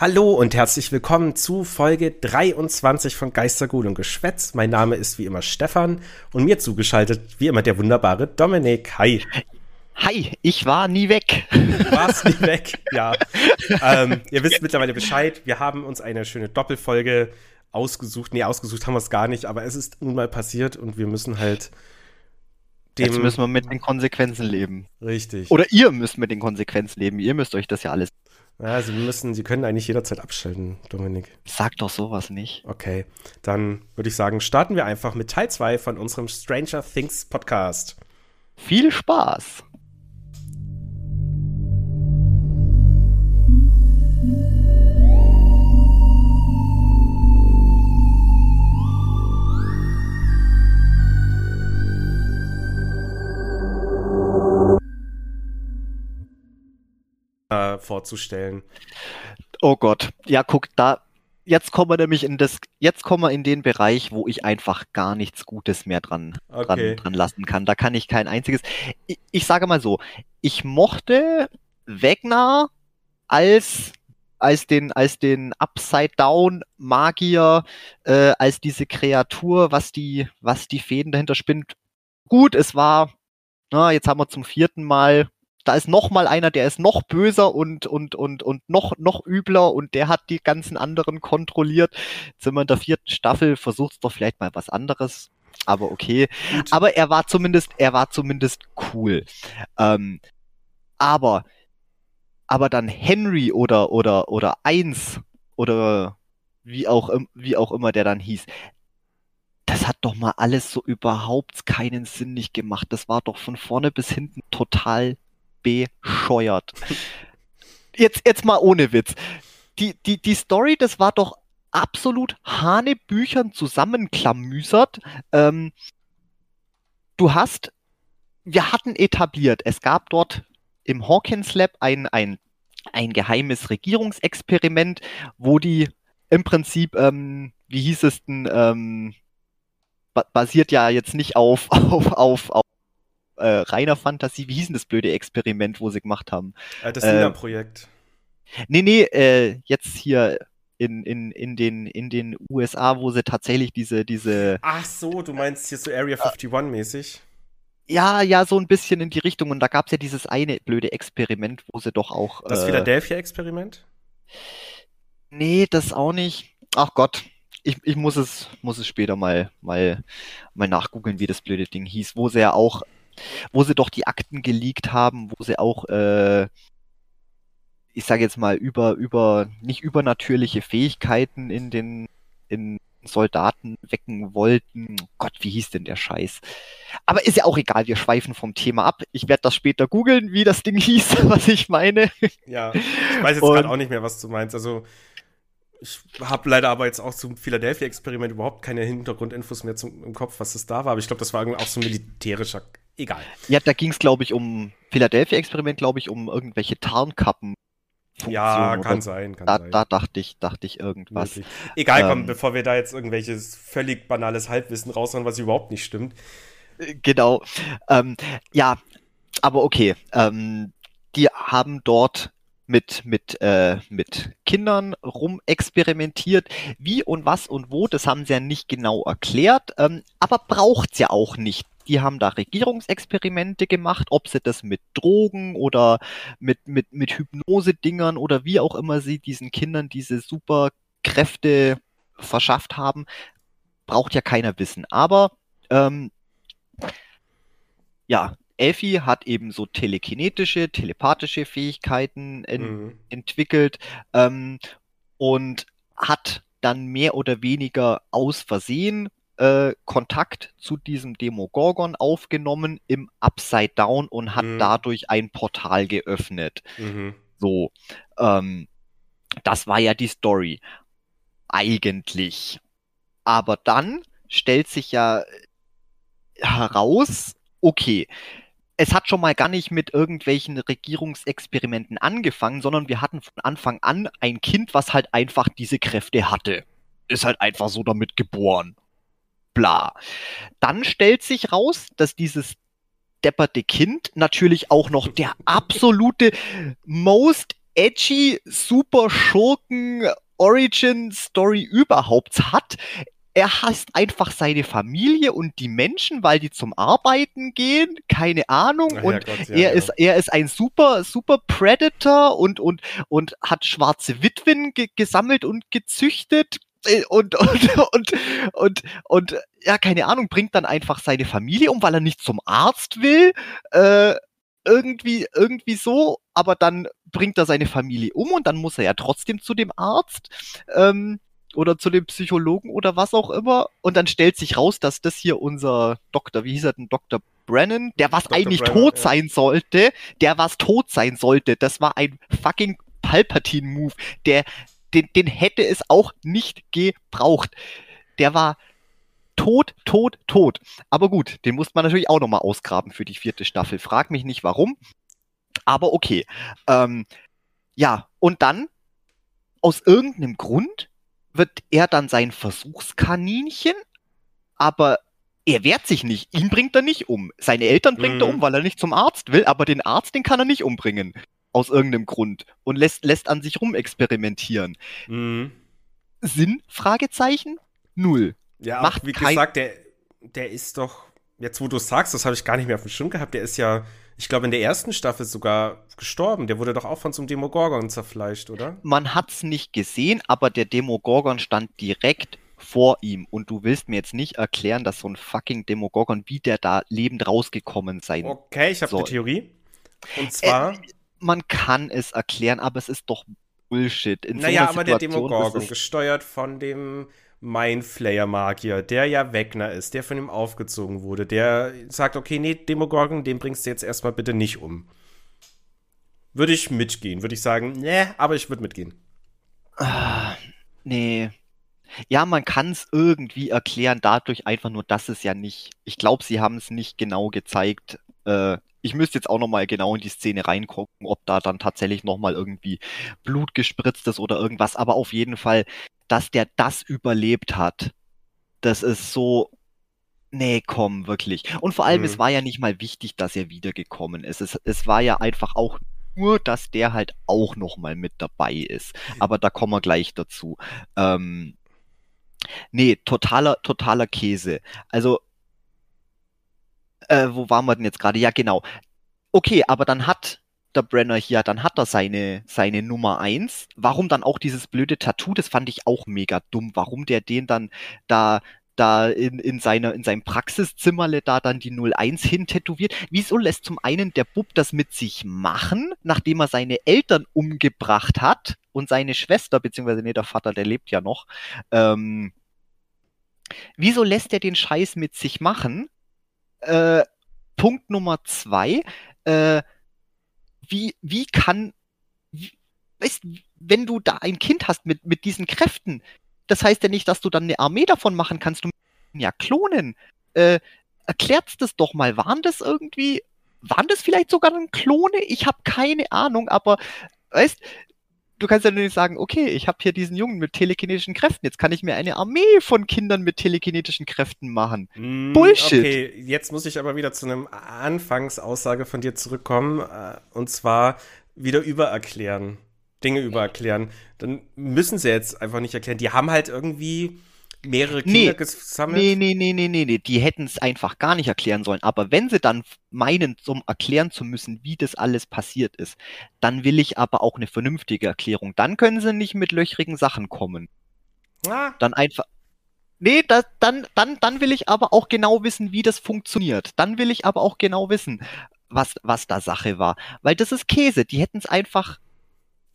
Hallo und herzlich willkommen zu Folge 23 von Geistergut und Geschwätz. Mein Name ist wie immer Stefan und mir zugeschaltet wie immer der wunderbare Dominik. Hi. Hi, ich war nie weg. Du warst nie weg, ja. ähm, ihr wisst mittlerweile Bescheid. Wir haben uns eine schöne Doppelfolge ausgesucht. Nee, ausgesucht haben wir es gar nicht, aber es ist nun mal passiert und wir müssen halt dem. Jetzt müssen wir mit den Konsequenzen leben. Richtig. Oder ihr müsst mit den Konsequenzen leben. Ihr müsst euch das ja alles ja, Sie müssen, Sie können eigentlich jederzeit abschalten, Dominik. Sag doch sowas nicht. Okay, dann würde ich sagen, starten wir einfach mit Teil 2 von unserem Stranger Things Podcast. Viel Spaß! Äh, vorzustellen. Oh Gott, ja, guck, da, jetzt kommen wir nämlich in das, jetzt kommen wir in den Bereich, wo ich einfach gar nichts Gutes mehr dran, okay. dran, dran lassen kann. Da kann ich kein einziges. Ich, ich sage mal so, ich mochte Wegner als als den als den Upside Down Magier, äh, als diese Kreatur, was die was die Fäden dahinter spinnt. Gut, es war, na, jetzt haben wir zum vierten Mal da ist noch mal einer, der ist noch böser und und und und noch noch übler und der hat die ganzen anderen kontrolliert. Jetzt sind wir in der vierten Staffel, versucht's doch vielleicht mal was anderes. Aber okay. Gut. Aber er war zumindest, er war zumindest cool. Ähm, aber aber dann Henry oder oder oder eins oder wie auch wie auch immer der dann hieß. Das hat doch mal alles so überhaupt keinen Sinn nicht gemacht. Das war doch von vorne bis hinten total bescheuert. Jetzt, jetzt mal ohne Witz. Die, die, die Story, das war doch absolut Hanebüchern zusammenklamüsert. Ähm, du hast, wir hatten etabliert, es gab dort im Hawkins Lab ein, ein, ein geheimes Regierungsexperiment, wo die im Prinzip, ähm, wie hieß es denn, ähm, basiert ja jetzt nicht auf, auf, auf, auf äh, reiner Fantasie. Wie hieß denn das blöde Experiment, wo sie gemacht haben? Äh, das Lina-Projekt. Äh, nee, nee, äh, jetzt hier in, in, in, den, in den USA, wo sie tatsächlich diese, diese. Ach so, du meinst hier so Area 51-mäßig? Ja, ja, so ein bisschen in die Richtung. Und da gab es ja dieses eine blöde Experiment, wo sie doch auch. Das äh, Philadelphia-Experiment? Nee, das auch nicht. Ach Gott, ich, ich muss es, muss es später mal, mal, mal nachgoogeln, wie das blöde Ding hieß, wo sie ja auch wo sie doch die Akten geleakt haben, wo sie auch, äh, ich sage jetzt mal, über, über, nicht übernatürliche Fähigkeiten in den, in Soldaten wecken wollten. Gott, wie hieß denn der Scheiß? Aber ist ja auch egal, wir schweifen vom Thema ab. Ich werde das später googeln, wie das Ding hieß, was ich meine. Ja, ich weiß jetzt gerade auch nicht mehr, was du meinst. Also, ich habe leider aber jetzt auch zum Philadelphia-Experiment überhaupt keine Hintergrundinfos mehr zum, im Kopf, was das da war. Aber ich glaube, das war auch so ein militärischer egal. Ja, da ging es, glaube ich, um Philadelphia-Experiment, glaube ich, um irgendwelche Tarnkappen. Ja, kann oder? sein, kann da, sein. Da dachte ich, dachte ich irgendwas. Möglich. Egal, ähm, komm, bevor wir da jetzt irgendwelches völlig banales Halbwissen raushauen, was überhaupt nicht stimmt. Äh, genau. Ähm, ja, aber okay. Ähm, die haben dort mit, mit, äh, mit Kindern rumexperimentiert. Wie und was und wo, das haben sie ja nicht genau erklärt, ähm, aber braucht's ja auch nicht die haben da Regierungsexperimente gemacht, ob sie das mit Drogen oder mit, mit, mit Hypnose-Dingern oder wie auch immer sie diesen Kindern diese Superkräfte verschafft haben, braucht ja keiner wissen. Aber ähm, ja, Elfie hat eben so telekinetische, telepathische Fähigkeiten en mhm. entwickelt ähm, und hat dann mehr oder weniger aus Versehen äh, Kontakt zu diesem Demogorgon aufgenommen im Upside Down und hat mhm. dadurch ein Portal geöffnet. Mhm. So, ähm, das war ja die Story. Eigentlich. Aber dann stellt sich ja heraus, okay, es hat schon mal gar nicht mit irgendwelchen Regierungsexperimenten angefangen, sondern wir hatten von Anfang an ein Kind, was halt einfach diese Kräfte hatte. Ist halt einfach so damit geboren bla. Dann stellt sich raus, dass dieses depperte Kind natürlich auch noch der absolute most edgy Super Schurken Origin Story überhaupt hat. Er hasst einfach seine Familie und die Menschen, weil die zum Arbeiten gehen, keine Ahnung. Ach, und Gott, ja, er ja. ist er ist ein super super Predator und und und hat schwarze Witwen ge gesammelt und gezüchtet und, und, und, und, und, ja, keine Ahnung, bringt dann einfach seine Familie um, weil er nicht zum Arzt will. Äh, irgendwie, irgendwie so, aber dann bringt er seine Familie um und dann muss er ja trotzdem zu dem Arzt ähm, oder zu dem Psychologen oder was auch immer. Und dann stellt sich raus, dass das hier unser Doktor, wie hieß er denn, Dr. Brennan, der was Dr. eigentlich Brennan, tot ja. sein sollte, der was tot sein sollte, das war ein fucking Palpatine-Move, der, den, den hätte es auch nicht gebraucht. Der war tot, tot, tot. Aber gut, den muss man natürlich auch nochmal ausgraben für die vierte Staffel. Frag mich nicht warum. Aber okay. Ähm, ja, und dann, aus irgendeinem Grund, wird er dann sein Versuchskaninchen, aber er wehrt sich nicht. Ihn bringt er nicht um. Seine Eltern bringt mhm. er um, weil er nicht zum Arzt will, aber den Arzt, den kann er nicht umbringen. Aus irgendeinem Grund. Und lässt, lässt an sich rumexperimentieren. Mhm. Sinn? Fragezeichen? Null. Ja, Macht wie kein... gesagt, der, der ist doch, jetzt wo du es sagst, das habe ich gar nicht mehr auf dem Schirm gehabt, der ist ja, ich glaube, in der ersten Staffel sogar gestorben. Der wurde doch auch von so einem Demogorgon zerfleischt, oder? Man hat es nicht gesehen, aber der Demogorgon stand direkt vor ihm. Und du willst mir jetzt nicht erklären, dass so ein fucking Demogorgon, wie der da lebend rausgekommen sein Okay, ich habe eine Theorie. Und zwar. Äh, man kann es erklären, aber es ist doch Bullshit. In naja, so aber der Demogorgon, gesteuert von dem Mindflayer-Magier, der ja Wegner ist, der von ihm aufgezogen wurde, der sagt, okay, nee, Demogorgon, den bringst du jetzt erstmal bitte nicht um. Würde ich mitgehen, würde ich sagen, nee, aber ich würde mitgehen. Ah, nee. Ja, man kann es irgendwie erklären, dadurch einfach nur, dass es ja nicht, ich glaube, sie haben es nicht genau gezeigt. Äh, ich müsste jetzt auch nochmal genau in die Szene reingucken, ob da dann tatsächlich nochmal irgendwie Blut gespritzt ist oder irgendwas, aber auf jeden Fall dass der das überlebt hat. Das ist so, nee, komm, wirklich. Und vor allem, mhm. es war ja nicht mal wichtig, dass er wiedergekommen ist. Es, es war ja einfach auch nur, dass der halt auch noch mal mit dabei ist. Aber da kommen wir gleich dazu. Ähm, nee, totaler, totaler Käse. Also, äh, wo waren wir denn jetzt gerade? Ja, genau. Okay, aber dann hat der Brenner hier, dann hat er seine, seine Nummer eins. Warum dann auch dieses blöde Tattoo? Das fand ich auch mega dumm. Warum der den dann da da in, in, seiner, in seinem Praxiszimmerle da dann die 01 hin tätowiert. Wieso lässt zum einen der Bub das mit sich machen, nachdem er seine Eltern umgebracht hat und seine Schwester, beziehungsweise nee, der Vater, der lebt ja noch, ähm, wieso lässt er den Scheiß mit sich machen? Äh, Punkt Nummer zwei, äh, wie, wie kann, wie, weißt, wenn du da ein Kind hast mit, mit diesen Kräften, das heißt ja nicht, dass du dann eine Armee davon machen kannst, du ja klonen. Äh, erklärt's das doch mal. Waren das irgendwie, waren das vielleicht sogar dann Klone? Ich habe keine Ahnung, aber weißt, du kannst ja nur nicht sagen, okay, ich habe hier diesen Jungen mit telekinetischen Kräften, jetzt kann ich mir eine Armee von Kindern mit telekinetischen Kräften machen. Mm, Bullshit. Okay, jetzt muss ich aber wieder zu einem Anfangsaussage von dir zurückkommen, äh, und zwar wieder übererklären. Dinge übererklären. Dann müssen sie jetzt einfach nicht erklären. Die haben halt irgendwie mehrere Kinder nee, gesammelt? Nee, nee, nee, nee, nee, nee. Die hätten es einfach gar nicht erklären sollen. Aber wenn sie dann meinen, zum erklären zu müssen, wie das alles passiert ist, dann will ich aber auch eine vernünftige Erklärung. Dann können sie nicht mit löchrigen Sachen kommen. Ah. Dann einfach. Nee, das, dann, dann, dann will ich aber auch genau wissen, wie das funktioniert. Dann will ich aber auch genau wissen, was, was da Sache war. Weil das ist Käse. Die hätten es einfach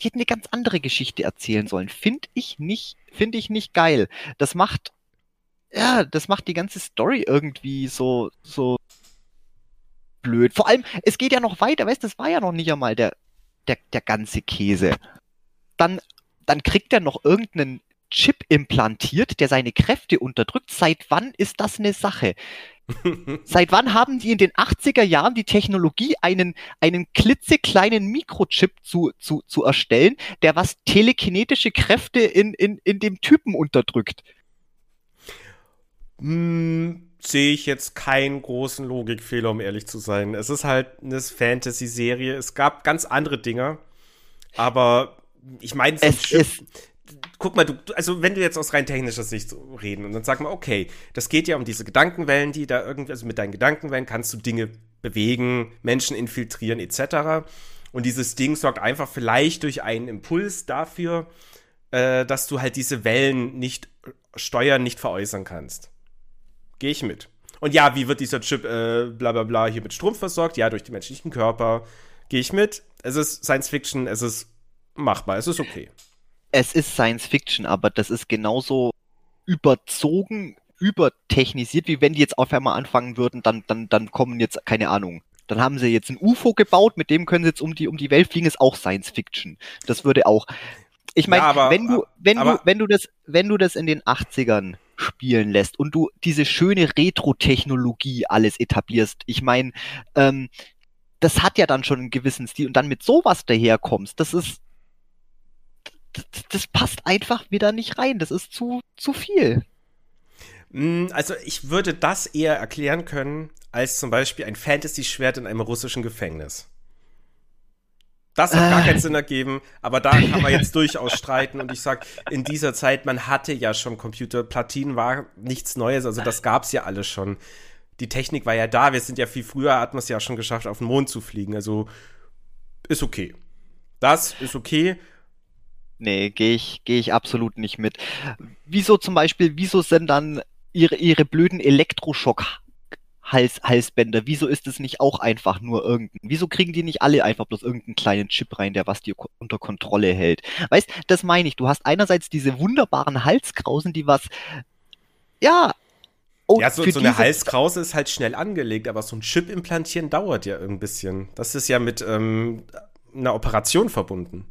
die hätten eine ganz andere Geschichte erzählen sollen. Finde ich nicht, finde ich nicht geil. Das macht, ja, das macht die ganze Story irgendwie so, so blöd. Vor allem, es geht ja noch weiter, weißt du, das war ja noch nicht einmal der, der, der ganze Käse. Dann, dann kriegt er noch irgendeinen Chip implantiert, der seine Kräfte unterdrückt. Seit wann ist das eine Sache? Seit wann haben die in den 80er Jahren die Technologie, einen, einen klitzekleinen Mikrochip zu, zu, zu erstellen, der was telekinetische Kräfte in, in, in dem Typen unterdrückt? Hm, sehe ich jetzt keinen großen Logikfehler, um ehrlich zu sein. Es ist halt eine Fantasy-Serie. Es gab ganz andere Dinge. Aber ich meine, so es ist guck mal, du, also wenn du jetzt aus rein technischer Sicht reden und dann sag mal, okay, das geht ja um diese Gedankenwellen, die da irgendwie, also mit deinen Gedankenwellen kannst du Dinge bewegen, Menschen infiltrieren etc. Und dieses Ding sorgt einfach vielleicht durch einen Impuls dafür, äh, dass du halt diese Wellen nicht steuern, nicht veräußern kannst. Gehe ich mit. Und ja, wie wird dieser Chip äh, bla bla bla hier mit Strom versorgt? Ja, durch den menschlichen Körper. Gehe ich mit. Es ist Science Fiction, es ist machbar, es ist okay es ist Science Fiction, aber das ist genauso überzogen, übertechnisiert, wie wenn die jetzt auf einmal anfangen würden, dann, dann, dann kommen jetzt, keine Ahnung, dann haben sie jetzt ein UFO gebaut, mit dem können sie jetzt um die, um die Welt fliegen, ist auch Science Fiction. Das würde auch. Ich meine, ja, wenn du, wenn du, wenn du das, wenn du das in den 80ern spielen lässt und du diese schöne Retro-Technologie alles etablierst, ich meine, ähm, das hat ja dann schon einen gewissen Stil und dann mit sowas daherkommst, das ist, das passt einfach wieder nicht rein. Das ist zu, zu viel. Mm, also ich würde das eher erklären können als zum Beispiel ein Fantasy-Schwert in einem russischen Gefängnis. Das hat gar keinen äh. Sinn ergeben, aber da kann man jetzt durchaus streiten und ich sag, in dieser Zeit, man hatte ja schon Computer, Platinen war nichts Neues, also das gab's ja alles schon. Die Technik war ja da, wir sind ja viel früher, hat man es ja schon geschafft, auf den Mond zu fliegen, also ist okay. Das ist okay Nee, gehe ich, geh ich absolut nicht mit. Wieso zum Beispiel, wieso sind dann ihre, ihre blöden Elektroschock Hals, Halsbänder, wieso ist es nicht auch einfach nur irgendein? Wieso kriegen die nicht alle einfach bloß irgendeinen kleinen Chip rein, der was die unter Kontrolle hält? Weißt, das meine ich. Du hast einerseits diese wunderbaren Halskrausen, die was, ja. Oh, ja, so, so eine Halskrause ist halt schnell angelegt, aber so ein Chip implantieren dauert ja ein bisschen. Das ist ja mit ähm, einer Operation verbunden.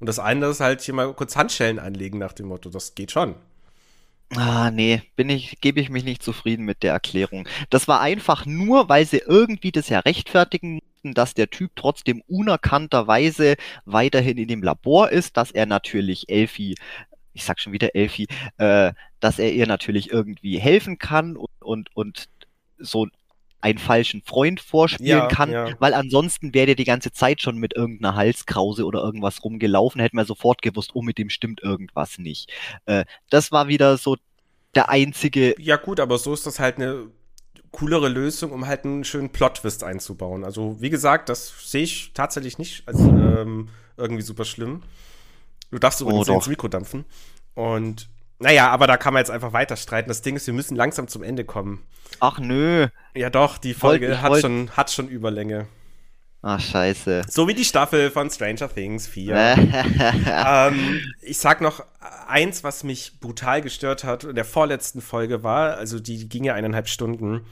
Und das eine ist halt hier mal kurz Handschellen anlegen nach dem Motto, das geht schon. Ah, nee, bin ich, gebe ich mich nicht zufrieden mit der Erklärung. Das war einfach nur, weil sie irgendwie das ja rechtfertigen mussten, dass der Typ trotzdem unerkannterweise weiterhin in dem Labor ist, dass er natürlich Elfi, ich sag schon wieder Elfi, äh, dass er ihr natürlich irgendwie helfen kann und, und, und so einen falschen Freund vorspielen ja, kann, ja. weil ansonsten wäre der die ganze Zeit schon mit irgendeiner Halskrause oder irgendwas rumgelaufen, hätten wir sofort gewusst, oh, mit dem stimmt irgendwas nicht. Äh, das war wieder so der einzige. Ja, gut, aber so ist das halt eine coolere Lösung, um halt einen schönen Plot-Twist einzubauen. Also, wie gesagt, das sehe ich tatsächlich nicht als ähm, irgendwie super schlimm. Du darfst übrigens oh, ins Mikro dampfen. Und naja, aber da kann man jetzt einfach weiter streiten. Das Ding ist, wir müssen langsam zum Ende kommen. Ach nö. Ja doch, die Folge wollt, hat, wollt... schon, hat schon Überlänge. Ach, scheiße. So wie die Staffel von Stranger Things 4. ähm, ich sag noch eins, was mich brutal gestört hat in der vorletzten Folge war, also die, die ging ja eineinhalb Stunden.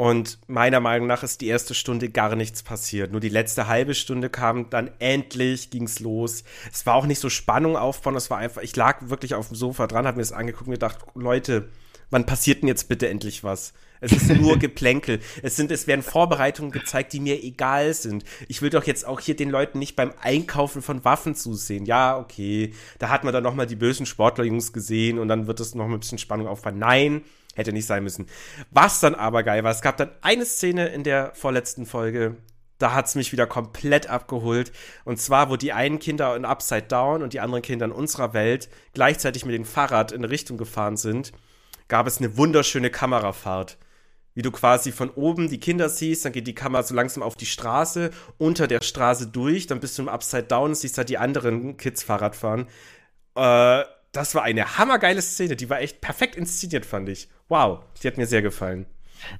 Und meiner Meinung nach ist die erste Stunde gar nichts passiert. Nur die letzte halbe Stunde kam dann endlich, ging's los. Es war auch nicht so Spannung aufbauen, es war einfach, ich lag wirklich auf dem Sofa dran, hab mir das angeguckt und gedacht, Leute, wann passiert denn jetzt bitte endlich was? Es ist nur Geplänkel. Es sind, es werden Vorbereitungen gezeigt, die mir egal sind. Ich will doch jetzt auch hier den Leuten nicht beim Einkaufen von Waffen zusehen. Ja, okay. Da hat man dann nochmal die bösen Sportlerjungs gesehen und dann wird es noch ein bisschen Spannung aufbauen. Nein, Hätte nicht sein müssen. Was dann aber geil war, es gab dann eine Szene in der vorletzten Folge, da hat es mich wieder komplett abgeholt. Und zwar, wo die einen Kinder in Upside Down und die anderen Kinder in unserer Welt gleichzeitig mit dem Fahrrad in Richtung gefahren sind, gab es eine wunderschöne Kamerafahrt. Wie du quasi von oben die Kinder siehst, dann geht die Kamera so langsam auf die Straße, unter der Straße durch, dann bist du im Upside Down und siehst halt die anderen Kids Fahrrad fahren. Äh, das war eine hammergeile Szene, die war echt perfekt inszeniert, fand ich. Wow, die hat mir sehr gefallen.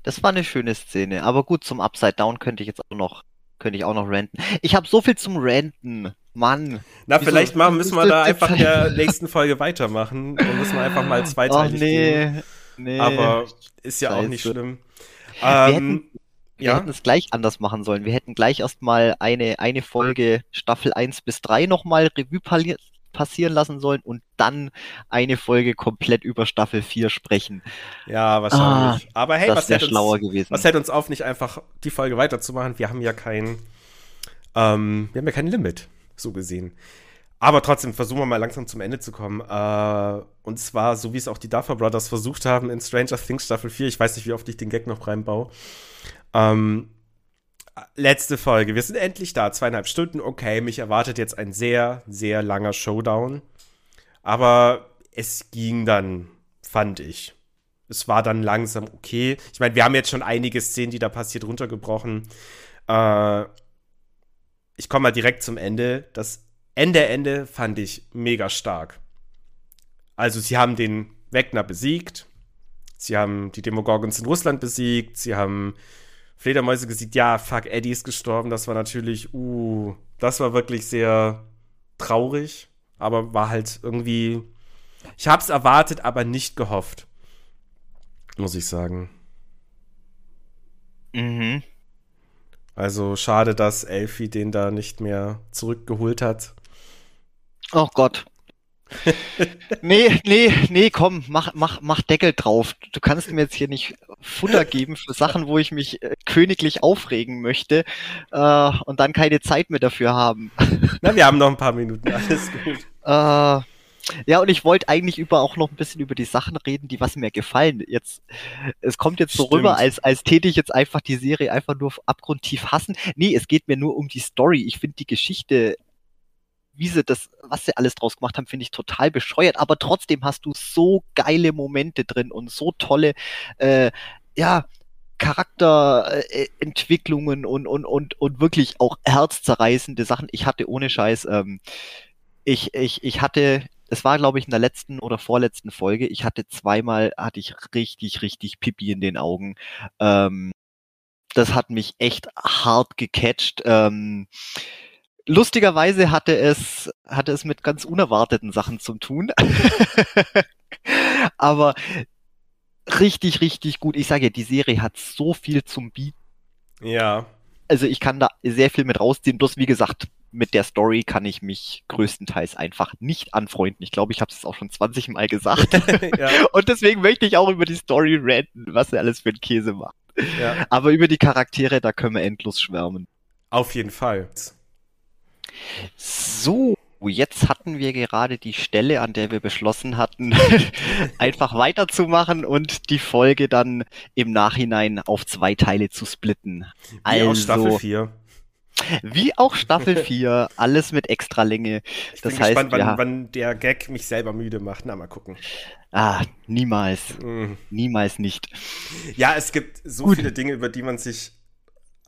Das war eine schöne Szene, aber gut, zum Upside Down könnte ich jetzt auch noch, könnte ich auch noch ranten. Ich habe so viel zum Ranten. Mann. Na, vielleicht machen, müssen wir da einfach in der nächsten Folge weitermachen. Dann müssen wir einfach mal zweiteilig oh, nee, gehen. Nee. Aber ist ja Scheiße. auch nicht schlimm. Wir, ähm, hätten, wir ja? hätten es gleich anders machen sollen. Wir hätten gleich erstmal eine, eine Folge Staffel 1 bis 3 nochmal Revue passieren lassen sollen und dann eine Folge komplett über Staffel 4 sprechen. Ja, wahrscheinlich. Ah, Aber hey, was hätte, uns, gewesen. was hätte uns auf, nicht einfach die Folge weiterzumachen? Wir haben ja kein, ähm, wir haben ja kein Limit, so gesehen. Aber trotzdem versuchen wir mal langsam zum Ende zu kommen. Äh, und zwar, so wie es auch die Duffer Brothers versucht haben in Stranger Things Staffel 4. Ich weiß nicht, wie oft ich den Gag noch reinbaue. Ähm, letzte Folge. Wir sind endlich da, zweieinhalb Stunden. Okay, mich erwartet jetzt ein sehr, sehr langer Showdown. Aber es ging dann, fand ich. Es war dann langsam okay. Ich meine, wir haben jetzt schon einige Szenen, die da passiert, runtergebrochen. Äh, ich komme mal direkt zum Ende. Das Ende, Ende fand ich mega stark. Also, sie haben den Wegner besiegt. Sie haben die Demogorgons in Russland besiegt. Sie haben Fledermäuse gesiegt. Ja, fuck, Eddie ist gestorben. Das war natürlich, uh, das war wirklich sehr traurig. Aber war halt irgendwie. Ich hab's erwartet, aber nicht gehofft. Muss ich sagen. Mhm. Also schade, dass Elfie den da nicht mehr zurückgeholt hat. Oh Gott. Nee, nee, nee, komm, mach, mach, mach Deckel drauf. Du kannst mir jetzt hier nicht Futter geben für Sachen, wo ich mich äh, königlich aufregen möchte äh, und dann keine Zeit mehr dafür haben. Na, wir haben noch ein paar Minuten, alles gut. Äh, ja, und ich wollte eigentlich über auch noch ein bisschen über die Sachen reden, die was mir gefallen. Jetzt, es kommt jetzt so Stimmt. rüber, als, als täte ich jetzt einfach die Serie einfach nur abgrundtief hassen. Nee, es geht mir nur um die Story. Ich finde die Geschichte wie sie das, was sie alles draus gemacht haben, finde ich total bescheuert. Aber trotzdem hast du so geile Momente drin und so tolle, äh, ja, Charakterentwicklungen und, und, und, und wirklich auch herzzerreißende Sachen. Ich hatte ohne Scheiß, ähm, ich, ich, ich hatte, es war, glaube ich, in der letzten oder vorletzten Folge, ich hatte zweimal, hatte ich richtig, richtig Pipi in den Augen. Ähm, das hat mich echt hart gecatcht. Ähm, Lustigerweise hatte es, hatte es mit ganz unerwarteten Sachen zu tun. Aber richtig, richtig gut. Ich sage ja, die Serie hat so viel zum Bieten. Ja. Also ich kann da sehr viel mit rausziehen. Bloß wie gesagt, mit der Story kann ich mich größtenteils einfach nicht anfreunden. Ich glaube, ich habe es auch schon 20 Mal gesagt. ja. Und deswegen möchte ich auch über die Story ranten, was er alles für ein Käse macht. Ja. Aber über die Charaktere, da können wir endlos schwärmen. Auf jeden Fall. So, jetzt hatten wir gerade die Stelle, an der wir beschlossen hatten, einfach weiterzumachen und die Folge dann im Nachhinein auf zwei Teile zu splitten. Wie also, aus Staffel 4. Wie auch Staffel 4, alles mit Extralänge. Ich das bin heißt, gespannt, wann, wann, der Gag mich selber müde macht. Na, mal gucken. Ah, niemals. Mm. Niemals nicht. Ja, es gibt so Gut. viele Dinge, über die man sich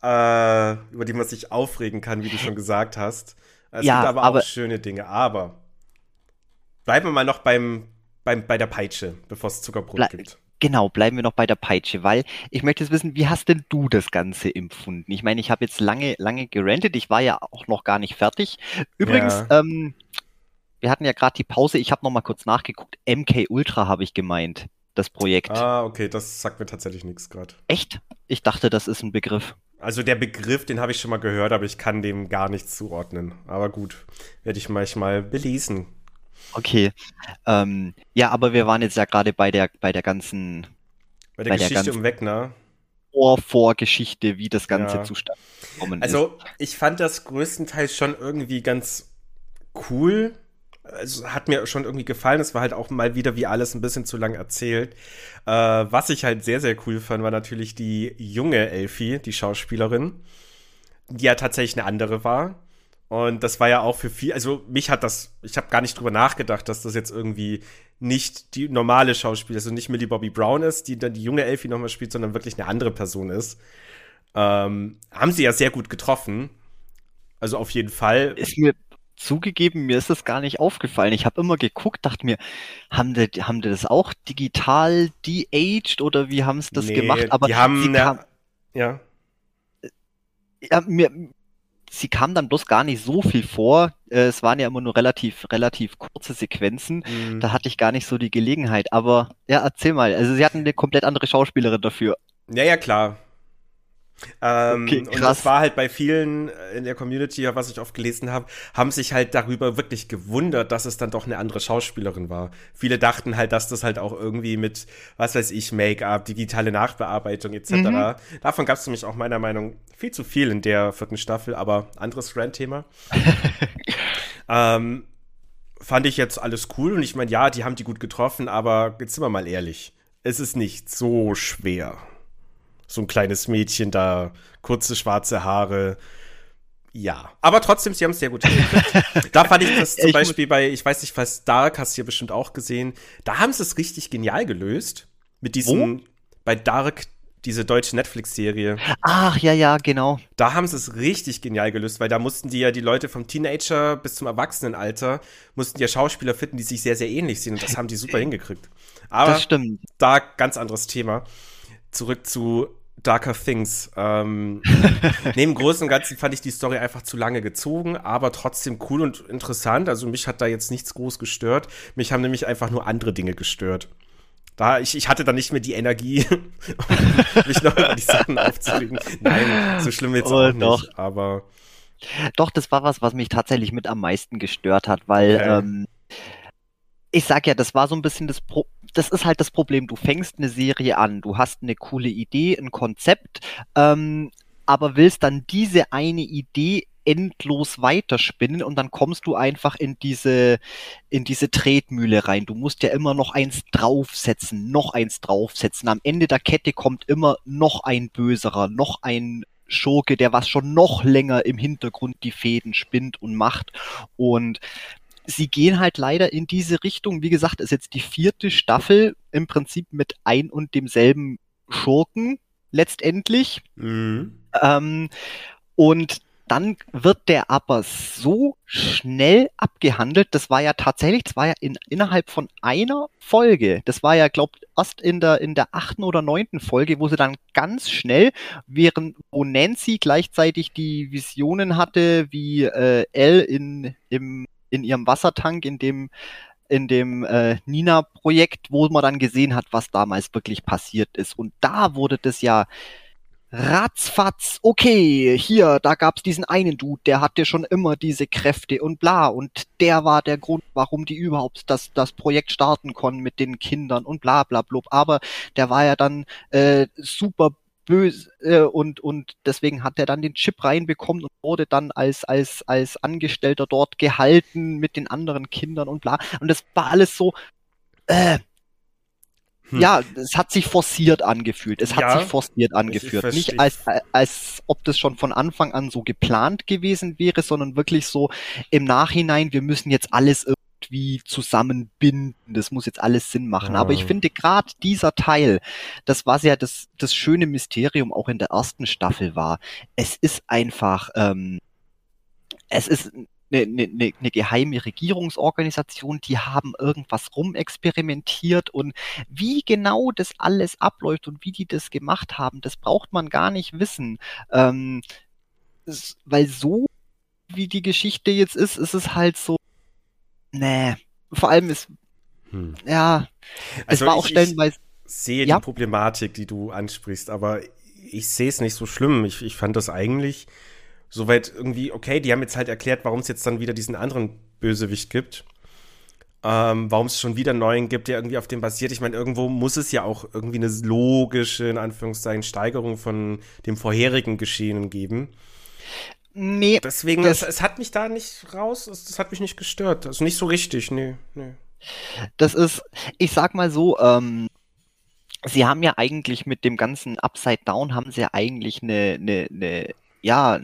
äh, über die man sich aufregen kann, wie du schon gesagt hast. Es ja, gibt aber, aber auch schöne Dinge. Aber bleiben wir mal noch beim, beim, bei der Peitsche, bevor es Zuckerbrot gibt. Genau, bleiben wir noch bei der Peitsche, weil ich möchte jetzt wissen, wie hast denn du das Ganze empfunden? Ich meine, ich habe jetzt lange, lange gerantet, ich war ja auch noch gar nicht fertig. Übrigens, ja. ähm, wir hatten ja gerade die Pause, ich habe noch mal kurz nachgeguckt. MK Ultra habe ich gemeint, das Projekt. Ah, okay, das sagt mir tatsächlich nichts gerade. Echt? Ich dachte, das ist ein Begriff. Also der Begriff, den habe ich schon mal gehört, aber ich kann dem gar nichts zuordnen. Aber gut, werde ich manchmal belesen. Okay. Ähm, ja, aber wir waren jetzt ja gerade bei der, bei der ganzen. Bei der bei Geschichte der um Wegner. Vor, Vorgeschichte, wie das Ganze ja. zustande gekommen also, ist. Also, ich fand das größtenteils schon irgendwie ganz cool, also hat mir schon irgendwie gefallen. Es war halt auch mal wieder wie alles ein bisschen zu lang erzählt. Äh, was ich halt sehr, sehr cool fand, war natürlich die junge Elfie, die Schauspielerin, die ja tatsächlich eine andere war. Und das war ja auch für viel, also mich hat das, ich habe gar nicht drüber nachgedacht, dass das jetzt irgendwie nicht die normale Schauspielerin, also nicht Millie Bobby Brown ist, die dann die junge Elfie nochmal spielt, sondern wirklich eine andere Person ist. Ähm, haben sie ja sehr gut getroffen. Also auf jeden Fall. Ist mir zugegeben, mir ist das gar nicht aufgefallen. Ich habe immer geguckt, dachte mir, haben die, haben die das auch digital de-aged oder wie haben sie das nee, gemacht? Aber die haben sie kam, ja. ja mir, sie kam dann bloß gar nicht so viel vor. Äh, es waren ja immer nur relativ, relativ kurze Sequenzen. Mhm. Da hatte ich gar nicht so die Gelegenheit. Aber ja, erzähl mal. Also sie hatten eine komplett andere Schauspielerin dafür. Ja, ja, klar. Ähm, okay, und das war halt bei vielen äh, in der Community, was ich oft gelesen habe, haben sich halt darüber wirklich gewundert, dass es dann doch eine andere Schauspielerin war. Viele dachten halt, dass das halt auch irgendwie mit, was weiß ich, Make-up, digitale Nachbearbeitung etc. Mhm. Davon gab es nämlich auch meiner Meinung viel zu viel in der vierten Staffel, aber anderes Rant-Thema. ähm, fand ich jetzt alles cool und ich meine, ja, die haben die gut getroffen, aber jetzt sind wir mal ehrlich, es ist nicht so schwer so ein kleines Mädchen da, kurze schwarze Haare. Ja, aber trotzdem, sie haben es sehr gut hingekriegt. da fand ich das zum ich Beispiel bei, ich weiß nicht, was Dark hast du ja bestimmt auch gesehen. Da haben sie es richtig genial gelöst. Mit diesem, Wo? bei Dark, diese deutsche Netflix-Serie. Ach, ja, ja, genau. Da haben sie es richtig genial gelöst, weil da mussten die ja die Leute vom Teenager bis zum Erwachsenenalter, mussten ja Schauspieler finden, die sich sehr, sehr ähnlich sehen. Und das haben die super hingekriegt. Aber das stimmt. da ganz anderes Thema. Zurück zu Darker Things. Ähm, neben Großen und Ganzen fand ich die Story einfach zu lange gezogen, aber trotzdem cool und interessant. Also mich hat da jetzt nichts groß gestört. Mich haben nämlich einfach nur andere Dinge gestört. Da, ich, ich hatte dann nicht mehr die Energie, um mich noch über die Sachen aufzulegen. Nein, so schlimm jetzt oh, auch nicht, doch. aber. Doch, das war was, was mich tatsächlich mit am meisten gestört hat, weil okay. ähm, ich sag ja, das war so ein bisschen das Pro das ist halt das Problem. Du fängst eine Serie an, du hast eine coole Idee, ein Konzept, ähm, aber willst dann diese eine Idee endlos weiterspinnen und dann kommst du einfach in diese, in diese Tretmühle rein. Du musst ja immer noch eins draufsetzen, noch eins draufsetzen. Am Ende der Kette kommt immer noch ein Böserer, noch ein Schurke, der was schon noch länger im Hintergrund die Fäden spinnt und macht. Und sie gehen halt leider in diese Richtung. Wie gesagt, ist jetzt die vierte Staffel im Prinzip mit ein und demselben Schurken letztendlich. Mhm. Ähm, und dann wird der aber so schnell abgehandelt. Das war ja tatsächlich, das war ja in, innerhalb von einer Folge. Das war ja, glaubt, erst in der, in der achten oder neunten Folge, wo sie dann ganz schnell, während wo Nancy gleichzeitig die Visionen hatte, wie äh, Elle in, im, in ihrem Wassertank, in dem in dem äh, Nina-Projekt, wo man dann gesehen hat, was damals wirklich passiert ist. Und da wurde das ja ratzfatz, okay, hier, da gab's diesen einen Dude, der hatte schon immer diese Kräfte und bla, und der war der Grund, warum die überhaupt das, das Projekt starten konnten mit den Kindern und bla bla blub. Aber der war ja dann äh, super böse äh, und und deswegen hat er dann den Chip reinbekommen und wurde dann als als als Angestellter dort gehalten mit den anderen Kindern und bla und das war alles so äh, hm. Ja, es hat sich forciert angefühlt. Es hat ja, sich forciert angeführt. Nicht als, als ob das schon von Anfang an so geplant gewesen wäre, sondern wirklich so im Nachhinein, wir müssen jetzt alles irgendwie zusammenbinden. Das muss jetzt alles Sinn machen. Ja. Aber ich finde gerade dieser Teil, das was ja das, das schöne Mysterium auch in der ersten Staffel war, es ist einfach, ähm, es ist eine, eine, eine geheime Regierungsorganisation, die haben irgendwas rumexperimentiert und wie genau das alles abläuft und wie die das gemacht haben, das braucht man gar nicht wissen. Ähm, weil so wie die Geschichte jetzt ist, ist es halt so, nee, vor allem ist, hm. ja, es also war auch stellenweise. Ich sehe ja? die Problematik, die du ansprichst, aber ich sehe es nicht so schlimm. Ich, ich fand das eigentlich soweit irgendwie, okay, die haben jetzt halt erklärt, warum es jetzt dann wieder diesen anderen Bösewicht gibt. Ähm, warum es schon wieder einen neuen gibt, der irgendwie auf dem basiert. Ich meine, irgendwo muss es ja auch irgendwie eine logische, in Anführungszeichen, Steigerung von dem vorherigen Geschehenen geben. Nee. Deswegen, es, es, hat mich da nicht raus, es, das hat mich nicht gestört. Also nicht so richtig, nee, nee. Das ist, ich sag mal so, ähm, sie haben ja eigentlich mit dem ganzen Upside Down haben sie ja eigentlich eine, eine, eine ja,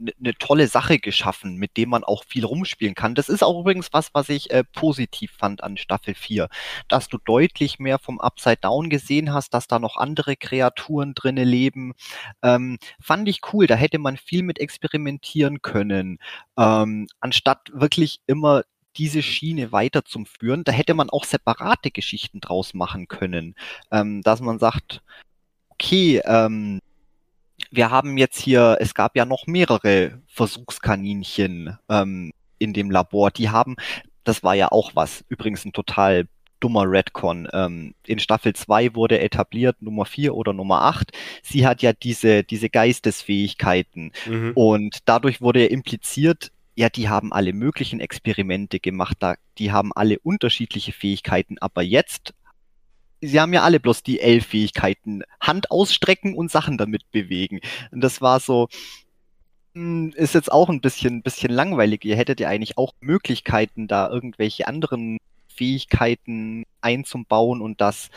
eine ne tolle Sache geschaffen, mit dem man auch viel rumspielen kann. Das ist auch übrigens was, was ich äh, positiv fand an Staffel 4, dass du deutlich mehr vom Upside Down gesehen hast, dass da noch andere Kreaturen drinne leben. Ähm, fand ich cool, da hätte man viel mit experimentieren können, ähm, anstatt wirklich immer diese Schiene weiter zum Führen. Da hätte man auch separate Geschichten draus machen können, ähm, dass man sagt, okay, ähm, wir haben jetzt hier, es gab ja noch mehrere Versuchskaninchen ähm, in dem Labor. Die haben, das war ja auch was, übrigens ein total dummer Redcon. Ähm, in Staffel 2 wurde etabliert, Nummer 4 oder Nummer 8. Sie hat ja diese, diese Geistesfähigkeiten. Mhm. Und dadurch wurde ja impliziert, ja, die haben alle möglichen Experimente gemacht, da, die haben alle unterschiedliche Fähigkeiten, aber jetzt sie haben ja alle bloß die L-Fähigkeiten. Hand ausstrecken und Sachen damit bewegen. Und das war so, hm, ist jetzt auch ein bisschen, bisschen langweilig. Ihr hättet ja eigentlich auch Möglichkeiten, da irgendwelche anderen Fähigkeiten einzubauen und dass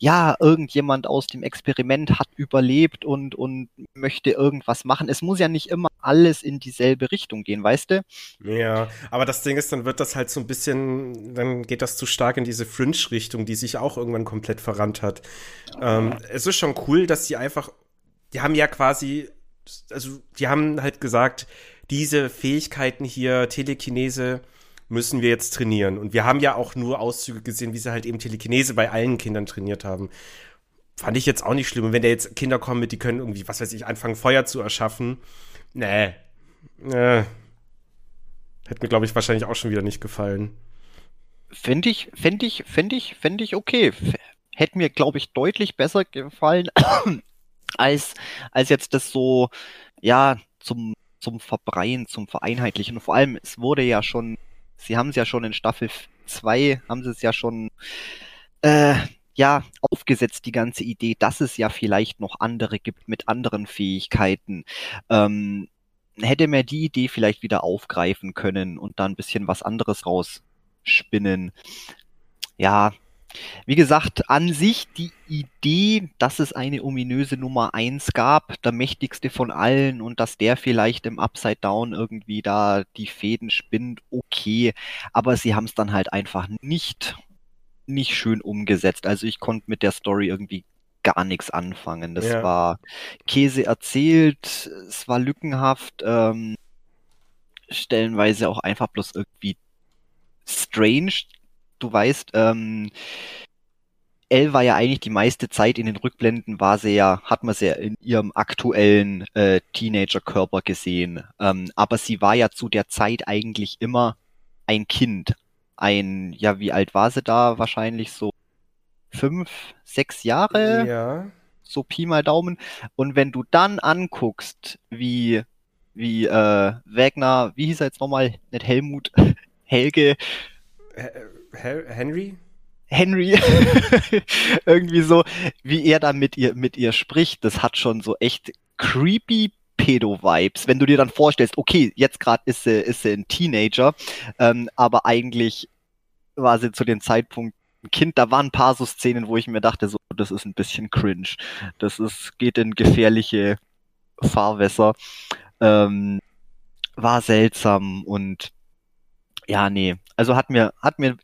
ja irgendjemand aus dem Experiment hat überlebt und und möchte irgendwas machen. Es muss ja nicht immer alles in dieselbe Richtung gehen, weißt du? Ja, aber das Ding ist, dann wird das halt so ein bisschen, dann geht das zu stark in diese Fringe-Richtung, die sich auch irgendwann komplett verrannt hat. Ähm, es ist schon cool, dass die einfach, die haben ja quasi, also die haben halt gesagt, diese Fähigkeiten hier, Telekinese, müssen wir jetzt trainieren. Und wir haben ja auch nur Auszüge gesehen, wie sie halt eben Telekinese bei allen Kindern trainiert haben. Fand ich jetzt auch nicht schlimm. Und wenn da jetzt Kinder kommen mit, die können irgendwie, was weiß ich, anfangen, Feuer zu erschaffen. Nee. Äh. Hätte mir, glaube ich, wahrscheinlich auch schon wieder nicht gefallen. Fände ich, fände ich, fände ich, fände ich okay. Hätte mir, glaube ich, deutlich besser gefallen, als, als jetzt das so, ja, zum, zum Verbreien, zum Vereinheitlichen. Und vor allem, es wurde ja schon sie haben es ja schon in Staffel 2, haben sie es ja schon äh, ja, aufgesetzt, die ganze Idee, dass es ja vielleicht noch andere gibt mit anderen Fähigkeiten. Ähm, hätte mir die Idee vielleicht wieder aufgreifen können und da ein bisschen was anderes rausspinnen. Ja, wie gesagt, an sich die Idee, dass es eine ominöse Nummer eins gab, der mächtigste von allen und dass der vielleicht im Upside Down irgendwie da die Fäden spinnt, okay, aber sie haben es dann halt einfach nicht nicht schön umgesetzt. Also ich konnte mit der Story irgendwie gar nichts anfangen. Das ja. war Käse erzählt, es war lückenhaft, ähm, stellenweise auch einfach bloß irgendwie strange du weißt, ähm, Elle war ja eigentlich die meiste Zeit in den Rückblenden, war sie ja, hat man sie ja in ihrem aktuellen äh, Teenager-Körper gesehen. Ähm, aber sie war ja zu der Zeit eigentlich immer ein Kind. Ein, ja, wie alt war sie da? Wahrscheinlich so fünf, sechs Jahre. Ja. So Pi mal Daumen. Und wenn du dann anguckst, wie, wie äh, Wagner, wie hieß er jetzt nochmal? Nicht Helmut, Helge. Henry? Henry, irgendwie so, wie er da mit ihr, mit ihr spricht, das hat schon so echt creepy Pedo-Vibes, wenn du dir dann vorstellst, okay, jetzt gerade ist sie, ist sie ein Teenager, ähm, aber eigentlich war sie zu dem Zeitpunkt ein Kind, da waren ein paar so Szenen, wo ich mir dachte, so, das ist ein bisschen cringe. Das ist, geht in gefährliche Fahrwässer. Ähm, war seltsam und ja, nee. Also hat mir, hat mir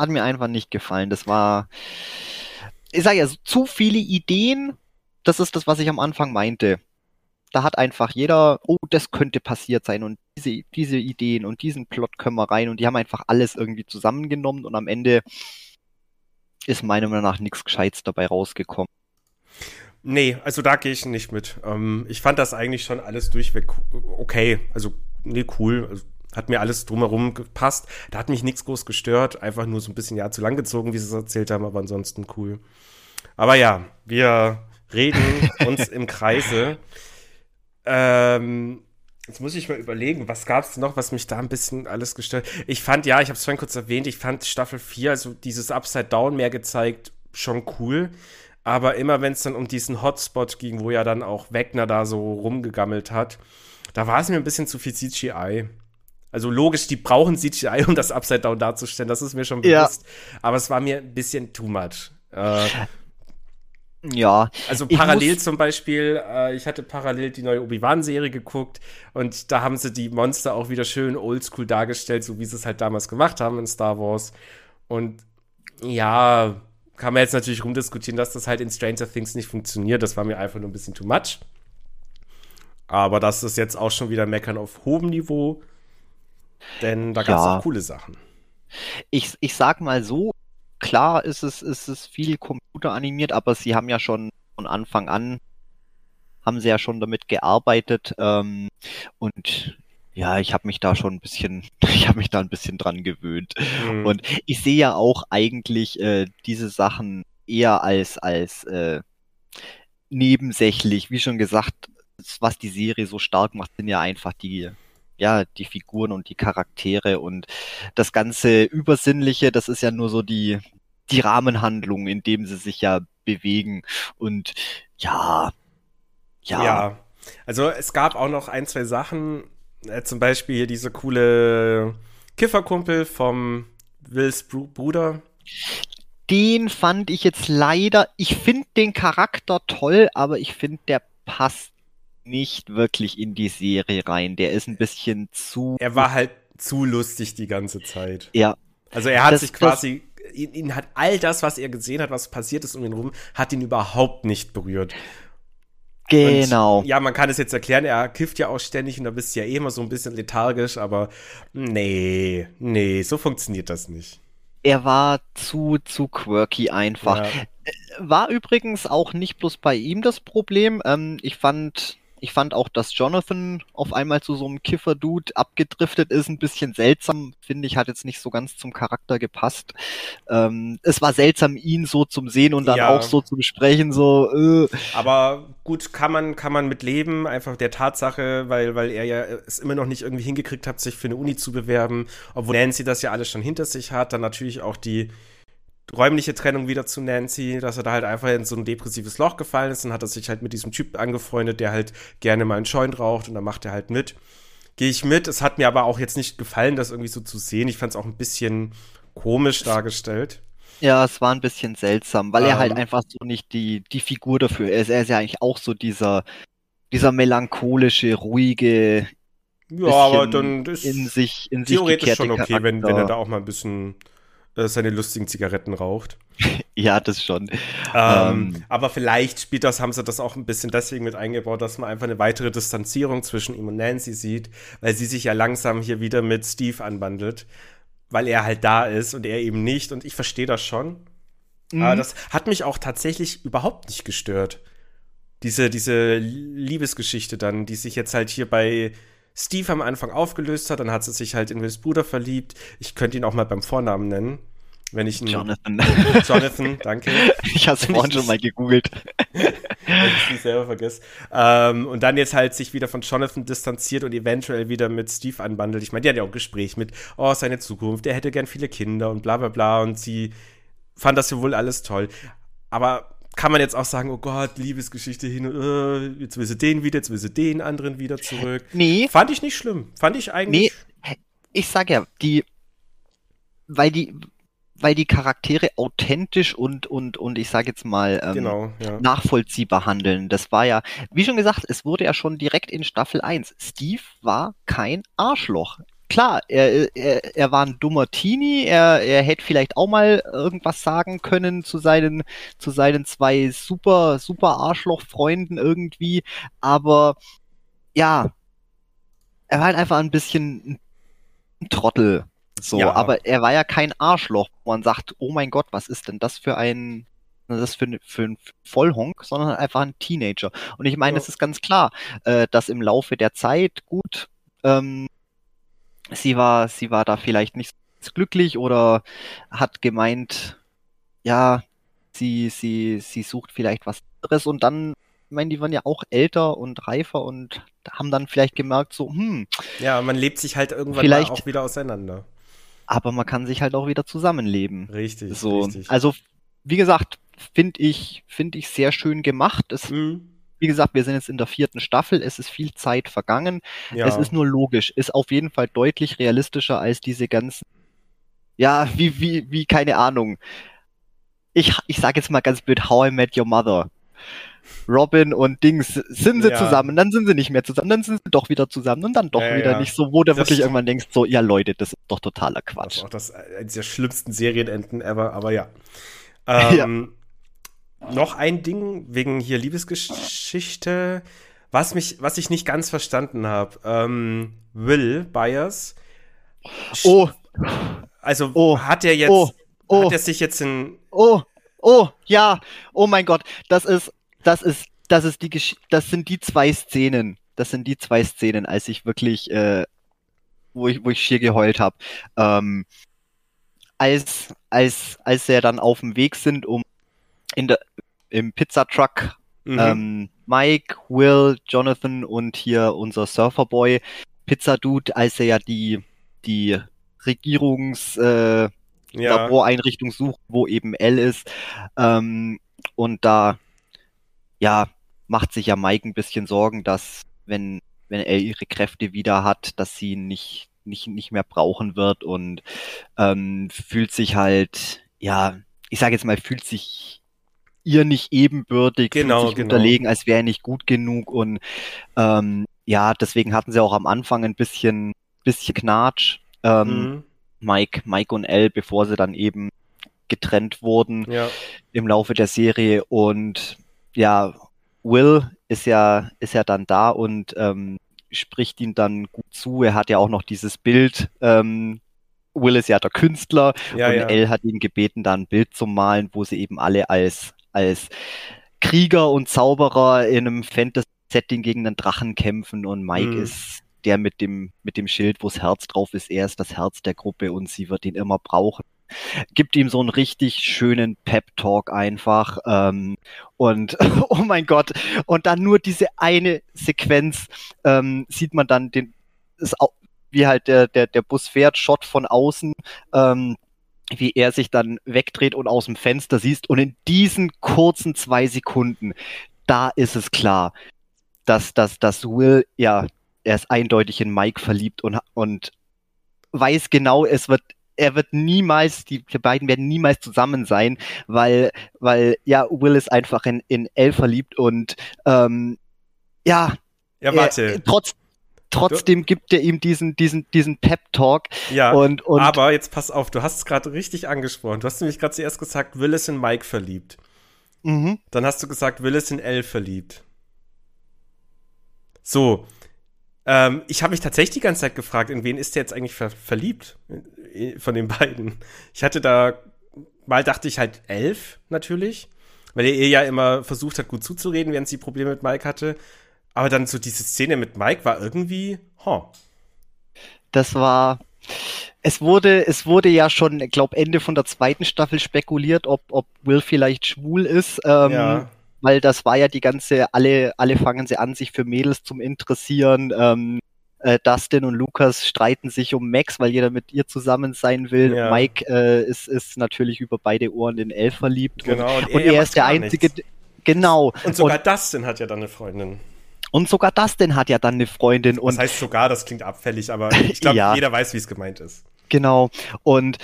hat mir einfach nicht gefallen. Das war, ich sage ja, zu viele Ideen. Das ist das, was ich am Anfang meinte. Da hat einfach jeder, oh, das könnte passiert sein und diese, diese Ideen und diesen Plot können wir rein und die haben einfach alles irgendwie zusammengenommen und am Ende ist meiner Meinung nach nichts Gescheites dabei rausgekommen. Nee, also da gehe ich nicht mit. Ähm, ich fand das eigentlich schon alles durchweg okay. Also, nee, cool. Also, hat mir alles drumherum gepasst. Da hat mich nichts groß gestört. Einfach nur so ein bisschen ja zu lang gezogen, wie sie es erzählt haben, aber ansonsten cool. Aber ja, wir reden uns im Kreise. Ähm, jetzt muss ich mal überlegen, was gab es noch, was mich da ein bisschen alles gestört Ich fand, ja, ich habe es vorhin kurz erwähnt, ich fand Staffel 4, also dieses Upside Down mehr gezeigt, schon cool. Aber immer wenn es dann um diesen Hotspot ging, wo ja dann auch Wegner da so rumgegammelt hat, da war es mir ein bisschen zu viel CGI. Also logisch, die brauchen CGI, um das Upside Down darzustellen, das ist mir schon bewusst. Ja. Aber es war mir ein bisschen too much. Äh, ja. Also parallel zum Beispiel, äh, ich hatte parallel die neue Obi-Wan-Serie geguckt und da haben sie die Monster auch wieder schön oldschool dargestellt, so wie sie es halt damals gemacht haben in Star Wars. Und ja, kann man jetzt natürlich rumdiskutieren, dass das halt in Stranger Things nicht funktioniert. Das war mir einfach nur ein bisschen too much. Aber das ist jetzt auch schon wieder Meckern auf hohem Niveau. Denn da gab es ja. auch coole Sachen. Ich, ich sag mal so, klar ist es, ist es viel computeranimiert, aber sie haben ja schon von Anfang an, haben sie ja schon damit gearbeitet. Ähm, und ja, ich habe mich da schon ein bisschen, ich habe mich da ein bisschen dran gewöhnt. Mhm. Und ich sehe ja auch eigentlich äh, diese Sachen eher als, als äh, nebensächlich. Wie schon gesagt, was die Serie so stark macht, sind ja einfach die ja, die Figuren und die Charaktere und das ganze Übersinnliche, das ist ja nur so die, die Rahmenhandlung, in dem sie sich ja bewegen und ja, ja. Ja, also es gab auch noch ein, zwei Sachen, äh, zum Beispiel hier diese coole Kifferkumpel vom Wills Bruder. den fand ich jetzt leider, ich finde den Charakter toll, aber ich finde, der passt nicht wirklich in die Serie rein. Der ist ein bisschen zu. Er war halt zu lustig die ganze Zeit. Ja. Also er hat das, sich quasi, ihn, ihn, hat all das, was er gesehen hat, was passiert ist um ihn rum, hat ihn überhaupt nicht berührt. Genau. Und, ja, man kann es jetzt erklären, er kifft ja auch ständig und da bist du ja eh immer so ein bisschen lethargisch, aber nee, nee, so funktioniert das nicht. Er war zu, zu quirky einfach. Ja. Äh, war übrigens auch nicht bloß bei ihm das Problem. Ähm, ich fand ich fand auch, dass Jonathan auf einmal zu so einem Kiffer-Dude abgedriftet ist, ein bisschen seltsam. Finde ich, hat jetzt nicht so ganz zum Charakter gepasst. Ähm, es war seltsam, ihn so zum Sehen und dann ja. auch so zum Sprechen, so. Äh. Aber gut, kann man, kann man mit leben, einfach der Tatsache, weil, weil er ja es immer noch nicht irgendwie hingekriegt hat, sich für eine Uni zu bewerben, obwohl Nancy das ja alles schon hinter sich hat, dann natürlich auch die räumliche Trennung wieder zu Nancy, dass er da halt einfach in so ein depressives Loch gefallen ist und hat er sich halt mit diesem Typ angefreundet, der halt gerne mal einen Joint raucht und dann macht er halt mit. Gehe ich mit. Es hat mir aber auch jetzt nicht gefallen, das irgendwie so zu sehen. Ich fand es auch ein bisschen komisch dargestellt. Ja, es war ein bisschen seltsam, weil ähm, er halt ähm. einfach so nicht die, die Figur dafür ist. Er ist ja eigentlich auch so dieser, dieser melancholische, ruhige. Ja, aber dann ist in sich, in theoretisch schon okay, wenn, wenn er da auch mal ein bisschen seine lustigen Zigaretten raucht. ja, das schon. Ähm, ähm, aber vielleicht spielt das, haben sie das auch ein bisschen deswegen mit eingebaut, dass man einfach eine weitere Distanzierung zwischen ihm und Nancy sieht, weil sie sich ja langsam hier wieder mit Steve anbandelt, weil er halt da ist und er eben nicht. Und ich verstehe das schon. Mhm. Aber das hat mich auch tatsächlich überhaupt nicht gestört. Diese, diese Liebesgeschichte dann, die sich jetzt halt hier bei Steve am Anfang aufgelöst hat, dann hat sie sich halt in Wills Bruder verliebt. Ich könnte ihn auch mal beim Vornamen nennen. Wenn ich. Jonathan. Jonathan, danke. Ich habe es vorhin schon mal gegoogelt. wenn ich es selber vergesse. Ähm, und dann jetzt halt sich wieder von Jonathan distanziert und eventuell wieder mit Steve anbandelt. Ich meine, die hat ja auch ein Gespräch mit, oh, seine Zukunft, er hätte gern viele Kinder und bla bla bla. Und sie fand das ja wohl alles toll. Aber kann man jetzt auch sagen, oh Gott, Liebesgeschichte hin, äh, jetzt will sie den wieder, jetzt will sie den anderen wieder zurück. Nee. Fand ich nicht schlimm. Fand ich eigentlich. Nee, ich sag ja, die, weil die, weil die Charaktere authentisch und und und ich sage jetzt mal ähm, genau, ja. nachvollziehbar handeln. Das war ja, wie schon gesagt, es wurde ja schon direkt in Staffel 1. Steve war kein Arschloch klar, er, er, er war ein dummer Teenie, er, er hätte vielleicht auch mal irgendwas sagen können zu seinen, zu seinen zwei super, super Arschloch-Freunden irgendwie, aber ja, er war halt einfach ein bisschen ein Trottel. So, ja. aber er war ja kein Arschloch, wo man sagt, oh mein Gott, was ist denn das für ein, das für, für ein Vollhonk, sondern einfach ein Teenager. Und ich meine, es ja. ist ganz klar, äh, dass im Laufe der Zeit, gut, ähm, sie war, sie war da vielleicht nicht so glücklich oder hat gemeint, ja, sie, sie, sie sucht vielleicht was anderes und dann, ich meine, die waren ja auch älter und reifer und haben dann vielleicht gemerkt, so, hm. Ja, man lebt sich halt irgendwann auch wieder auseinander. Aber man kann sich halt auch wieder zusammenleben. Richtig, so. richtig. Also, wie gesagt, finde ich, finde ich sehr schön gemacht. Es mhm. Wie gesagt, wir sind jetzt in der vierten Staffel, es ist viel Zeit vergangen. Ja. Es ist nur logisch, ist auf jeden Fall deutlich realistischer als diese ganzen, ja, wie, wie, wie, keine Ahnung. Ich, ich sage jetzt mal ganz blöd, How I Met Your Mother. Robin und Dings, sind sie ja. zusammen, dann sind sie nicht mehr zusammen, dann sind sie doch wieder zusammen und dann doch ja, wieder ja. nicht so, wo du wirklich irgendwann denkst, so, ja Leute, das ist doch totaler Quatsch. Das ist auch das, eines der schlimmsten Serienenden ever, aber ja. Ähm, noch ein Ding wegen hier Liebesgeschichte, was mich, was ich nicht ganz verstanden habe. Ähm, Will Byers. Oh. Also oh. hat er jetzt, oh. Oh. hat er sich jetzt in. Oh, oh, ja, oh mein Gott, das ist, das ist, das ist die, Gesch das sind die zwei Szenen. Das sind die zwei Szenen, als ich wirklich, äh, wo ich, wo ich schier geheult habe. Ähm, als, als, als er dann auf dem Weg sind, um in der, im Pizzatruck mhm. ähm, Mike, Will, Jonathan und hier unser Surferboy Pizza Dude, als er ja die, die Regierungs, äh, ja. Laboreinrichtung sucht, wo eben L ist. Ähm, und da, ja, macht sich ja Mike ein bisschen Sorgen, dass wenn, wenn L ihre Kräfte wieder hat, dass sie nicht, nicht, nicht mehr brauchen wird und ähm, fühlt sich halt, ja, ich sage jetzt mal, fühlt sich ihr nicht ebenbürtig, genau, fühlt sich genau. unterlegen, als wäre er nicht gut genug und ähm, ja, deswegen hatten sie auch am Anfang ein bisschen, bisschen Knatsch. Ähm, mhm. Mike, Mike und Elle, bevor sie dann eben getrennt wurden ja. im Laufe der Serie und ja, Will ist ja, ist ja dann da und ähm, spricht ihm dann gut zu. Er hat ja auch noch dieses Bild. Ähm, Will ist ja der Künstler ja, und ja. Elle hat ihn gebeten, da ein Bild zu malen, wo sie eben alle als, als Krieger und Zauberer in einem Fantasy-Setting gegen einen Drachen kämpfen und Mike Mhm. ist der mit dem, mit dem Schild, wo das Herz drauf ist. Er ist das Herz der Gruppe und sie wird ihn immer brauchen. Gibt ihm so einen richtig schönen Pep-Talk einfach. Ähm, und oh mein Gott. Und dann nur diese eine Sequenz ähm, sieht man dann den, ist auch, wie halt der, der, der Bus fährt, Shot von außen, ähm, wie er sich dann wegdreht und aus dem Fenster siehst. Und in diesen kurzen zwei Sekunden, da ist es klar, dass, dass, dass Will, ja, er ist eindeutig in Mike verliebt und, und weiß genau, es wird, er wird niemals, die, die beiden werden niemals zusammen sein, weil, weil, ja, Will ist einfach in, in Elle verliebt und, ähm, ja, Ja, warte. er, trotz, trotzdem gibt er ihm diesen, diesen, diesen Pep-Talk ja, und, und, aber jetzt pass auf, du hast es gerade richtig angesprochen. Du hast nämlich gerade zuerst gesagt, Will ist in Mike verliebt. mhm. Dann hast du gesagt, Will ist in Elle verliebt. So. Ähm, ich habe mich tatsächlich die ganze Zeit gefragt, in wen ist der jetzt eigentlich ver verliebt? Von den beiden. Ich hatte da, mal dachte ich halt elf, natürlich. Weil er ihr ja immer versucht hat, gut zuzureden, während sie Probleme mit Mike hatte. Aber dann so diese Szene mit Mike war irgendwie, huh. Das war. Es wurde, es wurde ja schon, glaube Ende von der zweiten Staffel spekuliert, ob, ob Will vielleicht schwul ist. Ähm, Ja. Weil das war ja die ganze, alle, alle fangen sie an, sich für Mädels zum interessieren. Ähm, äh, Dustin und Lukas streiten sich um Max, weil jeder mit ihr zusammen sein will. Ja. Mike äh, ist, ist natürlich über beide Ohren in Elle verliebt. Genau, Und, und und er er, ist der einzige. nichts. Genau. Und sogar Dustin hat ja dann eine Freundin. Und sogar Dustin hat ja dann eine Freundin. Und Das heißt sogar, das klingt abfällig, aber ich glaube, Ja. jeder weiß, wie es gemeint ist. Genau. Und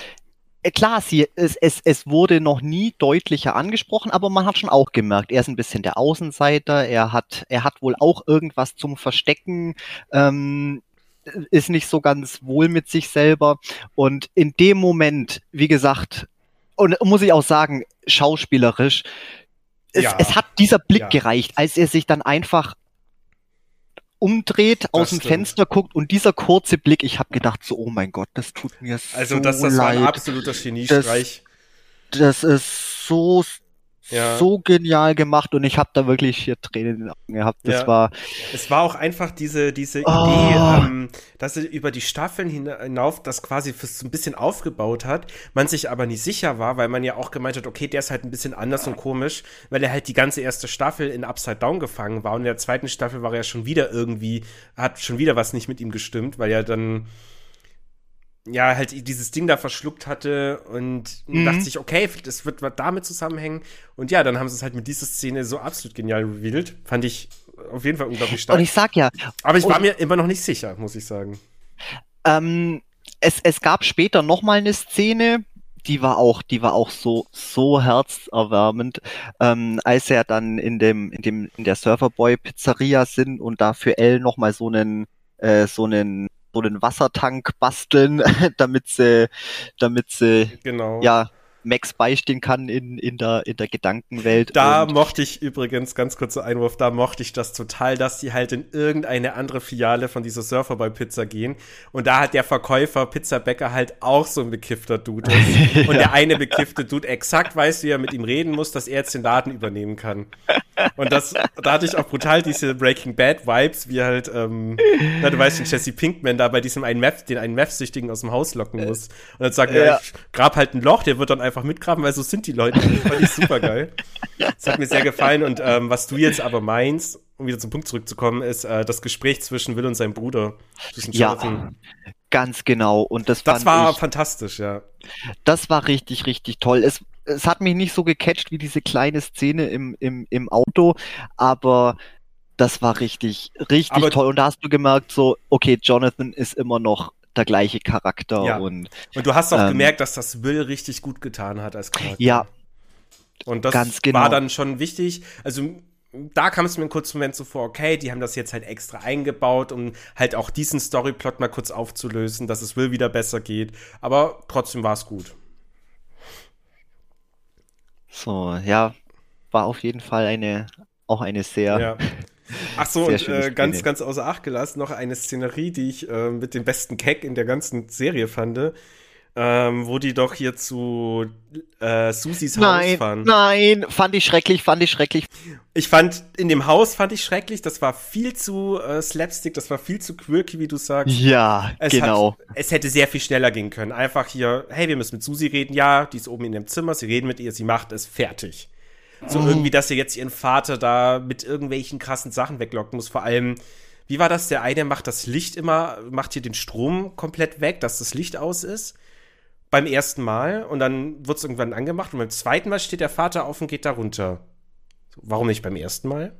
klar, sie, es, es, es wurde noch nie deutlicher angesprochen, aber man hat schon auch gemerkt, er ist ein bisschen der Außenseiter, er hat, er hat wohl auch irgendwas zum Verstecken, ähm, ist nicht so ganz wohl mit sich selber. Und in dem Moment, wie gesagt, und muss ich auch sagen, schauspielerisch, es, Ja. es hat dieser Blick Ja. gereicht, als er sich dann einfach umdreht, aus dem. Fenster guckt und dieser kurze Blick, ich habe gedacht so, oh mein Gott, das tut mir Also, so das, das war ein leid. absoluter Geniestreich. das ist so Ja. so genial gemacht und ich habe da wirklich hier Tränen in den Augen gehabt. Das Ja. war Es war auch einfach diese, diese Oh. Idee, ähm, dass sie über die Staffeln hina- hinauf das quasi fürs so ein bisschen aufgebaut hat, man sich aber nicht sicher war, weil man ja auch gemeint hat, okay, der ist halt ein bisschen anders und komisch, weil er halt die ganze erste Staffel in Upside Down gefangen war und in der zweiten Staffel war er ja schon wieder irgendwie, hat schon wieder was nicht mit ihm gestimmt, weil er dann ja, halt dieses Ding da verschluckt hatte und Mhm. dachte sich, okay, das wird was damit zusammenhängen. Und ja, dann haben sie es halt mit dieser Szene so absolut genial revealed. Fand ich auf jeden Fall unglaublich stark. und ich sag ja, Aber ich war mir immer noch nicht sicher, muss ich sagen. ähm, es, es gab später noch mal eine Szene, die war auch, die war auch so so herzerwärmend, ähm, als er dann in dem in dem in der Surferboy Pizzeria sind und da für Elle noch mal so einen äh, so einen so einen Wassertank basteln, damit sie damit sie Genau. ja Max beistehen kann in in der in der Gedankenwelt. Da mochte ich übrigens, ganz kurzer Einwurf, da mochte ich das total, dass die halt in irgendeine andere Filiale von dieser Surferboy-Pizza gehen. Und da hat der Verkäufer, Pizzabäcker, halt auch so ein bekiffter Dude ist. Und der eine bekiffte Dude exakt weiß, wie er mit ihm reden muss, dass er jetzt den Laden übernehmen kann. Und das, da hatte ich auch brutal diese Breaking Bad Vibes, wie halt, ähm, na, du weißt, den Jesse Pinkman da bei diesem einen Meth, den einen Meth-Süchtigen aus dem Haus locken muss. Und dann sagt er, Ja. ich grab halt ein Loch, der wird dann einfach mitgraben, weil so sind die Leute. Fand ich super geil. Das hat mir sehr gefallen. Und ähm, was du jetzt aber meinst, um wieder zum Punkt zurückzukommen, ist äh, das Gespräch zwischen Will und seinem Bruder. Ja, ganz genau. Und das, Das war ich, fantastisch, ja. das war richtig, richtig toll. Es, es hat mich nicht so gecatcht wie diese kleine Szene im, im, im Auto, aber das war richtig, richtig Aber- toll. Und da hast du gemerkt, so, okay, Jonathan ist immer noch der gleiche Charakter Ja. und Und du hast auch Ähm, gemerkt, dass das Will richtig gut getan hat als Charakter. ja, Und das genau. war dann schon wichtig. Also da kam es mir einen kurzen Moment so vor, okay, die haben das jetzt halt extra eingebaut, um halt auch diesen Storyplot mal kurz aufzulösen, dass es Will wieder besser geht. Aber trotzdem war es gut. So, ja, war auf jeden Fall eine, auch eine sehr. Ja. Ach so, und äh, ganz, ganz außer Acht gelassen, noch eine Szenerie, die ich äh, mit dem besten Keck in der ganzen Serie fand ähm, wo die doch hier zu äh, Susis nein, Haus fahren. Nein, fand ich schrecklich, fand ich schrecklich. Ich fand, in dem Haus fand ich schrecklich, das war viel zu äh, slapstick, das war viel zu quirky, wie du sagst. Ja, es genau. Hat, es hätte sehr viel schneller gehen können. Einfach hier, hey, wir müssen mit Susi reden, ja, die ist oben in dem Zimmer, sie reden mit ihr, sie macht es fertig. So oh. irgendwie, dass sie jetzt ihren Vater da mit irgendwelchen krassen Sachen weglocken muss, vor allem wie war das? Der eine macht das Licht immer, macht hier den Strom komplett weg, dass das Licht aus ist beim ersten Mal und dann wird es irgendwann angemacht und beim zweiten Mal steht der Vater auf und geht da runter. Warum nicht beim ersten Mal?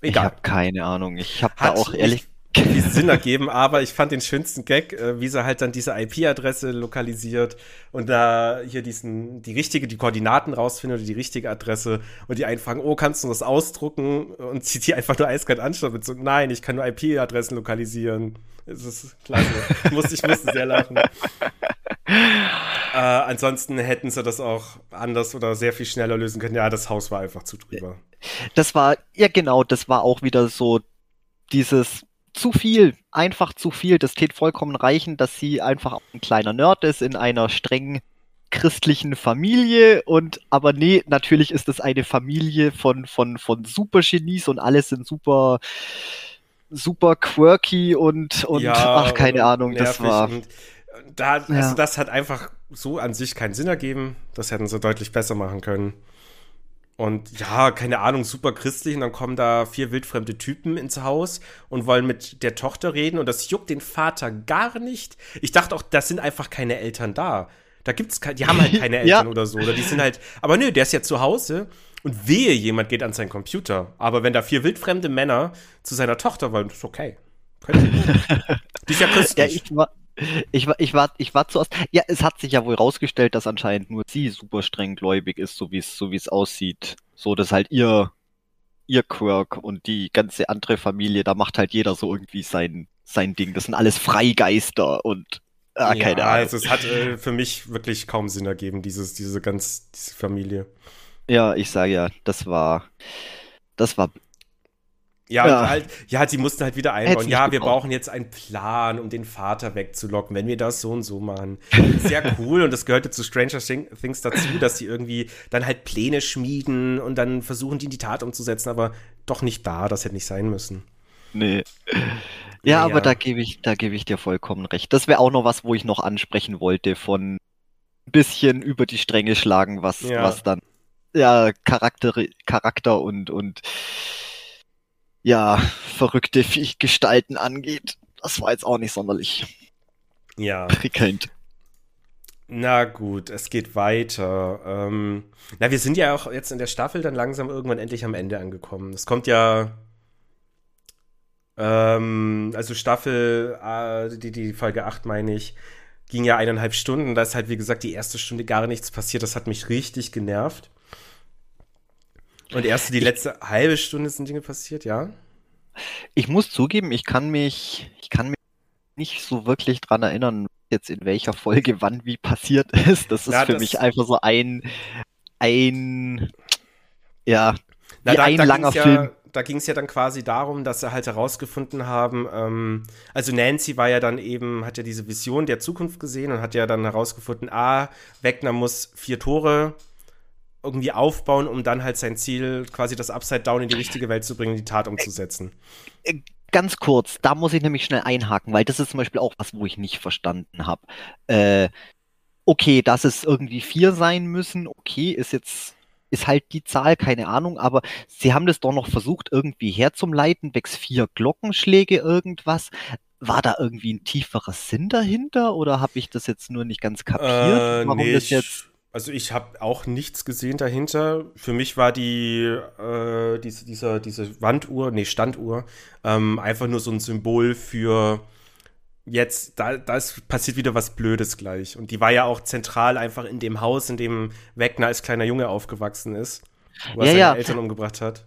Egal. Ich habe keine Ahnung. Ich habe da auch ehrlich Sinn ergeben, aber ich fand den schönsten Gag, äh, wie sie halt dann diese IP-Adresse lokalisiert und da hier diesen, die richtige, die Koordinaten rausfindet oder die richtige Adresse und die einfangen, oh, kannst du das ausdrucken? Und zieht die einfach nur eiskalt anschaut mit so, nein, ich kann nur IP-Adressen lokalisieren. Es ist klasse. Ich musste, ich musste sehr lachen. äh, ansonsten hätten sie das auch anders oder sehr viel schneller lösen können. Ja, das Haus war einfach zu drüber. Das war, ja genau, das war auch wieder so dieses zu viel, einfach zu viel. Das tät vollkommen reichen, dass sie einfach ein kleiner Nerd ist in einer strengen christlichen Familie und aber nee, natürlich ist es eine Familie von von von Supergenies und alle sind super super quirky und und ja, ach keine Ahnung, das war da, also ja. das hat einfach so an sich keinen Sinn ergeben. Das hätten sie deutlich besser machen können. Und ja, keine Ahnung, super christlich. Und dann kommen da vier wildfremde Typen ins Haus und wollen mit der Tochter reden. Und das juckt den Vater gar nicht. Ich dachte auch, das sind einfach keine Eltern da. Da gibt's keine, die haben halt keine Eltern ja. oder so. Oder die sind halt, aber nö, der ist ja zu Hause und wehe, jemand geht an seinen Computer. Aber wenn da vier wildfremde Männer zu seiner Tochter wollen, ist okay. die ist ja christlich. Ja, ich war, ich war, ich war, ich war zuerst. Ja, es hat sich ja wohl rausgestellt, dass anscheinend nur sie super streng gläubig ist, so wie es, so wie es aussieht. So, dass halt ihr, ihr Quirk und die ganze andere Familie, da macht halt jeder so irgendwie sein, sein Ding. Das sind alles Freigeister und ah, ja, keine Ahnung. Also es hat äh, für mich wirklich kaum Sinn ergeben, dieses, diese ganz, diese Familie. Ja, ich sage ja, das war, das war ja, ja. Halt, ja, die mussten halt wieder einbauen. Ja, wir brauchen jetzt einen Plan, um den Vater wegzulocken, wenn wir das so und so machen. Sehr cool und das gehörte zu Stranger Things dazu, dass sie irgendwie dann halt Pläne schmieden und dann versuchen, die in die Tat umzusetzen, aber doch nicht da, das hätte nicht sein müssen. Nee. Ja, ja. aber da gebe ich, da gebe ich dir vollkommen recht. Das wäre auch noch was, wo ich noch ansprechen wollte, von ein bisschen über die Stränge schlagen, was, was dann ja Charakter, Charakter und, und ja, verrückte Gestalten angeht. Das war jetzt auch nicht sonderlich ja. prickelnd. Na gut, es geht weiter. Ähm, na, wir sind ja auch jetzt in der Staffel dann langsam irgendwann endlich am Ende angekommen. Es kommt ja, ähm, also Staffel, äh, die, die Folge 8 meine ich, ging ja eineinhalb Stunden. Da ist halt, wie gesagt, die erste Stunde gar nichts passiert. Das hat mich richtig genervt. Und erst die letzte halbe Stunde sind Dinge passiert, ja? Ich muss zugeben, ich kann mich, ich kann mich nicht so wirklich dran erinnern, jetzt in welcher Folge wann wie passiert ist. Das ist ja, für das mich einfach so ein, ein, ja, Na, da, ein da langer Film. Ja, da ging es ja dann quasi darum, dass sie halt herausgefunden haben, ähm, also Nancy war ja dann eben, hat ja diese Vision der Zukunft gesehen und hat ja dann herausgefunden, ah, Wegner muss vier Tore irgendwie aufbauen, um dann halt sein Ziel, quasi das Upside Down in die richtige Welt zu bringen, die Tat umzusetzen. Äh, ganz kurz, da muss ich nämlich schnell einhaken, weil das ist zum Beispiel auch was, wo ich nicht verstanden habe. Äh, okay, dass es irgendwie vier sein müssen, okay, ist jetzt ist halt die Zahl, keine Ahnung, aber sie haben das doch noch versucht, irgendwie herzumleiten, wächst vier Glockenschläge, irgendwas. War da irgendwie ein tieferer Sinn dahinter oder habe ich das jetzt nur nicht ganz kapiert, äh, warum nee, das jetzt also ich habe auch nichts gesehen dahinter. Für mich war die äh, diese, dieser, diese Wanduhr, nee, Standuhr, ähm, einfach nur so ein Symbol für jetzt, da, da ist passiert wieder was Blödes gleich. Und die war ja auch zentral einfach in dem Haus, in dem Wegner als kleiner Junge aufgewachsen ist, wo er ja, seine ja. Eltern umgebracht hat.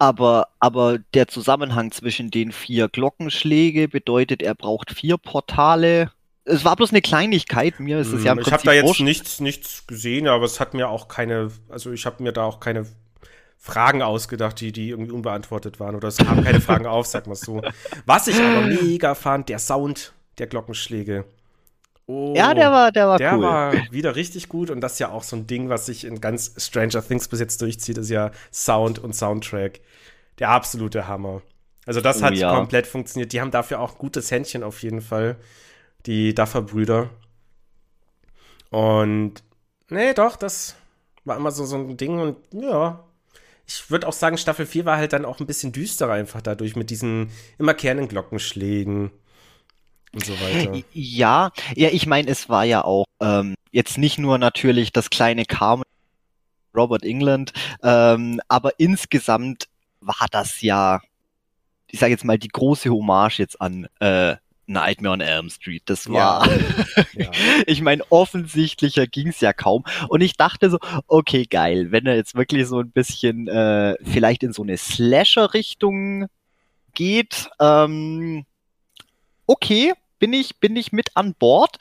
Aber, aber der Zusammenhang zwischen den vier Glockenschläge bedeutet, er braucht vier Portale. Es war bloß eine Kleinigkeit, mir ist es ja im Ich habe da jetzt nichts, nichts gesehen, aber es hat mir auch keine, also ich habe mir da auch keine Fragen ausgedacht, die, die irgendwie unbeantwortet waren. Oder es kamen keine Fragen auf, sag mal so. Was ich aber mega fand, der Sound der Glockenschläge. Oh, ja, der war, der war der cool. Der war wieder richtig gut und das ist ja auch so ein Ding, was sich in ganz Stranger Things bis jetzt durchzieht, ist ja Sound und Soundtrack. Der absolute Hammer. Also das oh, hat ja. komplett funktioniert. Die haben dafür auch ein gutes Händchen auf jeden Fall. Die Duffer-Brüder. Und nee, doch, das war immer so, so ein Ding und ja, ich würde auch sagen, Staffel 4 war halt dann auch ein bisschen düsterer einfach dadurch mit diesen immer kehrenden Glockenschlägen und so weiter. Ja, ja, ich meine, es war ja auch ähm, jetzt nicht nur natürlich das kleine Carmen Robert England, ähm, aber insgesamt war das ja, ich sage jetzt mal, die große Hommage jetzt an äh, Nightmare on Elm Street. Das war, ja. ja. ich meine, offensichtlicher ging's ja kaum. Und ich dachte so, okay, geil, wenn er jetzt wirklich so ein bisschen äh, vielleicht in so eine Slasher-Richtung geht, ähm, okay, bin ich, bin ich mit an Bord.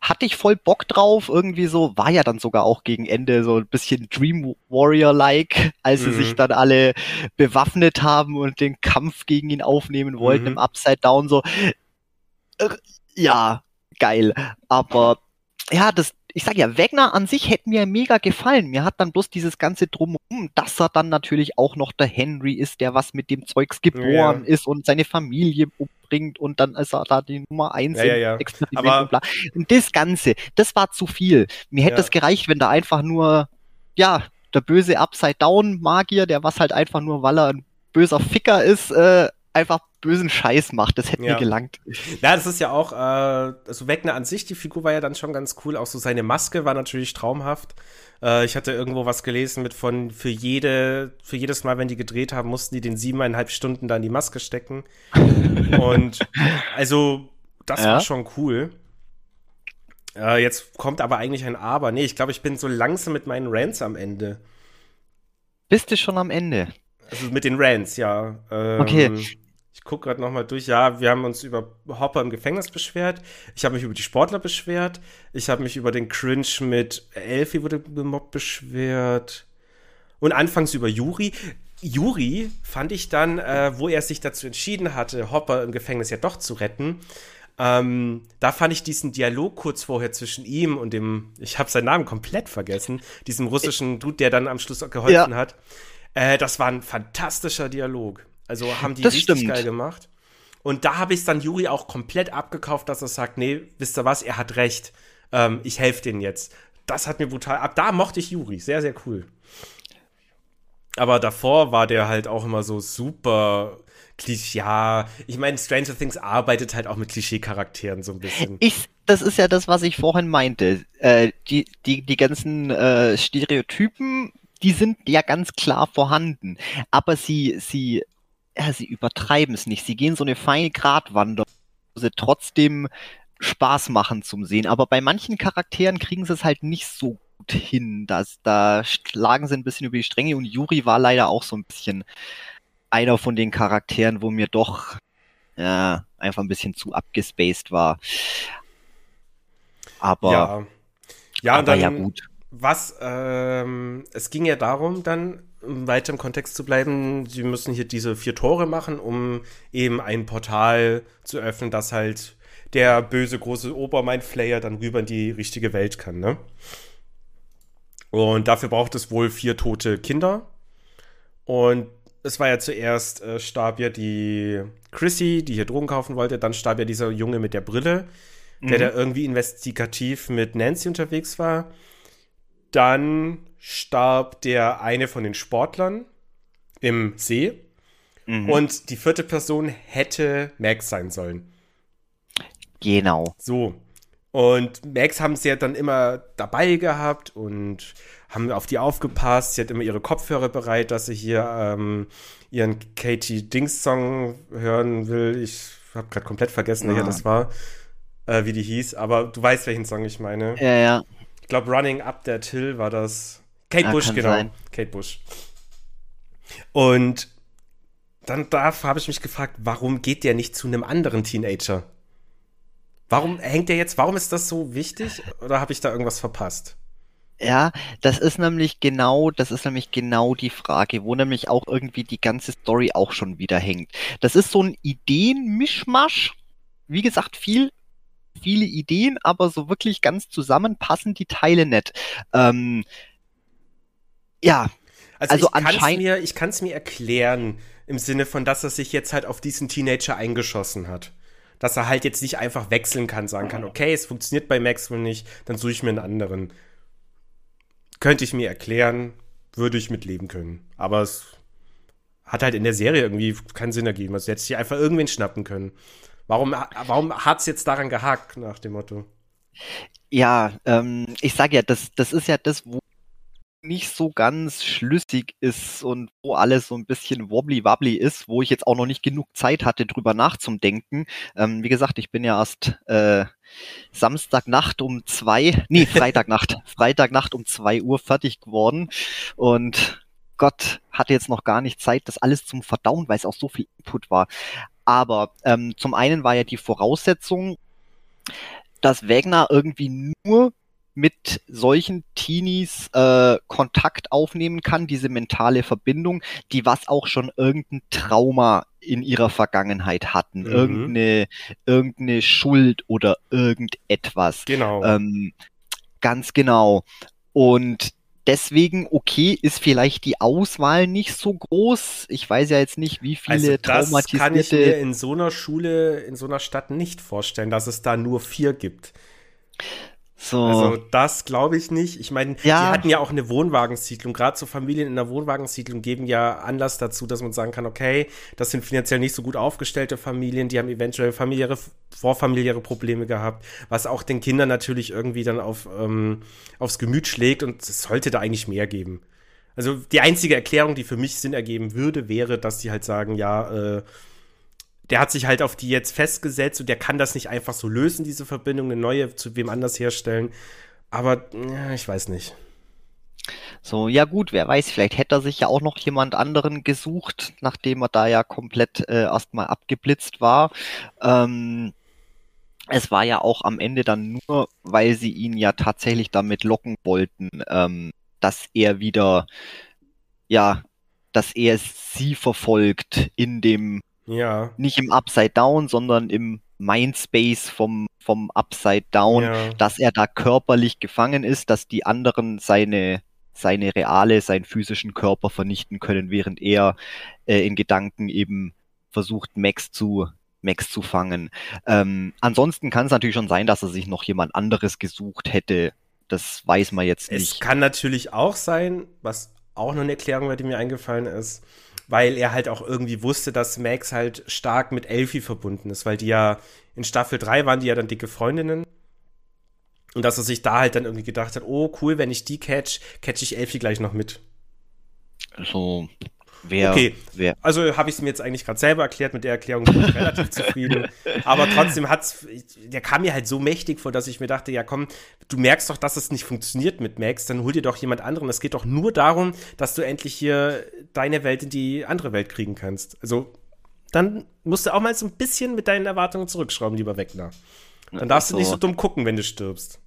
Hatte ich voll Bock drauf. Irgendwie so, war ja dann sogar auch gegen Ende so ein bisschen Dream Warrior-like, als mhm. sie sich dann alle bewaffnet haben und den Kampf gegen ihn aufnehmen wollten mhm. im Upside Down. So, ja, geil. Aber ja, das, ich sag ja, Wegner an sich hätte mir mega gefallen. Mir hat dann bloß dieses ganze Drumherum, dass er dann natürlich auch noch der Henry ist, der was mit dem Zeugs geboren ja. ist und seine Familie umbringt und dann ist er da die Nummer eins ja, ja, Experiment Aber und bla. Und das Ganze, das war zu viel. Mir hätte es gereicht, wenn da einfach nur, ja, der böse Upside-Down-Magier, der was halt einfach nur, weil er ein böser Ficker ist, äh, einfach bösen Scheiß macht. Das hätte ja. mir gelangt. Ja, das ist ja auch, äh, also Wegner an sich, die Figur war ja dann schon ganz cool. Auch so seine Maske war natürlich traumhaft. Äh, ich hatte irgendwo was gelesen mit von, für jede, für jedes Mal, wenn die gedreht haben, mussten die den siebeneinhalb Stunden da in die Maske stecken. Und also, das ja. war schon cool. Äh, jetzt kommt aber eigentlich ein Aber. Nee, ich glaube, ich bin so langsam mit meinen Rants am Ende. Bist du schon am Ende? Also mit den Rants, ja. Ähm, okay. Ich gucke gerade nochmal durch. Ja, wir haben uns über Hopper im Gefängnis beschwert. Ich habe mich über die Sportler beschwert. Ich habe mich über den Cringe mit Elfie wurde gemobbt beschwert. Und anfangs über Juri. Juri fand ich dann, äh, wo er sich dazu entschieden hatte, Hopper im Gefängnis ja doch zu retten. Ähm, da fand ich diesen Dialog kurz vorher zwischen ihm und dem, ich habe seinen Namen komplett vergessen, diesem russischen Dude, der dann am Schluss geholfen ja. hat. Äh, das war ein fantastischer Dialog. Also haben die das richtig stimmt. geil gemacht. Und da habe ich es dann Juri auch komplett abgekauft, dass er sagt, nee, wisst ihr was, er hat recht. Ähm, ich helfe denen jetzt. Das hat mir brutal. Ab da mochte ich Juri. Sehr, sehr cool. Aber davor war der halt auch immer so super Klischee. Ja, ich meine, Stranger Things arbeitet halt auch mit Klischee-Charakteren so ein bisschen. Ich, das ist ja das, was ich vorhin meinte. Äh, die, die, die ganzen äh, Stereotypen, die sind ja ganz klar vorhanden. Aber sie, sie ja, sie übertreiben es nicht. Sie gehen so eine feine Gratwanderung, wo sie trotzdem Spaß machen zum Sehen. Aber bei manchen Charakteren kriegen sie es halt nicht so gut hin. Das, da schlagen sie ein bisschen über die Stränge und Yuri war leider auch so ein bisschen einer von den Charakteren, wo mir doch ja, einfach ein bisschen zu abgespaced war. Aber ja, ja, aber dann, ja gut. Was, ähm, es ging ja darum, dann weiter im Kontext zu bleiben, sie müssen hier diese vier Tore machen, um eben ein Portal zu öffnen, das halt der böse große Obermindflayer dann rüber in die richtige Welt kann, ne? Und dafür braucht es wohl vier tote Kinder. Und es war ja zuerst, äh, starb ja die Chrissy, die hier Drogen kaufen wollte, dann starb ja dieser Junge mit der Brille, der mhm. da irgendwie investigativ mit Nancy unterwegs war. Dann starb der eine von den Sportlern im See. Mhm. Und die vierte Person hätte Max sein sollen. Genau. So. Und Max haben sie ja dann immer dabei gehabt und haben auf die aufgepasst. Sie hat immer ihre Kopfhörer bereit, dass sie hier ähm, ihren Katie Dings Song hören will. Ich habe gerade komplett vergessen, ja. wer das war. äh, wie die hieß, aber du weißt, welchen Song ich meine. Ja, ja. Ich glaube, Running Up That Hill war das. Kate ja, Bush, genau. Sein. Kate Bush. Und dann da habe ich mich gefragt, warum geht der nicht zu einem anderen Teenager? Warum hängt der jetzt, warum ist das so wichtig? Oder habe ich da irgendwas verpasst? Ja, das ist nämlich genau, das ist nämlich genau die Frage, wo nämlich auch irgendwie die ganze Story auch schon wieder hängt. Das ist so ein Ideenmischmasch. Wie gesagt, viel, viele Ideen, aber so wirklich ganz zusammenpassen die Teile nicht. Ähm, ja. Also, also ich kann es mir, ich kann es mir erklären im Sinne von, dass er sich jetzt halt auf diesen Teenager eingeschossen hat. Dass er halt jetzt nicht einfach wechseln kann, sagen kann, okay, es funktioniert bei Maxwell nicht, dann suche ich mir einen anderen. Könnte ich mir erklären, würde ich mitleben können. Aber es hat halt in der Serie irgendwie keinen Sinn ergeben. Also hätte sich einfach irgendwen schnappen können. Warum, warum hat es jetzt daran gehakt, nach dem Motto? Ja, ähm, ich sage ja, das, das ist ja das, wo nicht so ganz schlüssig ist und wo alles so ein bisschen wobbly-wobbly ist, wo ich jetzt auch noch nicht genug Zeit hatte, drüber nachzudenken. Ähm, wie gesagt, ich bin ja erst äh, Samstagnacht um zwei, nee, Freitagnacht, Freitagnacht um zwei Uhr fertig geworden und Gott hatte jetzt noch gar nicht Zeit, das alles zum Verdauen, weil es auch so viel Input war. Aber ähm, zum einen war ja die Voraussetzung, dass Wagner irgendwie nur mit solchen Teenies äh, Kontakt aufnehmen kann, diese mentale Verbindung, die was auch schon irgendein Trauma in ihrer Vergangenheit hatten, mhm. irgendeine, irgendeine Schuld oder irgendetwas. Genau. Ähm, ganz genau. Und deswegen, okay, ist vielleicht die Auswahl nicht so groß. Ich weiß ja jetzt nicht, wie viele also das traumatisierte... kann ich mir in so einer Schule, in so einer Stadt nicht vorstellen, dass es da nur vier gibt. So. Also das glaube ich nicht. Ich meine, ja. die hatten ja auch eine Wohnwagensiedlung. Gerade so Familien in der Wohnwagensiedlung geben ja Anlass dazu, dass man sagen kann, okay, das sind finanziell nicht so gut aufgestellte Familien, die haben eventuell familiäre, vorfamiliäre Probleme gehabt, was auch den Kindern natürlich irgendwie dann auf, ähm, aufs Gemüt schlägt und es sollte da eigentlich mehr geben. Also die einzige Erklärung, die für mich Sinn ergeben würde, wäre, dass die halt sagen, ja, äh, der hat sich halt auf die jetzt festgesetzt und der kann das nicht einfach so lösen, diese Verbindung, eine neue zu wem anders herstellen. Aber ja, ich weiß nicht. So, ja gut, wer weiß, vielleicht hätte er sich ja auch noch jemand anderen gesucht, nachdem er da ja komplett äh, erstmal abgeblitzt war. Ähm, es war ja auch am Ende dann nur, weil sie ihn ja tatsächlich damit locken wollten, ähm, dass er wieder, ja, dass er sie verfolgt in dem ja. Nicht im Upside Down, sondern im Mindspace vom, vom Upside Down, ja. dass er da körperlich gefangen ist, dass die anderen seine, seine reale, seinen physischen Körper vernichten können, während er äh, in Gedanken eben versucht, Max zu, Max zu fangen. Ähm, ansonsten kann es natürlich schon sein, dass er sich noch jemand anderes gesucht hätte. Das weiß man jetzt nicht. Es kann natürlich auch sein, was auch noch eine Erklärung wäre, die mir eingefallen ist, weil er halt auch irgendwie wusste, dass Max halt stark mit Elfie verbunden ist, weil die ja in Staffel 3 waren die ja dann dicke Freundinnen. Und dass er sich da halt dann irgendwie gedacht hat, oh cool, wenn ich die catch, catch ich Elfie gleich noch mit. So, Wer, okay, wer? also habe ich es mir jetzt eigentlich gerade selber erklärt, mit der Erklärung bin ich relativ zufrieden. Aber trotzdem hat's, der kam mir halt so mächtig vor, dass ich mir dachte, ja komm, du merkst doch, dass es nicht funktioniert mit Max, dann hol dir doch jemand anderen. Es geht doch nur darum, dass du endlich hier deine Welt in die andere Welt kriegen kannst. Also dann musst du auch mal so ein bisschen mit deinen Erwartungen zurückschrauben, lieber Wegner. Dann darfst so. du nicht so dumm gucken, wenn du stirbst.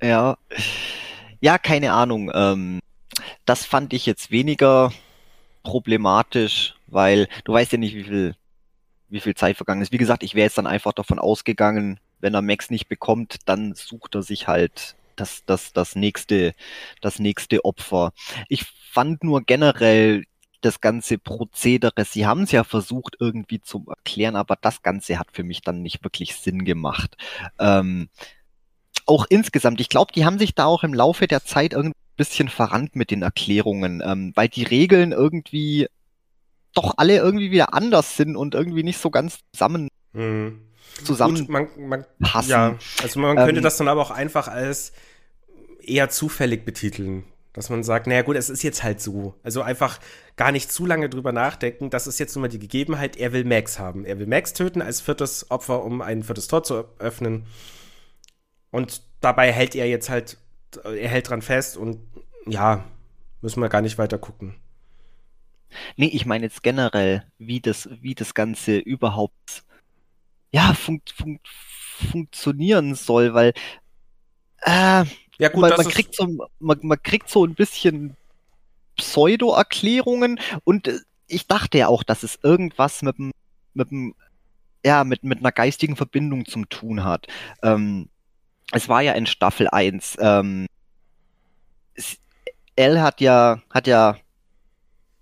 Ja, ja, keine Ahnung. Ähm, das fand ich jetzt weniger problematisch, weil du weißt ja nicht, wie viel, wie viel Zeit vergangen ist. Wie gesagt, ich wäre jetzt dann einfach davon ausgegangen, wenn er Max nicht bekommt, dann sucht er sich halt das, das, das nächste, das nächste Opfer. Ich fand nur generell das ganze Prozedere, sie haben es ja versucht irgendwie zu erklären, aber das Ganze hat für mich dann nicht wirklich Sinn gemacht. Ähm, auch insgesamt, ich glaube, die haben sich da auch im Laufe der Zeit irgendwie bisschen verrannt mit den Erklärungen, ähm, weil die Regeln irgendwie doch alle irgendwie wieder anders sind und irgendwie nicht so ganz zusammen mhm. zusammen man, man, passen. Ja, also man könnte ähm, das dann aber auch einfach als eher zufällig betiteln. Dass man sagt, naja gut, es ist jetzt halt so. Also einfach gar nicht zu lange drüber nachdenken. Das ist jetzt nun mal die Gegebenheit, er will Max haben. Er will Max töten als viertes Opfer, um ein viertes Tor zu öffnen. Und dabei hält er jetzt halt, er hält dran fest und ja, müssen wir gar nicht weiter gucken. Nee, ich meine jetzt generell, wie das, wie das Ganze überhaupt ja, fun fun funktionieren soll, weil äh, ja, gut, man, man kriegt so, man, man kriegt so ein bisschen Pseudo-Erklärungen und äh, ich dachte ja auch, dass es irgendwas mit dem, mit dem, ja, mit, mit einer geistigen Verbindung zum tun hat. Ähm, es war ja in Staffel 1, ähm, L hat ja, hat ja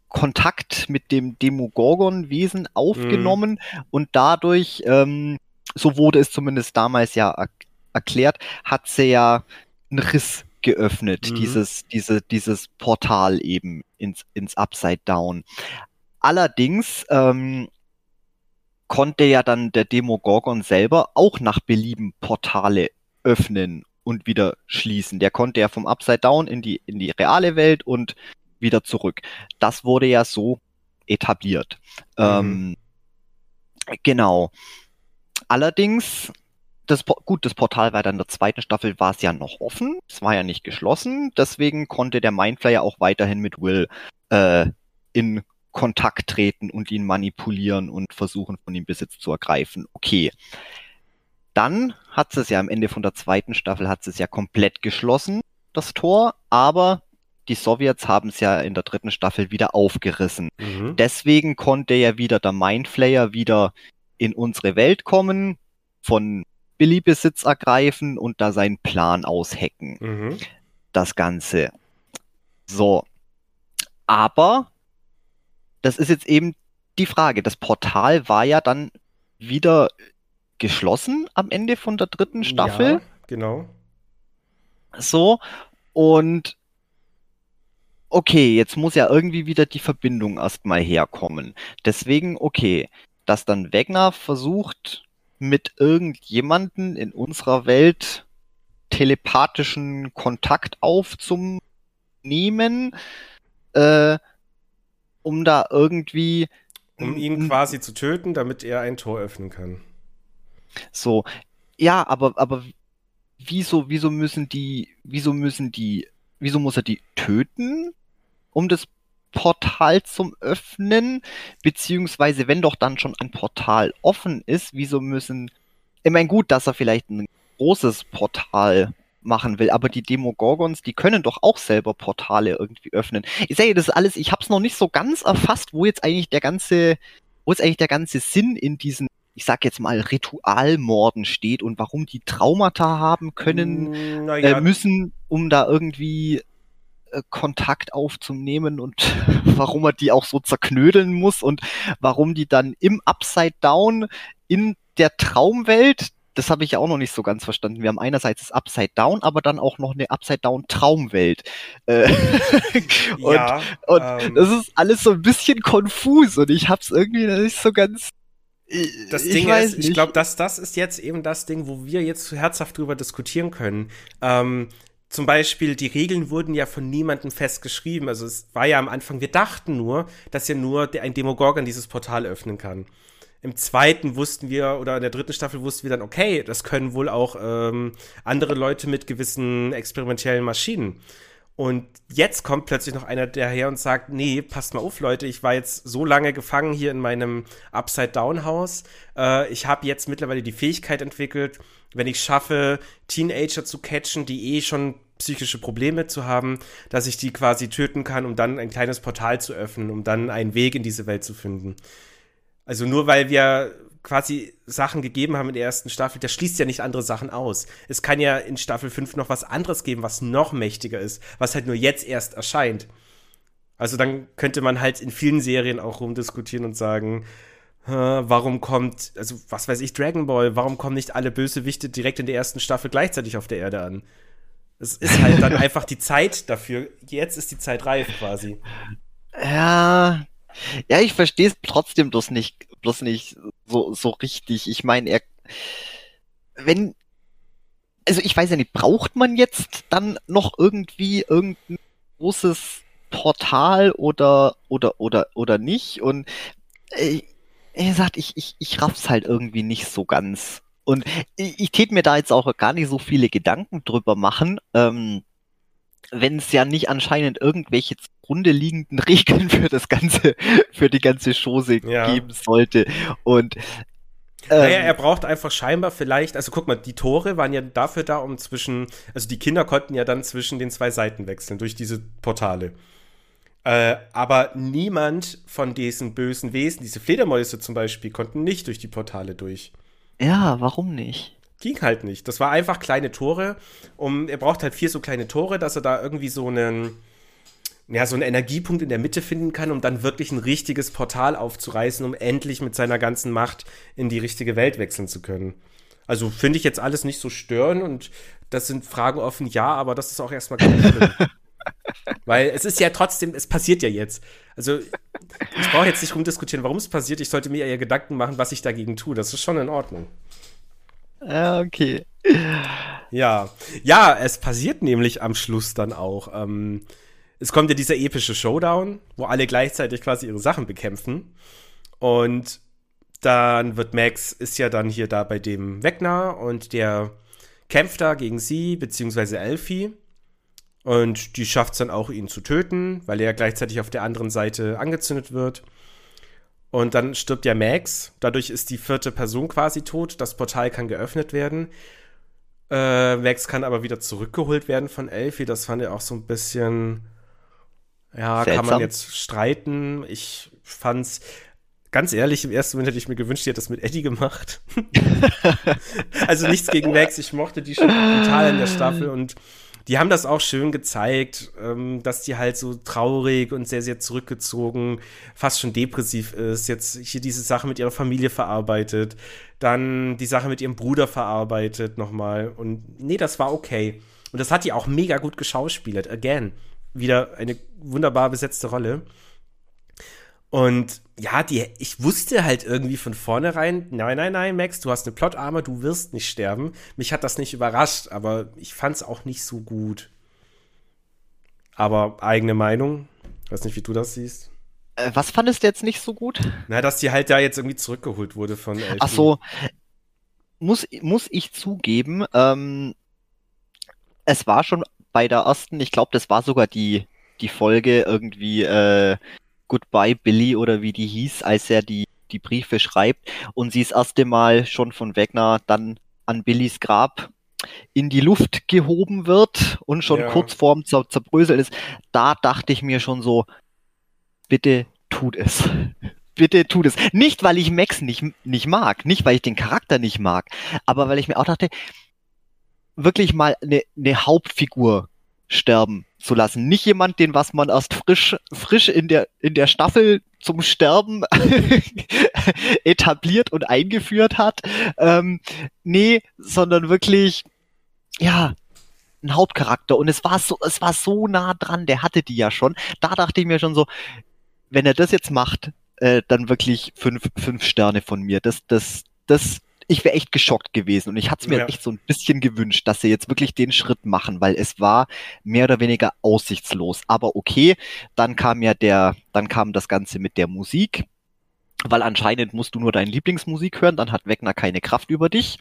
Kontakt mit dem Demogorgon-Wesen aufgenommen mhm. und dadurch, ähm, so wurde es zumindest damals ja er erklärt, hat sie ja einen Riss geöffnet, mhm. dieses, diese, dieses Portal eben ins, ins Upside Down. Allerdings ähm, konnte ja dann der Demogorgon selber auch nach Belieben Portale öffnen und wieder schließen. Der konnte ja vom Upside Down in die, in die reale Welt und wieder zurück. Das wurde ja so etabliert. Mhm. Ähm, genau. Allerdings das, gut, das Portal war dann in der zweiten Staffel war es ja noch offen, es war ja nicht geschlossen, deswegen konnte der Mindflayer auch weiterhin mit Will äh, in Kontakt treten und ihn manipulieren und versuchen, von ihm Besitz zu ergreifen. Okay. Dann hat es ja am Ende von der zweiten Staffel hat es ja komplett geschlossen, das Tor, aber die Sowjets haben es ja in der dritten Staffel wieder aufgerissen. Mhm. Deswegen konnte ja wieder der Mindflayer wieder in unsere Welt kommen, von Billy-Besitz ergreifen und da seinen Plan aushacken. Mhm. Das Ganze. So. Aber das ist jetzt eben die Frage. Das Portal war ja dann wieder geschlossen am Ende von der dritten Staffel. Ja, genau. So. Und okay, jetzt muss ja irgendwie wieder die Verbindung erstmal herkommen. Deswegen, okay, dass dann Wegner versucht, mit irgendjemanden in unserer Welt telepathischen Kontakt aufzunehmen, äh, um da irgendwie. Um ihn quasi zu töten, damit er ein Tor öffnen kann. So, ja, aber, aber wieso, wieso müssen die, wieso müssen die, wieso muss er die töten, um das Portal zum Öffnen, beziehungsweise wenn doch dann schon ein Portal offen ist, wieso müssen, ich meine gut, dass er vielleicht ein großes Portal machen will, aber die Demogorgons, die können doch auch selber Portale irgendwie öffnen. Ich sehe das alles, ich habe es noch nicht so ganz erfasst, wo jetzt eigentlich der ganze, wo jetzt eigentlich der ganze Sinn in diesen ich sag jetzt mal, Ritualmorden steht und warum die Traumata haben können, mm, ja. äh, müssen, um da irgendwie äh, Kontakt aufzunehmen und warum er die auch so zerknödeln muss und warum die dann im Upside Down in der Traumwelt, das habe ich auch noch nicht so ganz verstanden. Wir haben einerseits das Upside Down, aber dann auch noch eine Upside Down Traumwelt. Äh, und, ja, und ähm, das ist alles so ein bisschen konfus und ich habe es irgendwie nicht so ganz das Ding ich ist, nicht. ich glaube, dass das ist jetzt eben das Ding, wo wir jetzt herzhaft drüber diskutieren können. Ähm, zum Beispiel, die Regeln wurden ja von niemandem festgeschrieben. Also es war ja am Anfang, wir dachten nur, dass ja nur ein Demogorgon dieses Portal öffnen kann. Im zweiten wussten wir, oder in der dritten Staffel wussten wir dann, okay, das können wohl auch ähm, andere Leute mit gewissen experimentellen Maschinen. Und jetzt kommt plötzlich noch einer daher und sagt, nee, passt mal auf, Leute, ich war jetzt so lange gefangen hier in meinem Upside-Down-Haus. Äh, ich habe jetzt mittlerweile die Fähigkeit entwickelt, wenn ich schaffe, Teenager zu catchen, die eh schon psychische Probleme zu haben, dass ich die quasi töten kann, um dann ein kleines Portal zu öffnen, um dann einen Weg in diese Welt zu finden. Also nur weil wir quasi Sachen gegeben haben in der ersten Staffel, das schließt ja nicht andere Sachen aus. Es kann ja in Staffel 5 noch was anderes geben, was noch mächtiger ist, was halt nur jetzt erst erscheint. Also dann könnte man halt in vielen Serien auch rumdiskutieren und sagen, warum kommt, also was weiß ich, Dragon Ball, warum kommen nicht alle Bösewichte direkt in der ersten Staffel gleichzeitig auf der Erde an? Es ist halt dann einfach die Zeit dafür. Jetzt ist die Zeit reif quasi. Ja, ja, ich verstehe es trotzdem bloß nicht, bloß nicht so, so richtig. Ich meine, er, wenn, also ich weiß ja nicht, braucht man jetzt dann noch irgendwie irgendeinen großes Portal oder oder oder oder nicht und äh, er gesagt, ich, ich, ich raff's halt irgendwie nicht so ganz. Und ich, ich tät mir da jetzt auch gar nicht so viele Gedanken drüber machen, ähm, wenn es ja nicht anscheinend irgendwelche zugrunde liegenden Regeln für das ganze, für die ganze Chose ja. geben sollte. Und ähm, naja, er braucht einfach scheinbar vielleicht, also guck mal, die Tore waren ja dafür da, um zwischen, also die Kinder konnten ja dann zwischen den zwei Seiten wechseln durch diese Portale. Äh, aber niemand von diesen bösen Wesen, diese Fledermäuse zum Beispiel, konnten nicht durch die Portale durch. Ja, warum nicht? Ging halt nicht. Das war einfach kleine Tore. Um, er braucht halt vier so kleine Tore, dass er da irgendwie so einen, ja, so einen Energiepunkt in der Mitte finden kann, um dann wirklich ein richtiges Portal aufzureißen, um endlich mit seiner ganzen Macht in die richtige Welt wechseln zu können. Also finde ich jetzt alles nicht so störend und das sind Fragen offen, ja, aber das ist auch erstmal kein Problem. Weil es ist ja trotzdem, es passiert ja jetzt. Also ich brauche jetzt nicht rumdiskutieren, warum es passiert. Ich sollte mir eher Gedanken machen, was ich dagegen tue. Das ist schon in Ordnung. Ja, okay. Ja, ja, es passiert nämlich am Schluss dann auch. Ähm, es kommt ja dieser epische Showdown, wo alle gleichzeitig quasi ihre Sachen bekämpfen. Und dann wird Max, ist ja dann hier da bei dem Wegner und der kämpft da gegen sie, beziehungsweise Elfie. Und die schafft es dann auch, ihn zu töten, weil er gleichzeitig auf der anderen Seite angezündet wird. Und dann stirbt ja Max. Dadurch ist die vierte Person quasi tot. Das Portal kann geöffnet werden. Äh, Max kann aber wieder zurückgeholt werden von Elfie. Das fand er auch so ein bisschen. Ja, Seltsam. kann man jetzt streiten. Ich fand's. Ganz ehrlich, im ersten Moment hätte ich mir gewünscht, die hätte das mit Eddie gemacht. also nichts gegen Max. Ich mochte die schon total in der Staffel und die haben das auch schön gezeigt, ähm, dass die halt so traurig und sehr, sehr zurückgezogen, fast schon depressiv ist. Jetzt hier diese Sache mit ihrer Familie verarbeitet, dann die Sache mit ihrem Bruder verarbeitet nochmal. Und nee, das war okay. Und das hat die auch mega gut geschauspielert. Again, wieder eine wunderbar besetzte Rolle. Und ja, die, ich wusste halt irgendwie von vornherein, nein, nein, nein, Max, du hast eine Plotarme, du wirst nicht sterben. Mich hat das nicht überrascht, aber ich fand es auch nicht so gut. Aber eigene Meinung, ich weiß nicht, wie du das siehst. Äh, was fandest du jetzt nicht so gut? Na, dass die halt da jetzt irgendwie zurückgeholt wurde von Elfie. Ach so, muss, muss ich zugeben, ähm, es war schon bei der ersten, ich glaube, das war sogar die, die Folge irgendwie, äh, Goodbye Billy oder wie die hieß, als er die, die Briefe schreibt und sie das erste Mal schon von Wegner dann an Billys Grab in die Luft gehoben wird und schon ja. kurz vorm Zer Zerbröseln ist, da dachte ich mir schon so, bitte tut es. bitte tut es. Nicht, weil ich Max nicht, nicht mag, nicht, weil ich den Charakter nicht mag, aber weil ich mir auch dachte, wirklich mal eine, eine Hauptfigur sterben zu lassen. Nicht jemand, den was man erst frisch, frisch in der, in der Staffel zum Sterben etabliert und eingeführt hat. Ähm, nee, sondern wirklich, ja, ein Hauptcharakter. Und es war so, es war so nah dran, der hatte die ja schon. Da dachte ich mir schon so, wenn er das jetzt macht, äh, dann wirklich fünf, fünf Sterne von mir. Das, das, das ich wäre echt geschockt gewesen und ich hatte es mir ja. echt so ein bisschen gewünscht, dass sie jetzt wirklich den Schritt machen, weil es war mehr oder weniger aussichtslos. Aber okay, dann kam ja der, dann kam das Ganze mit der Musik weil anscheinend musst du nur deine Lieblingsmusik hören, dann hat Wegner keine Kraft über dich.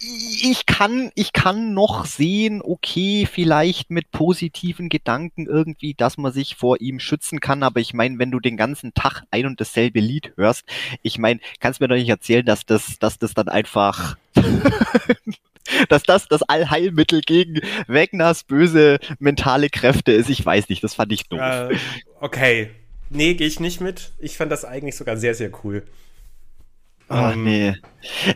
Ich kann, ich kann noch sehen, okay, vielleicht mit positiven Gedanken irgendwie, dass man sich vor ihm schützen kann, aber ich meine, wenn du den ganzen Tag ein und dasselbe Lied hörst, ich meine, kannst mir doch nicht erzählen, dass das, dass das dann einfach dass das das Allheilmittel gegen Wegners böse mentale Kräfte ist. Ich weiß nicht, das fand ich doof. Äh, okay, Nee, gehe ich nicht mit. Ich fand das eigentlich sogar sehr, sehr cool. Ach ähm, nee.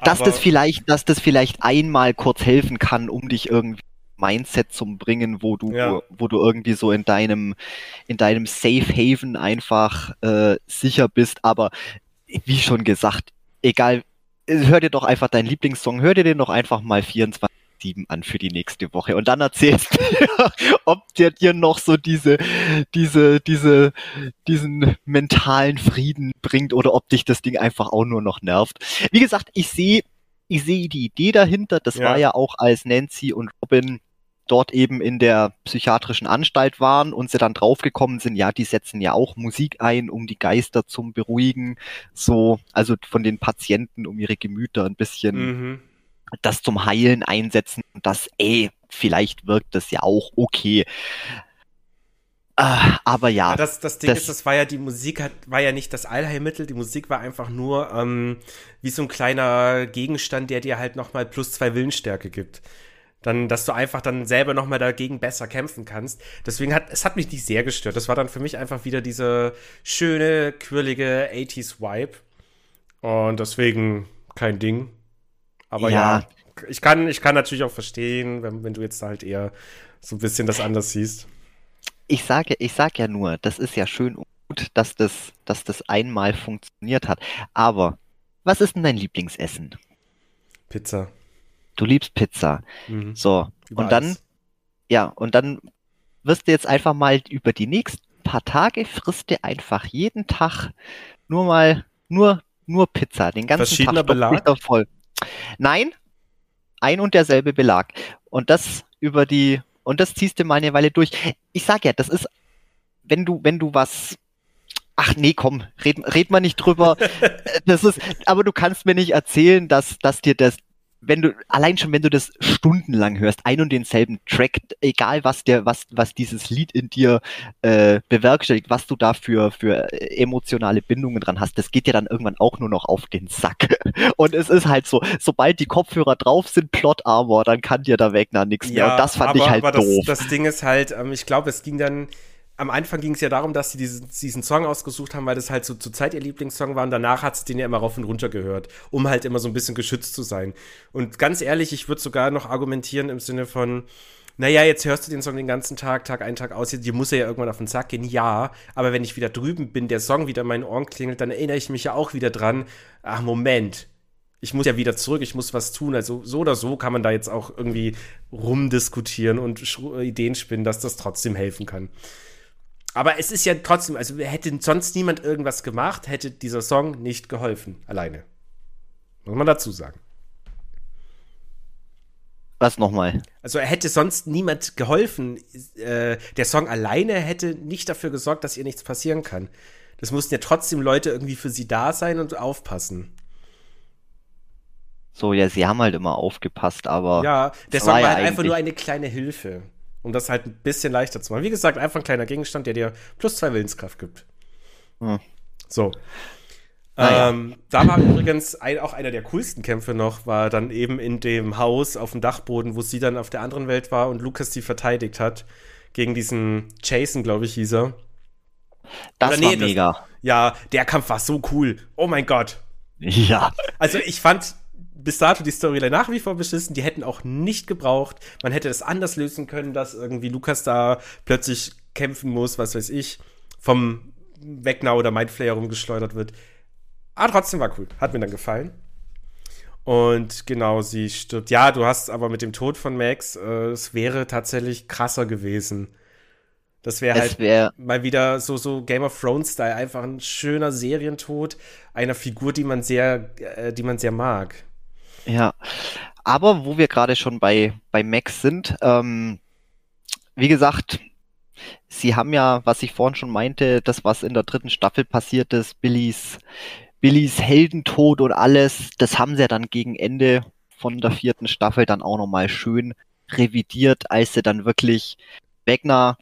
Dass das vielleicht, dass das vielleicht einmal kurz helfen kann, um dich irgendwie Mindset zu bringen, wo du, ja. wo, wo, du irgendwie so in deinem, in deinem Safe Haven einfach äh, sicher bist. Aber wie schon gesagt, egal, hör dir doch einfach deinen Lieblingssong, hör dir den doch einfach mal 24 7 an für die nächste Woche. Und dann erzählst du, ob der dir noch so diese, diese, diese, diesen mentalen Frieden bringt oder ob dich das Ding einfach auch nur noch nervt. Wie gesagt, ich sehe, ich sehe die Idee dahinter. Das ja. war ja auch als Nancy und Robin dort eben in der psychiatrischen Anstalt waren und sie dann draufgekommen sind, ja, die setzen ja auch Musik ein, um die Geister zum Beruhigen, so, also von den Patienten, um ihre Gemüter ein bisschen mhm. Das zum Heilen einsetzen und das, ey, vielleicht wirkt das ja auch okay. Uh, aber ja. ja. das, das Ding das, ist, das war ja, die Musik hat, war ja nicht das Allheilmittel, die Musik war einfach nur ähm, wie so ein kleiner Gegenstand, der dir halt nochmal plus zwei Willensstärke gibt. Dann, dass du einfach dann selber nochmal dagegen besser kämpfen kannst. Deswegen hat, es hat mich nicht sehr gestört. Das war dann für mich einfach wieder diese schöne, quirlige 80s-Vibe. Und deswegen kein Ding. Aber ja, ja ich, kann, ich kann natürlich auch verstehen, wenn, wenn du jetzt halt eher so ein bisschen das anders siehst ich sage, ich sage ja nur, das ist ja schön und gut, dass das, dass das einmal funktioniert hat. Aber was ist denn dein Lieblingsessen? Pizza. Du liebst Pizza. Mhm. So. Über und dann, ja, und dann wirst du jetzt einfach mal über die nächsten paar Tage frisst du einfach jeden Tag nur mal, nur, nur Pizza. Den ganzen Verschiedener Tag Belag? voll. Nein, ein und derselbe Belag. Und das über die und das ziehst du mal eine Weile durch. Ich sag ja, das ist, wenn du, wenn du was Ach nee, komm, red, red mal nicht drüber. das ist, aber du kannst mir nicht erzählen, dass, dass dir das, wenn du, allein schon wenn du das stundenlang hörst, ein und denselben Track, egal was der, was, was dieses Lied in dir äh, bewerkstelligt, was du da für, für emotionale Bindungen dran hast, das geht dir dann irgendwann auch nur noch auf den Sack. Und es ist halt so, sobald die Kopfhörer drauf sind, Plot Armor, dann kann dir da Wegner nichts ja, mehr. Und das fand aber, ich halt aber doof. Das, das Ding ist halt, ähm, ich glaube, es ging dann am Anfang ging es ja darum, dass sie diesen, diesen Song ausgesucht haben, weil das halt so zur Zeit ihr Lieblingssong war und danach hat sie den ja immer rauf und runter gehört, um halt immer so ein bisschen geschützt zu sein. Und ganz ehrlich, ich würde sogar noch argumentieren im Sinne von, naja, jetzt hörst du den Song den ganzen Tag, Tag ein, Tag aus, dir muss er ja irgendwann auf den Sack gehen, ja, aber wenn ich wieder drüben bin, der Song wieder in meinen Ohren klingelt, dann erinnere ich mich ja auch wieder dran, ach Moment, ich muss ja wieder zurück, ich muss was tun. Also so oder so kann man da jetzt auch irgendwie rumdiskutieren und Ideen spinnen, dass das trotzdem helfen kann aber es ist ja trotzdem, also hätte sonst niemand irgendwas gemacht, hätte dieser Song nicht geholfen, alleine. Muss man dazu sagen. Was nochmal? Also hätte sonst niemand geholfen. Äh, der Song alleine hätte nicht dafür gesorgt, dass ihr nichts passieren kann. Das mussten ja trotzdem Leute irgendwie für sie da sein und aufpassen. So, ja, sie haben halt immer aufgepasst, aber. Ja, der Song war halt einfach nur eine kleine Hilfe um das halt ein bisschen leichter zu machen. Wie gesagt, einfach ein kleiner Gegenstand, der dir plus zwei Willenskraft gibt. Hm. So. Ah, ähm. Da war übrigens ein, auch einer der coolsten Kämpfe noch, war dann eben in dem Haus auf dem Dachboden, wo sie dann auf der anderen Welt war und Lukas sie verteidigt hat. Gegen diesen Jason, glaube ich, hieß er. Das nee, war mega. Das, ja, der Kampf war so cool. Oh mein Gott. Ja. Also ich fand bis dato die Storyline nach wie vor beschissen. Die hätten auch nicht gebraucht. Man hätte es anders lösen können, dass irgendwie Lukas da plötzlich kämpfen muss, was weiß ich, vom Wegner oder Mindflayer rumgeschleudert wird. Aber trotzdem war cool. Hat mir dann gefallen. Und genau, sie stirbt. Ja, du hast aber mit dem Tod von Max, äh, es wäre tatsächlich krasser gewesen. Das wäre halt wär mal wieder so, so Game of Thrones-Style. Einfach ein schöner Serientod einer Figur, die man sehr, äh, die man sehr mag. Ja, aber wo wir gerade schon bei, bei Max sind, ähm, wie gesagt, sie haben ja, was ich vorhin schon meinte, das, was in der dritten Staffel passiert ist, Billys, Billys Heldentod und alles, das haben sie ja dann gegen Ende von der vierten Staffel dann auch nochmal schön revidiert, als sie dann wirklich Wegner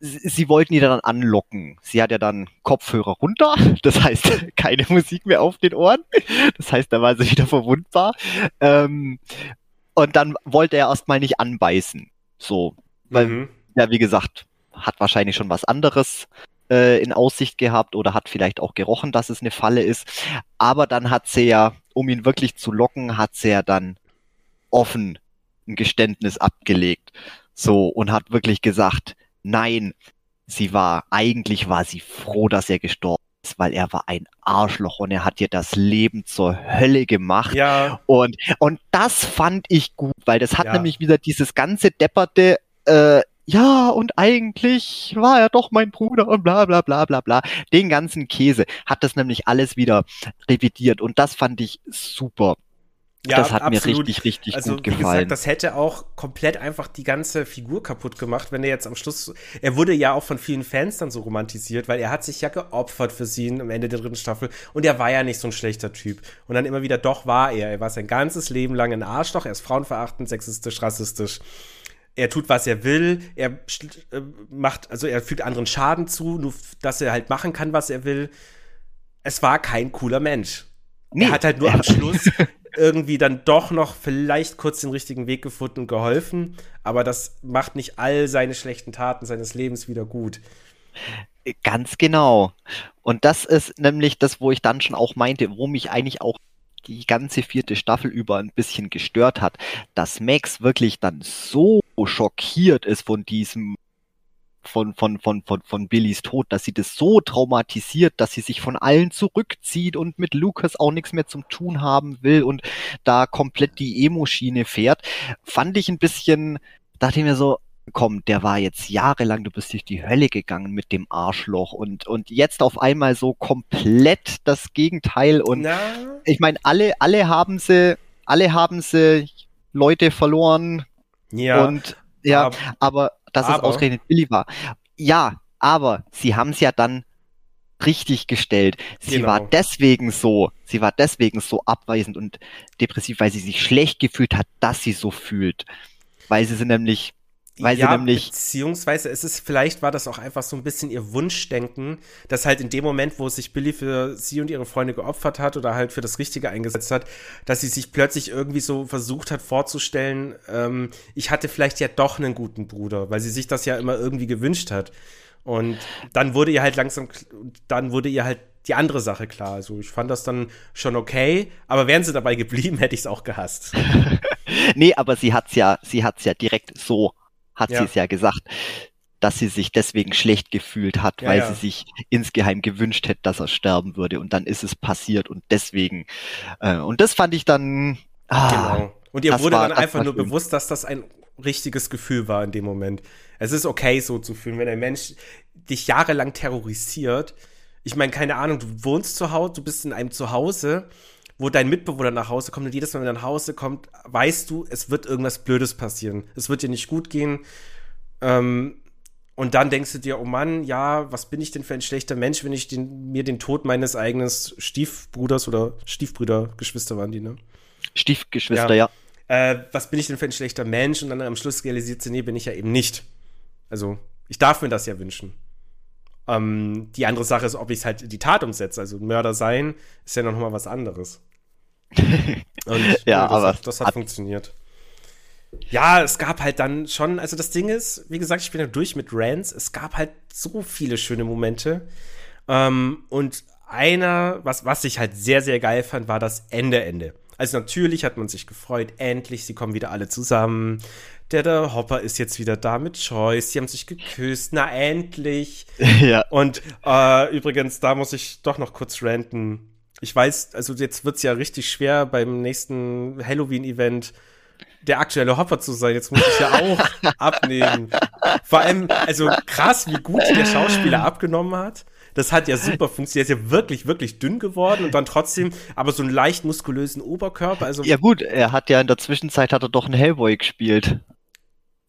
sie wollten ihn dann anlocken. Sie hat ja dann Kopfhörer runter, das heißt keine Musik mehr auf den Ohren. Das heißt, da war sie wieder verwundbar. Ähm, und dann wollte er erstmal nicht anbeißen. So, weil, mhm. ja, wie gesagt, hat wahrscheinlich schon was anderes äh, in Aussicht gehabt oder hat vielleicht auch gerochen, dass es eine Falle ist. Aber dann hat sie ja, um ihn wirklich zu locken, hat sie ja dann offen ein Geständnis abgelegt. So, und hat wirklich gesagt, Nein, sie war, eigentlich war sie froh, dass er gestorben ist, weil er war ein Arschloch und er hat ihr das Leben zur Hölle gemacht. Ja. Und, und das fand ich gut, weil das hat ja. nämlich wieder dieses ganze depperte, äh, ja, und eigentlich war er doch mein Bruder und bla bla bla bla bla. Den ganzen Käse hat das nämlich alles wieder revidiert und das fand ich super. Ja, das hat absolut. mir richtig, richtig also, gut gefallen. Wie gesagt, das hätte auch komplett einfach die ganze Figur kaputt gemacht, wenn er jetzt am Schluss. Er wurde ja auch von vielen Fans dann so romantisiert, weil er hat sich ja geopfert für sie am Ende der dritten Staffel und er war ja nicht so ein schlechter Typ. Und dann immer wieder, doch war er. Er war sein ganzes Leben lang ein Arschloch, er ist frauenverachtend, sexistisch, rassistisch. Er tut, was er will, er äh, macht, also er fügt anderen Schaden zu, nur dass er halt machen kann, was er will. Es war kein cooler Mensch. Nee. Er hat halt nur am Schluss irgendwie dann doch noch vielleicht kurz den richtigen Weg gefunden und geholfen, aber das macht nicht all seine schlechten Taten seines Lebens wieder gut. Ganz genau. Und das ist nämlich das, wo ich dann schon auch meinte, wo mich eigentlich auch die ganze vierte Staffel über ein bisschen gestört hat, dass Max wirklich dann so schockiert ist von diesem von, von, von, von, von Billys Tod, dass sie das so traumatisiert, dass sie sich von allen zurückzieht und mit Lucas auch nichts mehr zum Tun haben will und da komplett die Emo-Schiene fährt, fand ich ein bisschen, dachte ich mir so, komm, der war jetzt jahrelang, du bist durch die Hölle gegangen mit dem Arschloch und, und jetzt auf einmal so komplett das Gegenteil und Na? ich meine, alle, alle haben sie, alle haben sie Leute verloren ja, und ja, aber, aber dass aber, es ausgerechnet Billy war. Ja, aber sie haben es ja dann richtig gestellt. Sie genau. war deswegen so, sie war deswegen so abweisend und depressiv, weil sie sich schlecht gefühlt hat, dass sie so fühlt. Weil sie sie nämlich weil ja, sie nämlich. Beziehungsweise ist es, vielleicht war das auch einfach so ein bisschen ihr Wunschdenken, dass halt in dem Moment, wo sich Billy für sie und ihre Freunde geopfert hat oder halt für das Richtige eingesetzt hat, dass sie sich plötzlich irgendwie so versucht hat vorzustellen, ähm, ich hatte vielleicht ja doch einen guten Bruder, weil sie sich das ja immer irgendwie gewünscht hat. Und dann wurde ihr halt langsam, dann wurde ihr halt die andere Sache klar. Also ich fand das dann schon okay, aber wären sie dabei geblieben, hätte ich es auch gehasst. nee, aber sie hat's ja, sie hat's ja direkt so hat ja. sie es ja gesagt, dass sie sich deswegen schlecht gefühlt hat, ja, weil ja. sie sich insgeheim gewünscht hätte, dass er sterben würde. Und dann ist es passiert und deswegen. Äh, und das fand ich dann. Ah, genau. Und ihr wurde war, dann einfach nur schlimm. bewusst, dass das ein richtiges Gefühl war in dem Moment. Es ist okay, so zu fühlen, wenn ein Mensch dich jahrelang terrorisiert. Ich meine, keine Ahnung, du wohnst zu Hause, du bist in einem Zuhause wo dein Mitbewohner nach Hause kommt und jedes Mal, wenn er nach Hause kommt, weißt du, es wird irgendwas Blödes passieren. Es wird dir nicht gut gehen. Ähm, und dann denkst du dir, oh Mann, ja, was bin ich denn für ein schlechter Mensch, wenn ich den, mir den Tod meines eigenen Stiefbruders oder Stiefbrüder, Geschwister waren die, ne? Stiefgeschwister, ja. ja. Äh, was bin ich denn für ein schlechter Mensch? Und dann am Schluss realisiert sie, nee, bin ich ja eben nicht. Also, ich darf mir das ja wünschen. Ähm, die andere Sache ist, ob ich es halt die Tat umsetze. Also Mörder sein ist ja noch mal was anderes. Und ja, das aber hat, das hat, hat funktioniert. Ja, es gab halt dann schon, also das Ding ist, wie gesagt, ich bin ja durch mit Rants. Es gab halt so viele schöne Momente. Ähm, und einer, was, was ich halt sehr, sehr geil fand, war das Ende, Ende. Also natürlich hat man sich gefreut, endlich, sie kommen wieder alle zusammen. Der, der Hopper ist jetzt wieder da mit Joyce, sie haben sich geküsst, na endlich. Ja. Und äh, übrigens, da muss ich doch noch kurz ranten. Ich weiß, also jetzt wird es ja richtig schwer beim nächsten Halloween-Event der aktuelle Hopper zu sein. Jetzt muss ich ja auch abnehmen. Vor allem, also krass, wie gut der Schauspieler abgenommen hat. Das hat ja super funktioniert. Er ist ja wirklich, wirklich dünn geworden und dann trotzdem aber so einen leicht muskulösen Oberkörper. Also ja gut, er hat ja in der Zwischenzeit hat er doch einen Hellboy gespielt.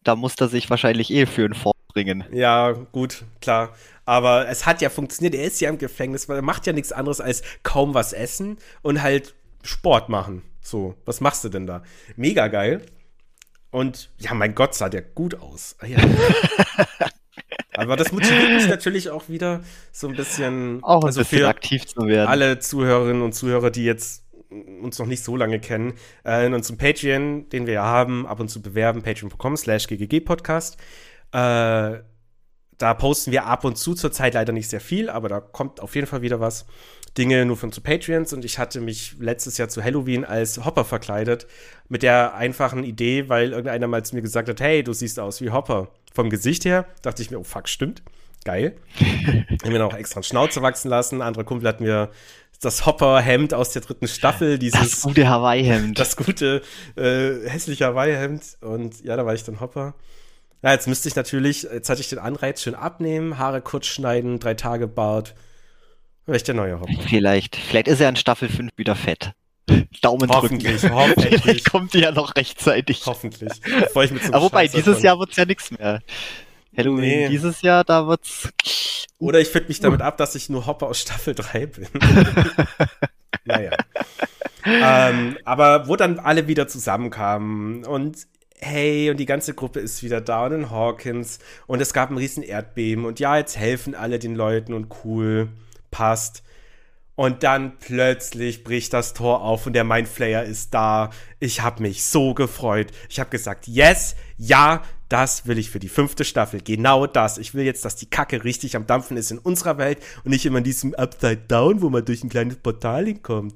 Da muss er sich wahrscheinlich eh für einen vorbringen. Ja, gut, klar. Aber es hat ja funktioniert. Er ist ja im Gefängnis, weil er macht ja nichts anderes als kaum was essen und halt Sport machen. So, was machst du denn da? Mega geil. Und ja, mein Gott, sah der gut aus. Ah, ja. Aber das motiviert mich natürlich auch wieder so ein bisschen, auch ein also bisschen aktiv zu werden. Alle Zuhörerinnen und Zuhörer, die jetzt uns noch nicht so lange kennen, äh, in unserem Patreon, den wir ja haben, ab und zu bewerben, patreon.com slash ggg-podcast. Äh, da posten wir ab und zu, zurzeit leider nicht sehr viel, aber da kommt auf jeden Fall wieder was. Dinge nur von zu Patreons und ich hatte mich letztes Jahr zu Halloween als Hopper verkleidet mit der einfachen Idee, weil irgendeiner mal zu mir gesagt hat, hey, du siehst aus wie Hopper. Vom Gesicht her dachte ich mir, oh fuck, stimmt. Geil. haben mir noch extra einen Schnauze wachsen lassen. Ein anderer Kumpel hat mir das Hopper-Hemd aus der dritten Staffel, dieses. Das gute Hawaii-Hemd. Das gute, äh, hässliche Hawaii-Hemd. Und ja, da war ich dann Hopper. Na, jetzt müsste ich natürlich, jetzt hatte ich den Anreiz schön abnehmen, Haare kurz schneiden, drei Tage Bart. Ich der neue Hopper. Vielleicht, vielleicht ist er in Staffel 5 wieder fett. Daumen hoffentlich, drücken. Hoffentlich, Vielleicht kommt die ja noch rechtzeitig. Hoffentlich. Bevor ich mit so Aber wobei, dieses. Jahr wird's ja nichts mehr. Halloween nee. dieses Jahr, da wird's. Oder ich finde mich damit ab, dass ich nur Hopper aus Staffel 3 bin. naja. ähm, aber wo dann alle wieder zusammenkamen und hey, und die ganze Gruppe ist wieder da und in Hawkins und es gab ein riesen Erdbeben und ja, jetzt helfen alle den Leuten und cool, passt. Und dann plötzlich bricht das Tor auf und der Mindflayer ist da. Ich habe mich so gefreut. Ich habe gesagt, yes, ja, das will ich für die fünfte Staffel. Genau das. Ich will jetzt, dass die Kacke richtig am Dampfen ist in unserer Welt und nicht immer in diesem Upside Down, wo man durch ein kleines Portal hinkommt.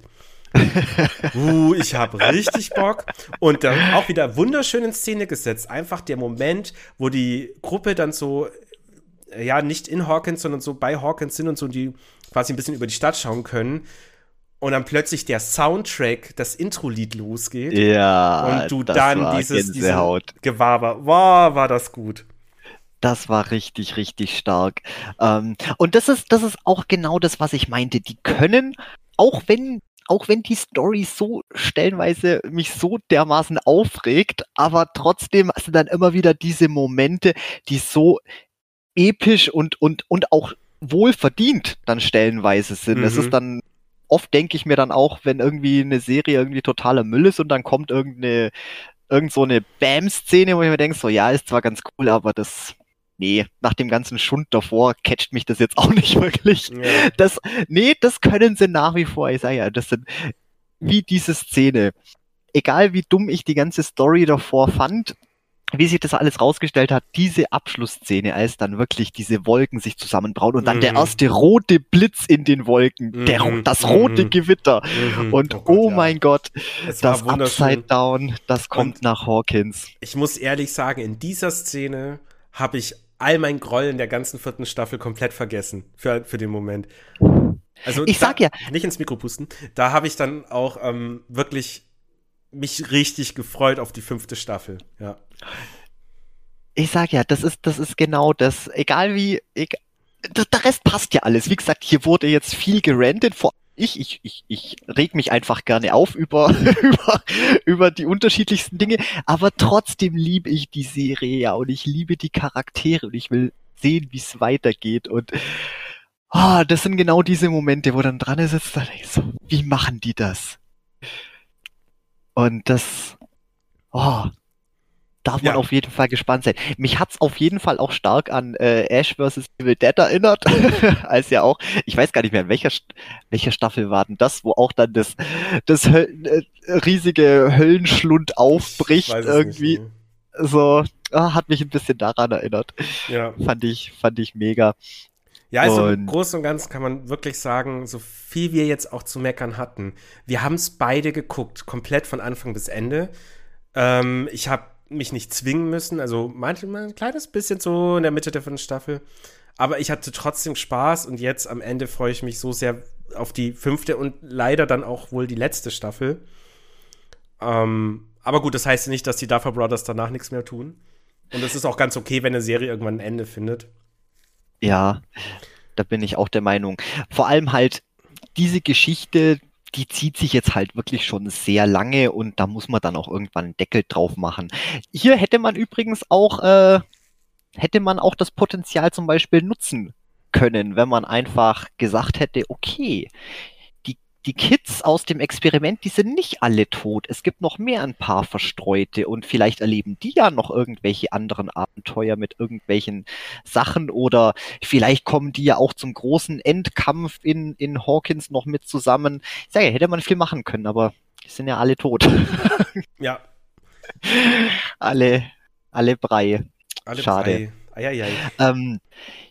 uh, ich habe richtig Bock. Und dann auch wieder wunderschön in Szene gesetzt. Einfach der Moment, wo die Gruppe dann so, ja, nicht in Hawkins, sondern so bei Hawkins sind und so die quasi ein bisschen über die Stadt schauen können. Und dann plötzlich der Soundtrack, das Intro-Lied losgeht. Ja. Und du dann dieses, Gewaber. Wow, war das gut. Das war richtig, richtig stark. Ähm, und das ist, das ist auch genau das, was ich meinte. Die können, auch wenn auch wenn die Story so stellenweise mich so dermaßen aufregt, aber trotzdem sind dann immer wieder diese Momente, die so episch und, und, und auch wohlverdient dann stellenweise sind. Mhm. Es ist dann oft denke ich mir dann auch, wenn irgendwie eine Serie irgendwie totaler Müll ist und dann kommt irgendeine irgend so eine Bam-Szene, wo ich mir denke, so ja, ist zwar ganz cool, aber das nee, nach dem ganzen Schund davor catcht mich das jetzt auch nicht wirklich. Ja. Das, nee, das können sie nach wie vor. Ich sage ja, das sind wie diese Szene. Egal wie dumm ich die ganze Story davor fand, wie sich das alles rausgestellt hat, diese Abschlussszene, als dann wirklich diese Wolken sich zusammenbrauen und dann mhm. der erste rote Blitz in den Wolken, mhm. der, das rote mhm. Gewitter. Mhm. Und oh, Gott, oh mein ja. Gott, es das Upside Down, das kommt und nach Hawkins. Ich muss ehrlich sagen, in dieser Szene habe ich all mein Groll in der ganzen vierten Staffel komplett vergessen für, für den Moment. Also ich sag ja. Nicht ins Mikro pusten. Da habe ich dann auch ähm, wirklich mich richtig gefreut auf die fünfte Staffel. Ja. Ich sag ja, das ist, das ist genau das. Egal wie, egal, der Rest passt ja alles. Wie gesagt, hier wurde jetzt viel gerantet, vor ich, ich, ich, ich reg mich einfach gerne auf über, über, über die unterschiedlichsten Dinge, aber trotzdem liebe ich die Serie ja und ich liebe die Charaktere und ich will sehen, wie es weitergeht und oh, das sind genau diese Momente, wo dann dran ich so, wie machen die das? Und das, oh, darf man ja. auf jeden Fall gespannt sein. Mich hat's auf jeden Fall auch stark an äh, Ash vs. Evil Dead erinnert, als ja auch, ich weiß gar nicht mehr, in welcher, welcher Staffel war denn das, wo auch dann das, das Höl äh, riesige Höllenschlund aufbricht irgendwie. Nicht, ne? So, ah, hat mich ein bisschen daran erinnert. Ja. Fand ich, fand ich mega. Ja, also und im Großen und Ganzen kann man wirklich sagen, so viel wir jetzt auch zu meckern hatten, wir haben es beide geguckt, komplett von Anfang bis Ende. Ähm, ich habe mich nicht zwingen müssen. Also manchmal ein kleines bisschen so in der Mitte der fünften Staffel. Aber ich hatte trotzdem Spaß und jetzt am Ende freue ich mich so sehr auf die fünfte und leider dann auch wohl die letzte Staffel. Ähm, aber gut, das heißt nicht, dass die Duffer Brothers danach nichts mehr tun. Und es ist auch ganz okay, wenn eine Serie irgendwann ein Ende findet. Ja, da bin ich auch der Meinung. Vor allem halt diese Geschichte, die zieht sich jetzt halt wirklich schon sehr lange und da muss man dann auch irgendwann einen Deckel drauf machen. Hier hätte man übrigens auch, äh, hätte man auch das Potenzial zum Beispiel nutzen können, wenn man einfach gesagt hätte, okay, die Kids aus dem Experiment, die sind nicht alle tot. Es gibt noch mehr ein paar Verstreute und vielleicht erleben die ja noch irgendwelche anderen Abenteuer mit irgendwelchen Sachen oder vielleicht kommen die ja auch zum großen Endkampf in, in Hawkins noch mit zusammen. Ich sage, hätte man viel machen können, aber die sind ja alle tot. ja. Alle, alle Brei. Alle Schade. Brei. Eieiei. Ähm,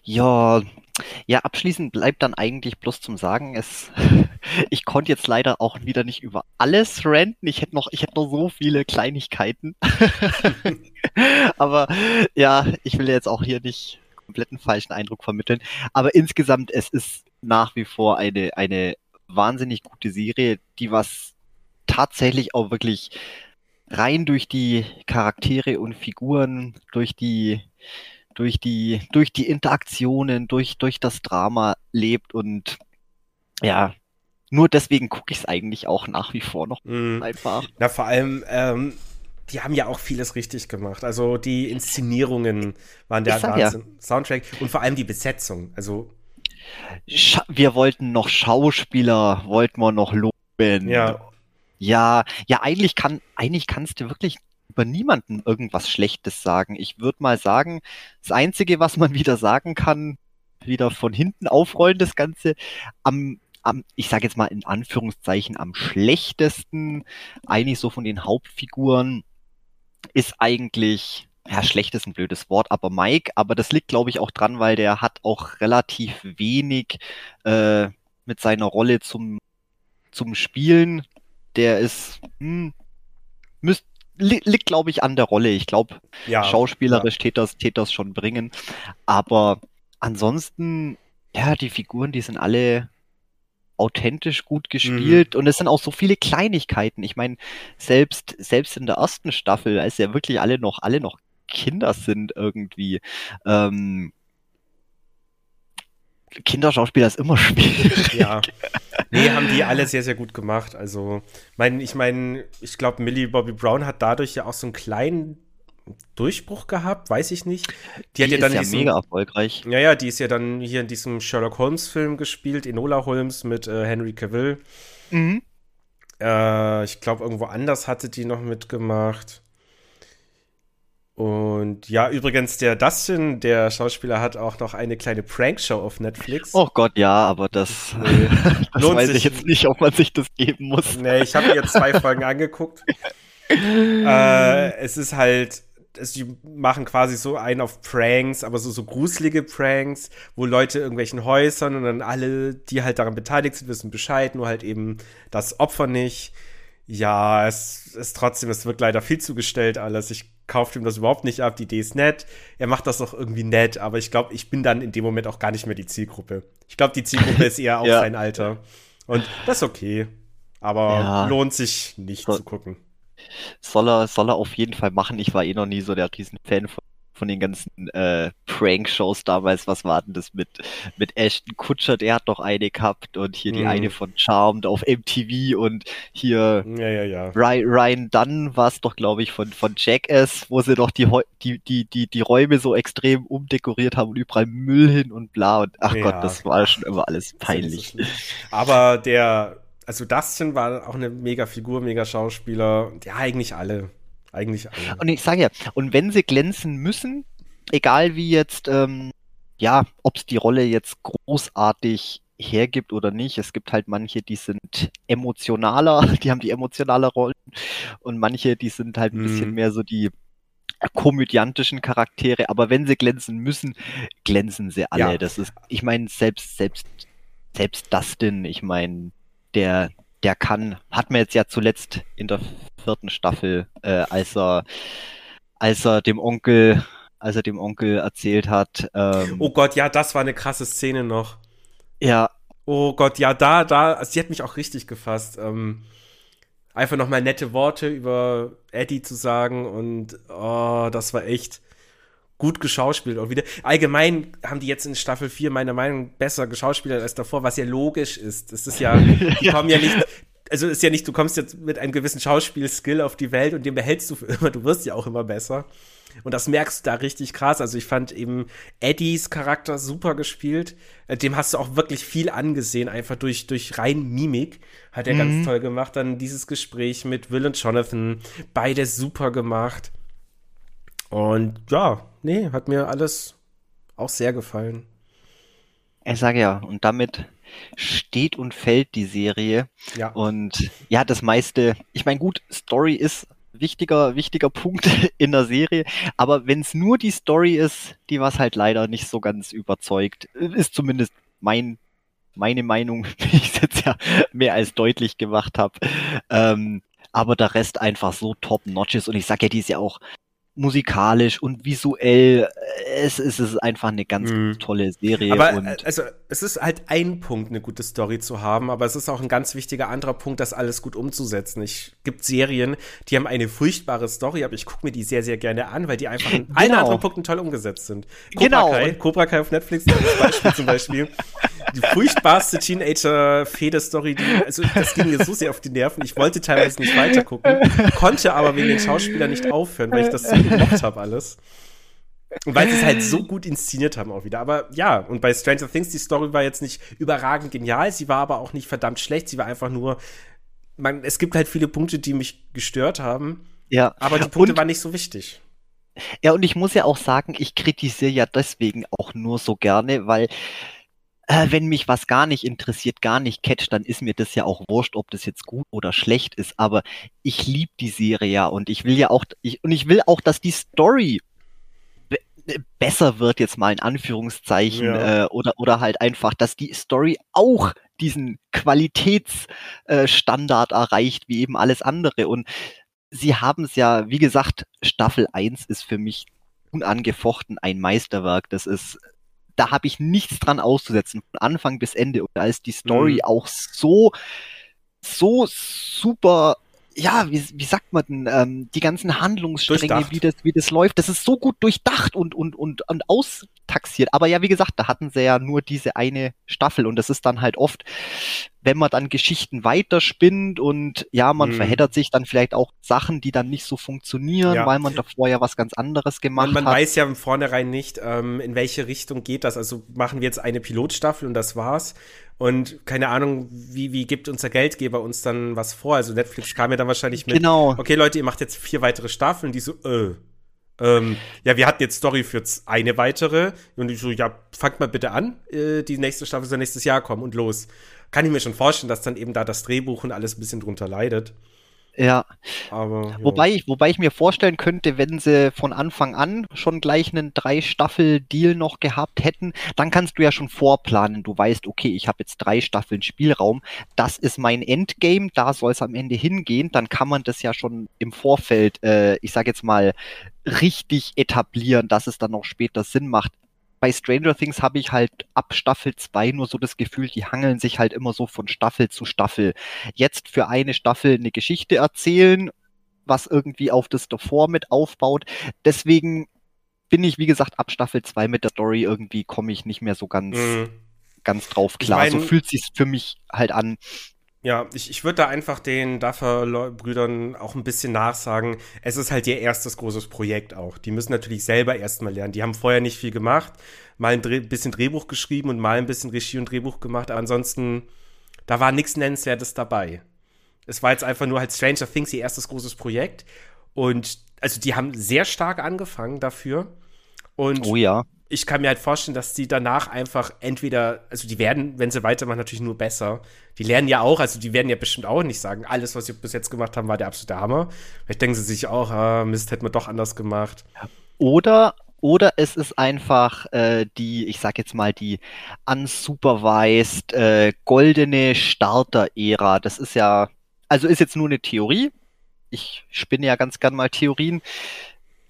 ja, ja, abschließend bleibt dann eigentlich bloß zum Sagen, es, ich konnte jetzt leider auch wieder nicht über alles ranten. Ich hätte noch, ich hätte noch so viele Kleinigkeiten. Aber ja, ich will jetzt auch hier nicht kompletten falschen Eindruck vermitteln. Aber insgesamt, es ist nach wie vor eine, eine wahnsinnig gute Serie, die was tatsächlich auch wirklich rein durch die Charaktere und Figuren, durch die durch die, durch die Interaktionen, durch, durch das Drama lebt und ja, nur deswegen gucke ich es eigentlich auch nach wie vor noch mm. einfach. Na, vor allem, ähm, die haben ja auch vieles richtig gemacht. Also die Inszenierungen waren der Wahnsinn. Ja. Soundtrack und vor allem die Besetzung. Also Scha wir wollten noch Schauspieler, wollten wir noch loben. Ja. Ja, ja, eigentlich kann, eigentlich kannst du wirklich über niemanden irgendwas Schlechtes sagen. Ich würde mal sagen, das Einzige, was man wieder sagen kann, wieder von hinten aufrollen, das Ganze, am, am ich sage jetzt mal in Anführungszeichen, am schlechtesten, eigentlich so von den Hauptfiguren, ist eigentlich, ja, schlecht ist ein blödes Wort, aber Mike, aber das liegt, glaube ich, auch dran, weil der hat auch relativ wenig äh, mit seiner Rolle zum, zum Spielen. Der ist, hm, müsst, li liegt, glaube ich, an der Rolle. Ich glaube, ja, schauspielerisch ja. tät das, tät das schon bringen. Aber ansonsten, ja, die Figuren, die sind alle authentisch gut gespielt mhm. und es sind auch so viele Kleinigkeiten. Ich meine, selbst, selbst in der ersten Staffel, als ja wirklich alle noch, alle noch Kinder sind irgendwie, ähm, Kinderschauspieler ist immer schwierig. Ja. Nee, haben die alle sehr, sehr gut gemacht. Also, mein, ich meine, ich glaube, Millie Bobby Brown hat dadurch ja auch so einen kleinen Durchbruch gehabt, weiß ich nicht. Die, die hat ja dann ist ja diesen, mega erfolgreich. Ja, ja, die ist ja dann hier in diesem Sherlock Holmes Film gespielt, Enola Holmes mit äh, Henry Cavill. Mhm. Äh, ich glaube, irgendwo anders hatte die noch mitgemacht. Und ja, übrigens, der Dustin, der Schauspieler, hat auch noch eine kleine Prankshow auf Netflix. Oh Gott, ja, aber das, nee, das lohnt weiß sich. ich jetzt nicht, ob man sich das geben muss. Nee, ich habe mir jetzt zwei Folgen angeguckt. äh, es ist halt also die machen quasi so einen auf Pranks, aber so, so gruselige Pranks, wo Leute irgendwelchen Häusern und dann alle, die halt daran beteiligt sind, wissen Bescheid, nur halt eben das Opfer nicht. Ja, es ist trotzdem, es wird leider viel zugestellt alles. Ich kaufe ihm das überhaupt nicht ab. Die Idee ist nett. Er macht das auch irgendwie nett, aber ich glaube, ich bin dann in dem Moment auch gar nicht mehr die Zielgruppe. Ich glaube, die Zielgruppe ist eher auch ja. sein Alter. Und das ist okay. Aber ja. lohnt sich nicht so, zu gucken. Soll er, soll er auf jeden Fall machen. Ich war eh noch nie so der Riesenfan von, von den ganzen äh, Prank-Shows damals. Was war denn das mit, mit Ashton Kutscher? Der hat doch eine gehabt und hier die mhm. eine von Charmed auf MTV und hier ja, ja, ja. Ryan Dunn war es doch, glaube ich, von, von Jackass, wo sie doch die, die, die, die, die Räume so extrem umdekoriert haben und überall Müll hin und bla. Und ach Gott, das war schon immer alles peinlich. Aber der also Dustin war auch eine mega Figur, mega Schauspieler. Ja, eigentlich alle. Eigentlich alle. Und ich sage ja, und wenn sie glänzen müssen, egal wie jetzt, ähm, ja, ob es die Rolle jetzt großartig hergibt oder nicht. Es gibt halt manche, die sind emotionaler, die haben die emotionale Rollen und manche, die sind halt ein mm. bisschen mhm. mehr so die komödiantischen Charaktere. Aber wenn sie glänzen müssen, glänzen sie alle. Ja. Das ist, ich meine, selbst, selbst, selbst Dustin, ich meine, der, der kann, hat mir jetzt ja zuletzt in der vierten Staffel, äh, als er, als er dem Onkel, als er dem Onkel erzählt hat. Ähm, oh Gott, ja, das war eine krasse Szene noch. Ja. Oh Gott, ja, da, da, sie hat mich auch richtig gefasst. Ähm, einfach nochmal nette Worte über Eddie zu sagen und oh, das war echt gut geschauspielt auch wieder. Allgemein haben die jetzt in Staffel 4 meiner Meinung nach besser geschauspielt als davor, was ja logisch ist. Es ist ja, die ja. kommen ja nicht, also ist ja nicht, du kommst jetzt mit einem gewissen Schauspielskill auf die Welt und den behältst du für immer, du wirst ja auch immer besser. Und das merkst du da richtig krass. Also ich fand eben Eddies Charakter super gespielt. Äh, dem hast du auch wirklich viel angesehen, einfach durch, durch rein Mimik. Hat er mhm. ganz toll gemacht. Dann dieses Gespräch mit Will und Jonathan. Beide super gemacht. Und ja, nee, hat mir alles auch sehr gefallen. Ich sage ja, und damit steht und fällt die Serie. Ja. Und ja, das meiste, ich meine, gut, Story ist wichtiger, wichtiger Punkt in der Serie, aber wenn es nur die Story ist, die was halt leider nicht so ganz überzeugt, ist zumindest mein, meine Meinung, wie ich es jetzt ja mehr als deutlich gemacht habe. Ähm, aber der Rest einfach so top-notch ist und ich sag ja, die ist ja auch musikalisch und visuell, es, es ist einfach eine ganz mm. tolle Serie. Aber äh, also es ist halt ein Punkt, eine gute Story zu haben, aber es ist auch ein ganz wichtiger anderer Punkt, das alles gut umzusetzen. Ich gibt Serien, die haben eine furchtbare Story, aber ich gucke mir die sehr, sehr gerne an, weil die einfach in genau. allen anderen Punkten toll umgesetzt sind. Cobra genau. Kai, Cobra Kai auf Netflix, das Beispiel zum Beispiel. die furchtbarste Teenager-Feder-Story, also das ging mir so sehr auf die Nerven. Ich wollte teilweise nicht weitergucken, konnte aber wegen den Schauspielern nicht aufhören, weil ich das so gemocht habe alles. Und weil sie es halt so gut inszeniert haben auch wieder. Aber ja, und bei Stranger Things, die Story war jetzt nicht überragend genial, sie war aber auch nicht verdammt schlecht, sie war einfach nur, man, es gibt halt viele Punkte, die mich gestört haben. Ja. Aber die Punkte und, waren nicht so wichtig. Ja, und ich muss ja auch sagen, ich kritisiere ja deswegen auch nur so gerne, weil äh, wenn mich was gar nicht interessiert, gar nicht catcht, dann ist mir das ja auch wurscht, ob das jetzt gut oder schlecht ist. Aber ich liebe die Serie ja und ich will ja auch, ich, und ich will auch, dass die Story besser wird, jetzt mal in Anführungszeichen, ja. äh, oder, oder halt einfach, dass die Story auch diesen Qualitätsstandard äh, erreicht, wie eben alles andere. Und sie haben es ja, wie gesagt, Staffel 1 ist für mich unangefochten ein Meisterwerk. Das ist, da habe ich nichts dran auszusetzen, von Anfang bis Ende. Und da ist die Story mhm. auch so, so super ja, wie, wie sagt man denn, ähm, die ganzen Handlungsstränge, wie das, wie das läuft, das ist so gut durchdacht und, und, und, und austaxiert. Aber ja, wie gesagt, da hatten sie ja nur diese eine Staffel und das ist dann halt oft, wenn man dann Geschichten weiterspinnt und ja, man hm. verheddert sich dann vielleicht auch Sachen, die dann nicht so funktionieren, ja. weil man davor ja was ganz anderes gemacht man, man hat. Man weiß ja im Vornherein nicht, ähm, in welche Richtung geht das. Also machen wir jetzt eine Pilotstaffel und das war's. Und keine Ahnung, wie, wie gibt unser Geldgeber uns dann was vor? Also Netflix kam ja dann wahrscheinlich mit, genau. okay Leute, ihr macht jetzt vier weitere Staffeln, die so, äh, ähm, ja, wir hatten jetzt Story für eine weitere. Und ich so, ja, fangt mal bitte an. Äh, die nächste Staffel soll nächstes Jahr kommen und los. Kann ich mir schon vorstellen, dass dann eben da das Drehbuch und alles ein bisschen drunter leidet. Ja. Aber, ja. Wobei, ich, wobei ich mir vorstellen könnte, wenn sie von Anfang an schon gleich einen Drei-Staffel-Deal noch gehabt hätten, dann kannst du ja schon vorplanen. Du weißt, okay, ich habe jetzt drei Staffeln Spielraum, das ist mein Endgame, da soll es am Ende hingehen, dann kann man das ja schon im Vorfeld, äh, ich sage jetzt mal, richtig etablieren, dass es dann auch später Sinn macht bei Stranger Things habe ich halt ab Staffel 2 nur so das Gefühl, die hangeln sich halt immer so von Staffel zu Staffel. Jetzt für eine Staffel eine Geschichte erzählen, was irgendwie auf das davor mit aufbaut. Deswegen bin ich, wie gesagt, ab Staffel 2 mit der Story irgendwie komme ich nicht mehr so ganz, mhm. ganz drauf klar. Ich mein, so fühlt sich für mich halt an. Ja, ich, ich würde da einfach den Duffer-Brüdern auch ein bisschen nachsagen. Es ist halt ihr erstes großes Projekt auch. Die müssen natürlich selber erstmal lernen. Die haben vorher nicht viel gemacht, mal ein Dreh, bisschen Drehbuch geschrieben und mal ein bisschen Regie und Drehbuch gemacht. Aber ansonsten, da war nichts Nennenswertes dabei. Es war jetzt einfach nur halt Stranger Things ihr erstes großes Projekt. Und also die haben sehr stark angefangen dafür. Und oh ja ich kann mir halt vorstellen, dass die danach einfach entweder, also die werden, wenn sie weitermachen, natürlich nur besser. Die lernen ja auch, also die werden ja bestimmt auch nicht sagen, alles, was sie bis jetzt gemacht haben, war der absolute Hammer. Vielleicht denken sie sich auch, ah, Mist, hätten wir doch anders gemacht. Oder oder es ist einfach äh, die, ich sag jetzt mal, die unsupervised äh, goldene Starter-Ära. Das ist ja, also ist jetzt nur eine Theorie. Ich spinne ja ganz gern mal Theorien.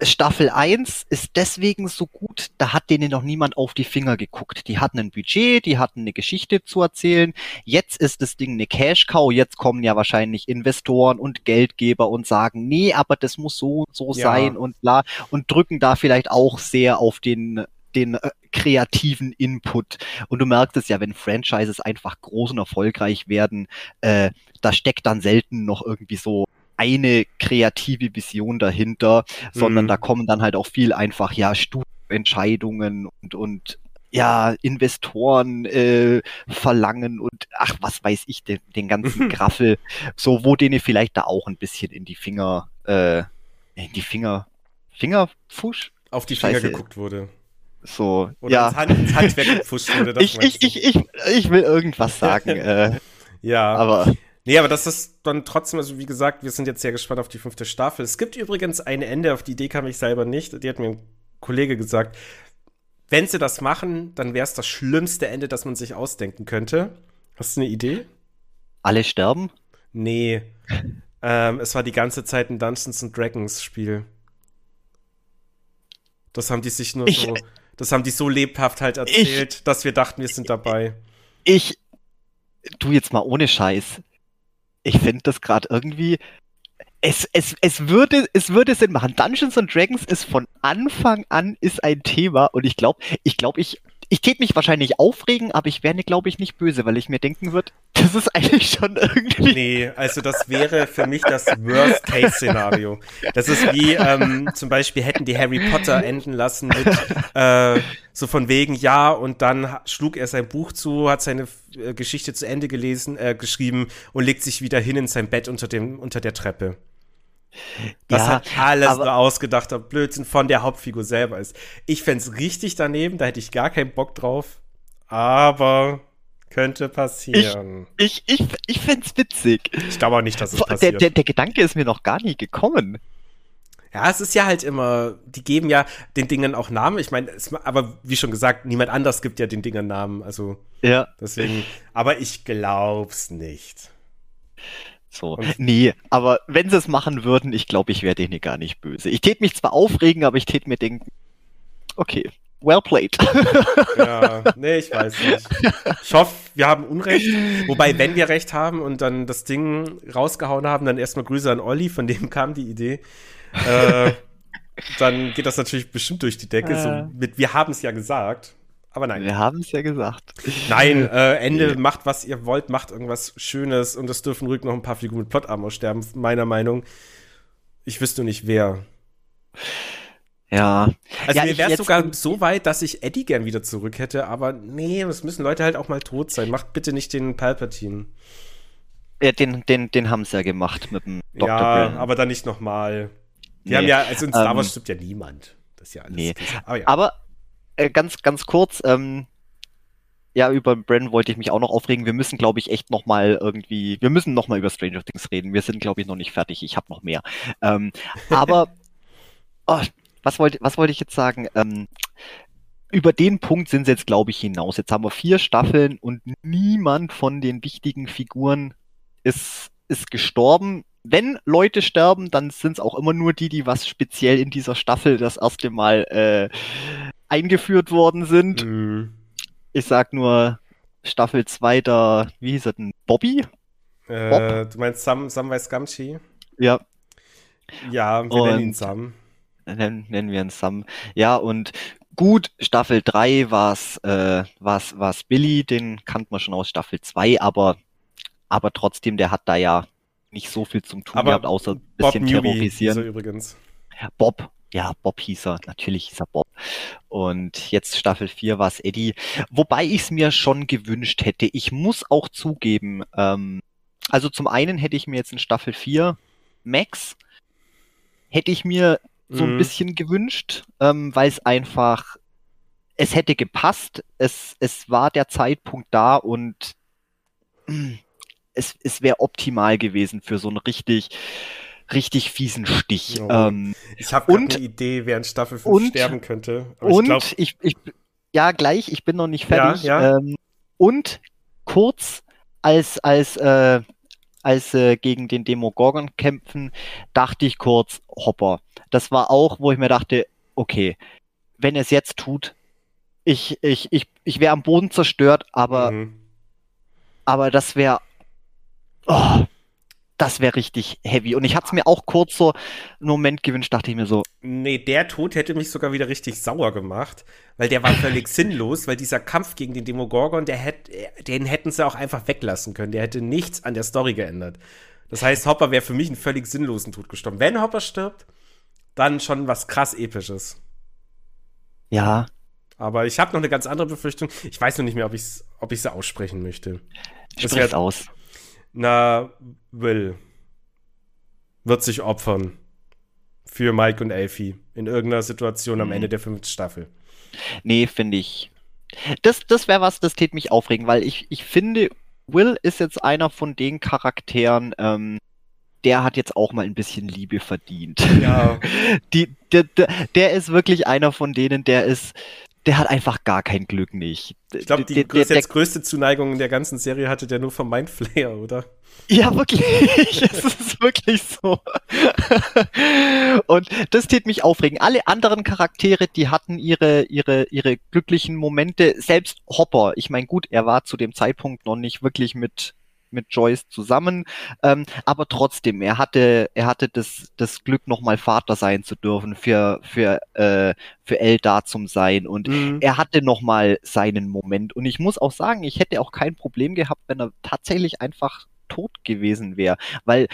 Staffel 1 ist deswegen so gut, da hat denen noch niemand auf die Finger geguckt. Die hatten ein Budget, die hatten eine Geschichte zu erzählen. Jetzt ist das Ding eine Cash-Cow. Jetzt kommen ja wahrscheinlich Investoren und Geldgeber und sagen, nee, aber das muss so und so ja. sein und bla und drücken da vielleicht auch sehr auf den den äh, kreativen Input. Und du merkst es ja, wenn Franchises einfach groß und erfolgreich werden, äh, da steckt dann selten noch irgendwie so eine kreative Vision dahinter, sondern mhm. da kommen dann halt auch viel einfach, ja, Studienentscheidungen und, und ja, Investoren äh, verlangen und ach, was weiß ich, den, den ganzen Graffel, so wo denen vielleicht da auch ein bisschen in die Finger, äh, in die Finger, Fingerfusch? Auf die Finger Scheiße. geguckt wurde. So, Oder ja. ins, Hand, ins Handwerk gepfuscht wurde. Das ich, ich, ich, ich, ich will irgendwas sagen. äh, ja. Aber Nee, aber das ist dann trotzdem, also wie gesagt, wir sind jetzt sehr gespannt auf die fünfte Staffel. Es gibt übrigens ein Ende, auf die Idee kam ich selber nicht. Die hat mir ein Kollege gesagt. Wenn sie das machen, dann wäre es das schlimmste Ende, das man sich ausdenken könnte. Hast du eine Idee? Alle sterben? Nee. ähm, es war die ganze Zeit ein Dungeons and Dragons Spiel. Das haben die sich nur ich, so, das haben die so lebhaft halt erzählt, ich, dass wir dachten, wir sind dabei. Ich, du jetzt mal ohne Scheiß ich finde das gerade irgendwie. Es, es, es, würde, es würde Sinn machen. Dungeons and Dragons ist von Anfang an ist ein Thema und ich glaube, ich glaube, ich, ich tät mich wahrscheinlich aufregen, aber ich wäre, glaube ich, nicht böse, weil ich mir denken würde, das ist eigentlich schon irgendwie. Nee, also das wäre für mich das Worst-Case-Szenario. Das ist wie ähm, zum Beispiel hätten die Harry Potter enden lassen mit äh, so von wegen, ja, und dann schlug er sein Buch zu, hat seine äh, Geschichte zu Ende gelesen, äh, geschrieben und legt sich wieder hin in sein Bett unter, dem, unter der Treppe. Das ja, hat alles nur ausgedachter Blödsinn von der Hauptfigur selber ist. Ich fände es richtig daneben, da hätte ich gar keinen Bock drauf. Aber könnte passieren. Ich, ich, ich, ich fände es witzig. Ich glaube auch nicht, dass es passiert. Der, der, der Gedanke ist mir noch gar nie gekommen. Ja, es ist ja halt immer, die geben ja den Dingen auch Namen. Ich meine, aber wie schon gesagt, niemand anders gibt ja den Dingen Namen. Also, ja. Deswegen, aber ich glaub's nicht. So. Und nee, aber wenn sie es machen würden, ich glaube, ich wäre denen gar nicht böse. Ich tät mich zwar aufregen, aber ich tät mir denken, okay, well played. Ja, nee, ich weiß nicht. Ich hoffe, wir haben Unrecht. Wobei, wenn wir Recht haben und dann das Ding rausgehauen haben, dann erstmal Grüße an Olli, von dem kam die Idee. Äh, dann geht das natürlich bestimmt durch die Decke. Äh. So mit, wir haben es ja gesagt. Aber nein. Wir haben es ja gesagt. Nein, äh, Ende, nee. macht was ihr wollt, macht irgendwas Schönes und es dürfen ruhig noch ein paar Figuren mit Plot-Armor sterben, meiner Meinung. Ich wüsste nicht wer. Ja. Also ja, mir wäre es sogar so weit, dass ich Eddie gern wieder zurück hätte, aber nee, es müssen Leute halt auch mal tot sein. Macht bitte nicht den Palpatine. Ja, den, den, den haben sie ja gemacht mit dem Dr. Ja, Brillen. aber dann nicht nochmal. Die nee. haben ja, also in Star Wars ähm, stirbt ja niemand. Das ist ja alles. Nee. Aber, ja. aber äh, ganz, ganz kurz, ähm, ja, über Bren wollte ich mich auch noch aufregen. Wir müssen, glaube ich, echt noch mal irgendwie, wir müssen noch mal über Stranger Things reden. Wir sind, glaube ich, noch nicht fertig. Ich habe noch mehr. Ähm, aber oh, was wollte, was wollte ich jetzt sagen? Ähm, über den Punkt sind sie jetzt, glaube ich, hinaus. Jetzt haben wir vier Staffeln und niemand von den wichtigen Figuren ist, ist gestorben. Wenn Leute sterben, dann sind es auch immer nur die, die was speziell in dieser Staffel das erste Mal äh, eingeführt worden sind. Mhm. Ich sag nur Staffel 2 da, wie hieß er denn? Bobby? Äh, du meinst Sam, Samwise Gamgee? Ja. Ja, wir und nennen ihn Sam. Nennen, nennen wir ihn Sam. Ja, und gut, Staffel 3 war es äh, war's, war's Billy, den kannte man schon aus Staffel 2, aber, aber trotzdem, der hat da ja nicht so viel zum tun aber gehabt, außer ein bisschen Bob terrorisieren. Newby, übrigens. Bob, ja, Bob hieß er, natürlich hieß er Bob. Und jetzt Staffel 4 war es Eddie. Wobei ich es mir schon gewünscht hätte. Ich muss auch zugeben, ähm, also zum einen hätte ich mir jetzt in Staffel 4 Max, hätte ich mir so ein mhm. bisschen gewünscht, ähm, weil es einfach, es hätte gepasst, es, es war der Zeitpunkt da und es, es wäre optimal gewesen für so ein richtig richtig fiesen Stich. Oh. Ähm, ich habe eine Idee, wer in Staffel 5 und, sterben könnte. und ich, glaub... ich, ich, ja, gleich, ich bin noch nicht fertig. Ja, ja. Ähm, und kurz als, als, äh, als äh, gegen den Demogorgon kämpfen, dachte ich kurz, Hopper. Das war auch, wo ich mir dachte, okay, wenn er es jetzt tut, ich, ich, ich, ich wäre am Boden zerstört, aber, mhm. aber das wäre, oh, das wäre richtig heavy. Und ich hatte es mir auch kurz so einen Moment gewünscht, dachte ich mir so. Nee, der Tod hätte mich sogar wieder richtig sauer gemacht, weil der war völlig sinnlos, weil dieser Kampf gegen den Demogorgon, der hätt, den hätten sie auch einfach weglassen können. Der hätte nichts an der Story geändert. Das heißt, Hopper wäre für mich einen völlig sinnlosen Tod gestorben. Wenn Hopper stirbt, dann schon was krass Episches. Ja. Aber ich habe noch eine ganz andere Befürchtung. Ich weiß noch nicht mehr, ob ich es ob aussprechen möchte. Sprich aus. Na, Will wird sich opfern für Mike und Elfie in irgendeiner Situation am mhm. Ende der fünften Staffel. Nee, finde ich. Das, das wäre was, das tät mich aufregen, weil ich, ich finde, Will ist jetzt einer von den Charakteren, ähm, der hat jetzt auch mal ein bisschen Liebe verdient. Ja. Die, der, der, der ist wirklich einer von denen, der ist, der hat einfach gar kein Glück nicht. Ich glaube, die der, größte, der, größte Zuneigung in der ganzen Serie hatte der nur vom Mindflayer, oder? Ja, wirklich. es ist wirklich so. Und das tät mich aufregen. Alle anderen Charaktere, die hatten ihre, ihre, ihre glücklichen Momente. Selbst Hopper, ich meine, gut, er war zu dem Zeitpunkt noch nicht wirklich mit mit Joyce zusammen. Ähm, aber trotzdem, er hatte, er hatte das, das Glück, nochmal Vater sein zu dürfen, für, für, äh, für Elle da zum sein. Und mhm. er hatte nochmal seinen Moment. Und ich muss auch sagen, ich hätte auch kein Problem gehabt, wenn er tatsächlich einfach tot gewesen wäre. Weil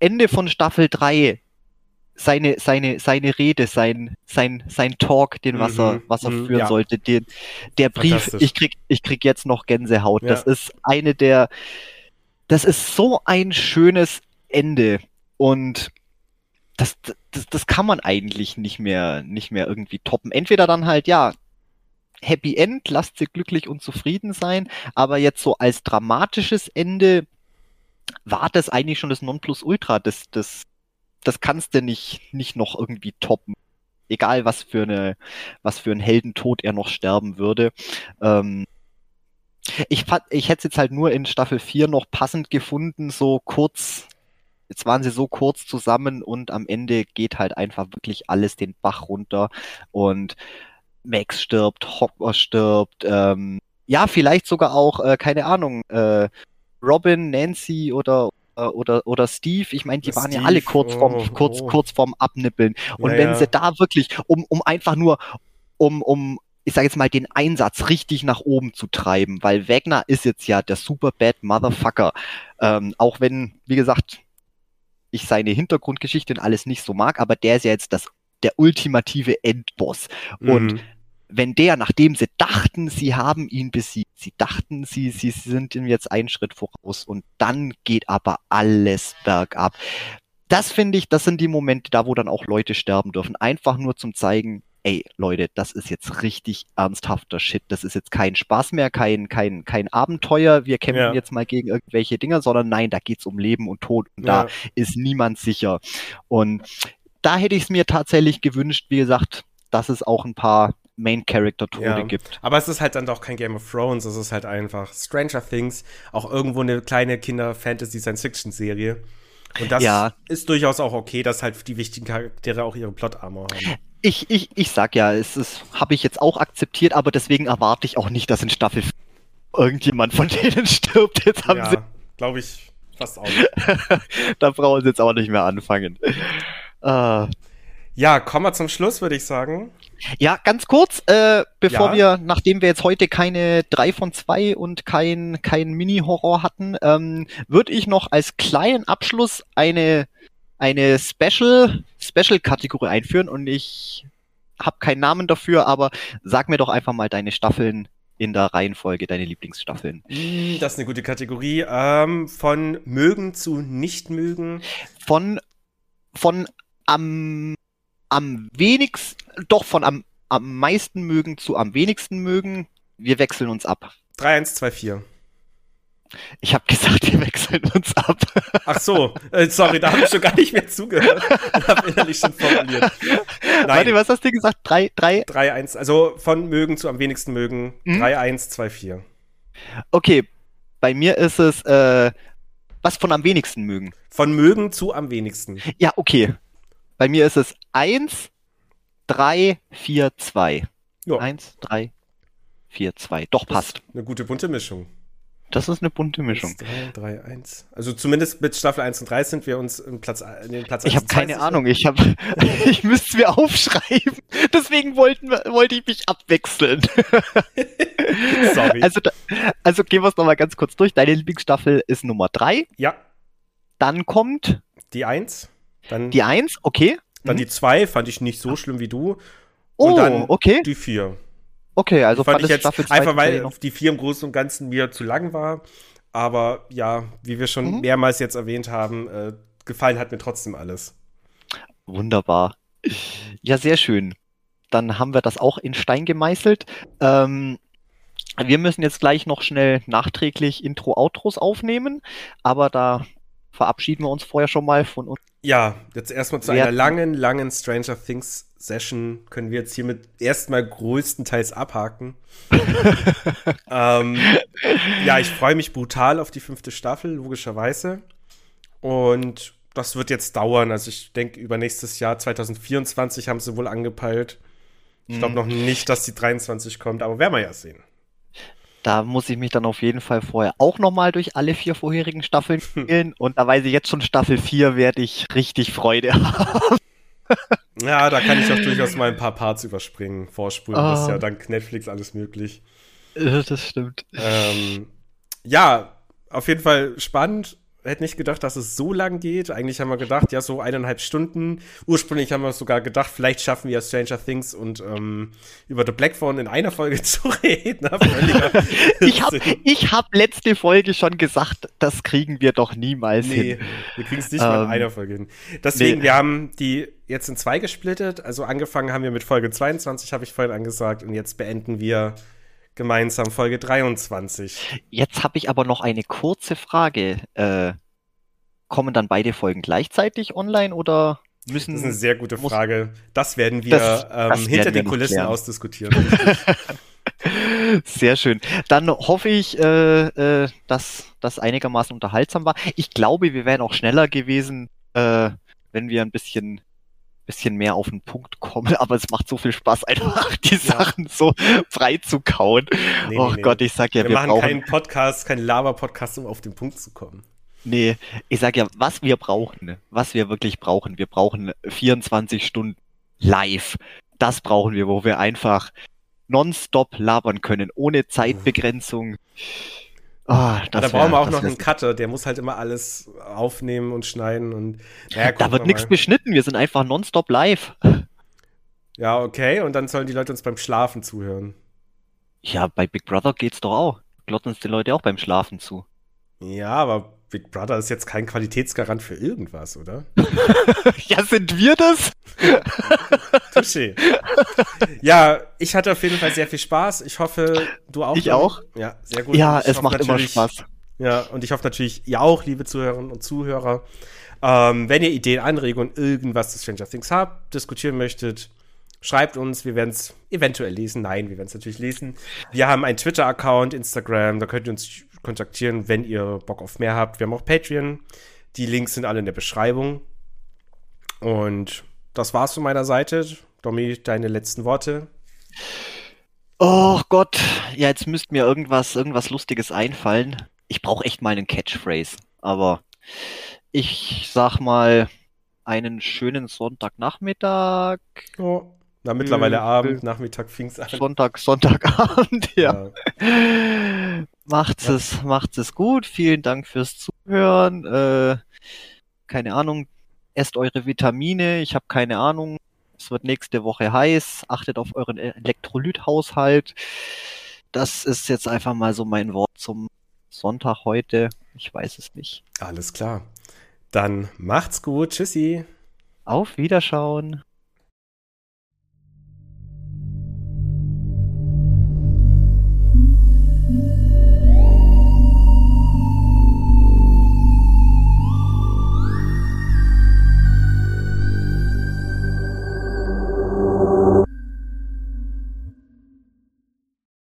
Ende von Staffel 3 seine, seine, seine Rede, sein, sein, sein Talk, den was er, mhm, was er mhm, führen ja. sollte, den, der Brief, ich krieg, ich krieg jetzt noch Gänsehaut. Ja. Das ist eine der, das ist so ein schönes Ende und das, das, das kann man eigentlich nicht mehr, nicht mehr irgendwie toppen. Entweder dann halt, ja, Happy End, lasst sie glücklich und zufrieden sein, aber jetzt so als dramatisches Ende war das eigentlich schon das Nonplusultra des, des, das kannst du nicht, nicht noch irgendwie toppen. Egal was für eine, was für ein Heldentod er noch sterben würde. Ähm, ich, ich hätte es jetzt halt nur in Staffel 4 noch passend gefunden, so kurz, jetzt waren sie so kurz zusammen und am Ende geht halt einfach wirklich alles den Bach runter und Max stirbt, Hopper stirbt, ähm, ja, vielleicht sogar auch, äh, keine Ahnung, äh, Robin, Nancy oder äh, oder, oder Steve, ich meine, die Steve, waren ja alle kurz vorm, oh, kurz, oh. kurz vorm Abnippeln. Und ja, wenn sie da wirklich, um, um einfach nur, um, um, ich sage jetzt mal, den Einsatz richtig nach oben zu treiben, weil Wagner ist jetzt ja der super bad Motherfucker. Ähm, auch wenn, wie gesagt, ich seine Hintergrundgeschichte und alles nicht so mag, aber der ist ja jetzt das der ultimative Endboss. Mhm. Und wenn der, nachdem sie dachten, sie haben ihn besiegt, sie dachten, sie, sie sind ihm jetzt einen Schritt voraus und dann geht aber alles bergab. Das finde ich, das sind die Momente da, wo dann auch Leute sterben dürfen. Einfach nur zum zeigen, ey, Leute, das ist jetzt richtig ernsthafter Shit. Das ist jetzt kein Spaß mehr, kein, kein, kein Abenteuer. Wir kämpfen ja. jetzt mal gegen irgendwelche Dinger, sondern nein, da geht's um Leben und Tod und ja. da ist niemand sicher. Und da hätte ich es mir tatsächlich gewünscht, wie gesagt, dass es auch ein paar Main-Character-Tode ja. gibt. Aber es ist halt dann doch kein Game of Thrones, es ist halt einfach Stranger Things, auch irgendwo eine kleine Kinder-Fantasy-Science-Fiction-Serie. Und das ja. ist durchaus auch okay, dass halt die wichtigen Charaktere auch ihre Plot-Armor haben. Ich, ich, ich sag ja, es ist, habe ich jetzt auch akzeptiert, aber deswegen erwarte ich auch nicht, dass in Staffel irgendjemand von denen stirbt. Jetzt haben ja, glaube ich fast auch nicht. da brauchen sie jetzt auch nicht mehr anfangen. Uh. Ja, kommen wir zum Schluss, würde ich sagen. Ja, ganz kurz, äh, bevor ja. wir, nachdem wir jetzt heute keine drei von zwei und kein, kein Mini-Horror hatten, ähm, würde ich noch als kleinen Abschluss eine, eine Special, Special-Kategorie einführen und ich habe keinen Namen dafür, aber sag mir doch einfach mal deine Staffeln in der Reihenfolge, deine Lieblingsstaffeln. Hm, das ist eine gute Kategorie. Ähm, von mögen zu nicht mögen. Von, von am am wenigsten, doch von am, am meisten mögen zu am wenigsten mögen. Wir wechseln uns ab. 3, 1, 2, 4. Ich habe gesagt, wir wechseln uns ab. Ach so, äh, sorry, da habe ich schon gar nicht mehr zugehört und habe innerlich schon formuliert. Nein. Warte, was hast du gesagt? 3, 3? 3, 1, also von mögen zu am wenigsten mögen. 3, 1, 2, 4. Okay, bei mir ist es, äh, was von am wenigsten mögen? Von mögen zu am wenigsten. Ja, okay. Bei mir ist es 1, 3, 4, 2. 1, 3, 4, 2. Doch, passt. Eine gute bunte Mischung. Das ist eine bunte Mischung. 3, 3, 1. Also zumindest mit Staffel 1 und 3 sind wir uns im Platz, in den Platz Ich habe keine Ahnung. Ich, hab, ich müsste es mir aufschreiben. Deswegen wollten, wollte ich mich abwechseln. Sorry. Also, also gehen wir es nochmal ganz kurz durch. Deine Lieblingsstaffel ist Nummer 3. Ja. Dann kommt die 1. Dann die 1, okay. Dann mhm. die 2 fand ich nicht so schlimm wie du. Und oh, dann okay. die 4. Okay, also fand ich jetzt Staffel einfach, weil die 4 im Großen und Ganzen mir zu lang war. Aber ja, wie wir schon mhm. mehrmals jetzt erwähnt haben, äh, gefallen hat mir trotzdem alles. Wunderbar. Ja, sehr schön. Dann haben wir das auch in Stein gemeißelt. Ähm, wir müssen jetzt gleich noch schnell nachträglich Intro-Outros aufnehmen, aber da verabschieden wir uns vorher schon mal von uns. Ja, jetzt erstmal zu einer langen, langen Stranger Things Session können wir jetzt hiermit erstmal größtenteils abhaken. ähm, ja, ich freue mich brutal auf die fünfte Staffel, logischerweise. Und das wird jetzt dauern. Also ich denke, über nächstes Jahr, 2024, haben sie wohl angepeilt. Ich glaube mhm. noch nicht, dass die 23 kommt, aber werden wir ja sehen. Da muss ich mich dann auf jeden Fall vorher auch nochmal durch alle vier vorherigen Staffeln spielen. Und da weiß ich jetzt schon, Staffel 4 werde ich richtig Freude haben. Ja, da kann ich auch durchaus mal ein paar Parts überspringen, vorspulen. Oh. Das ist ja ah. dank Netflix alles möglich. Das stimmt. Ähm, ja, auf jeden Fall spannend hätte nicht gedacht, dass es so lang geht. Eigentlich haben wir gedacht, ja, so eineinhalb Stunden. Ursprünglich haben wir sogar gedacht, vielleicht schaffen wir Stranger Things und ähm, über The Black Phone in einer Folge zu reden. ich habe ich hab letzte Folge schon gesagt, das kriegen wir doch niemals nee, hin. Wir kriegen es nicht ähm, mal in ähm, einer Folge hin. Deswegen, nee. wir haben die jetzt in zwei gesplittet. Also angefangen haben wir mit Folge 22, habe ich vorhin angesagt, und jetzt beenden wir gemeinsam Folge 23. Jetzt habe ich aber noch eine kurze Frage. Äh, kommen dann beide Folgen gleichzeitig online oder müssen. Das ist eine sehr gute Frage. Das werden wir das, ähm, das hinter werden den Kulissen klären. ausdiskutieren. Sehr schön. Dann hoffe ich, äh, äh, dass das einigermaßen unterhaltsam war. Ich glaube, wir wären auch schneller gewesen, äh, wenn wir ein bisschen bisschen mehr auf den Punkt kommen, aber es macht so viel Spaß, einfach die ja. Sachen so frei zu kauen. Nee, oh nee, Gott, ich sag ja, wir, wir machen brauchen... keinen Podcast, keinen Lava-Podcast, um auf den Punkt zu kommen. Nee, ich sag ja, was wir brauchen, was wir wirklich brauchen, wir brauchen 24 Stunden live. Das brauchen wir, wo wir einfach nonstop labern können, ohne Zeitbegrenzung. Oh, da brauchen wir auch noch einen Cutter, der muss halt immer alles aufnehmen und schneiden und naja, Da wird nichts beschnitten, wir sind einfach nonstop live. Ja, okay, und dann sollen die Leute uns beim Schlafen zuhören. Ja, bei Big Brother geht's doch auch. Glotten uns die Leute auch beim Schlafen zu. Ja, aber Big Brother ist jetzt kein Qualitätsgarant für irgendwas, oder? ja, sind wir das? Touché. Ja, ich hatte auf jeden Fall sehr viel Spaß. Ich hoffe, du auch. Ich dann. auch. Ja, sehr gut. Ja, es macht immer Spaß. Ja, und ich hoffe natürlich, ihr auch, liebe Zuhörerinnen und Zuhörer. Ähm, wenn ihr Ideen, Anregungen, irgendwas zu Stranger Things habt, diskutieren möchtet, schreibt uns. Wir werden es eventuell lesen. Nein, wir werden es natürlich lesen. Wir haben einen Twitter-Account, Instagram, da könnt ihr uns kontaktieren, wenn ihr Bock auf mehr habt. Wir haben auch Patreon. Die Links sind alle in der Beschreibung. Und das war's von meiner Seite. Domi, deine letzten Worte. Oh Gott, ja, jetzt müsste mir irgendwas, irgendwas Lustiges einfallen. Ich brauche echt mal einen Catchphrase. Aber ich sag mal einen schönen Sonntagnachmittag. Oh. Na, mittlerweile äh, Abend, Nachmittag fing's an. Sonntag, Sonntagabend, ja. ja. Macht's ja. es, macht's es gut. Vielen Dank fürs Zuhören. Äh, keine Ahnung, esst eure Vitamine. Ich habe keine Ahnung. Es wird nächste Woche heiß. Achtet auf euren Elektrolythaushalt. Das ist jetzt einfach mal so mein Wort zum Sonntag heute. Ich weiß es nicht. Alles klar. Dann macht's gut. Tschüssi. Auf Wiederschauen.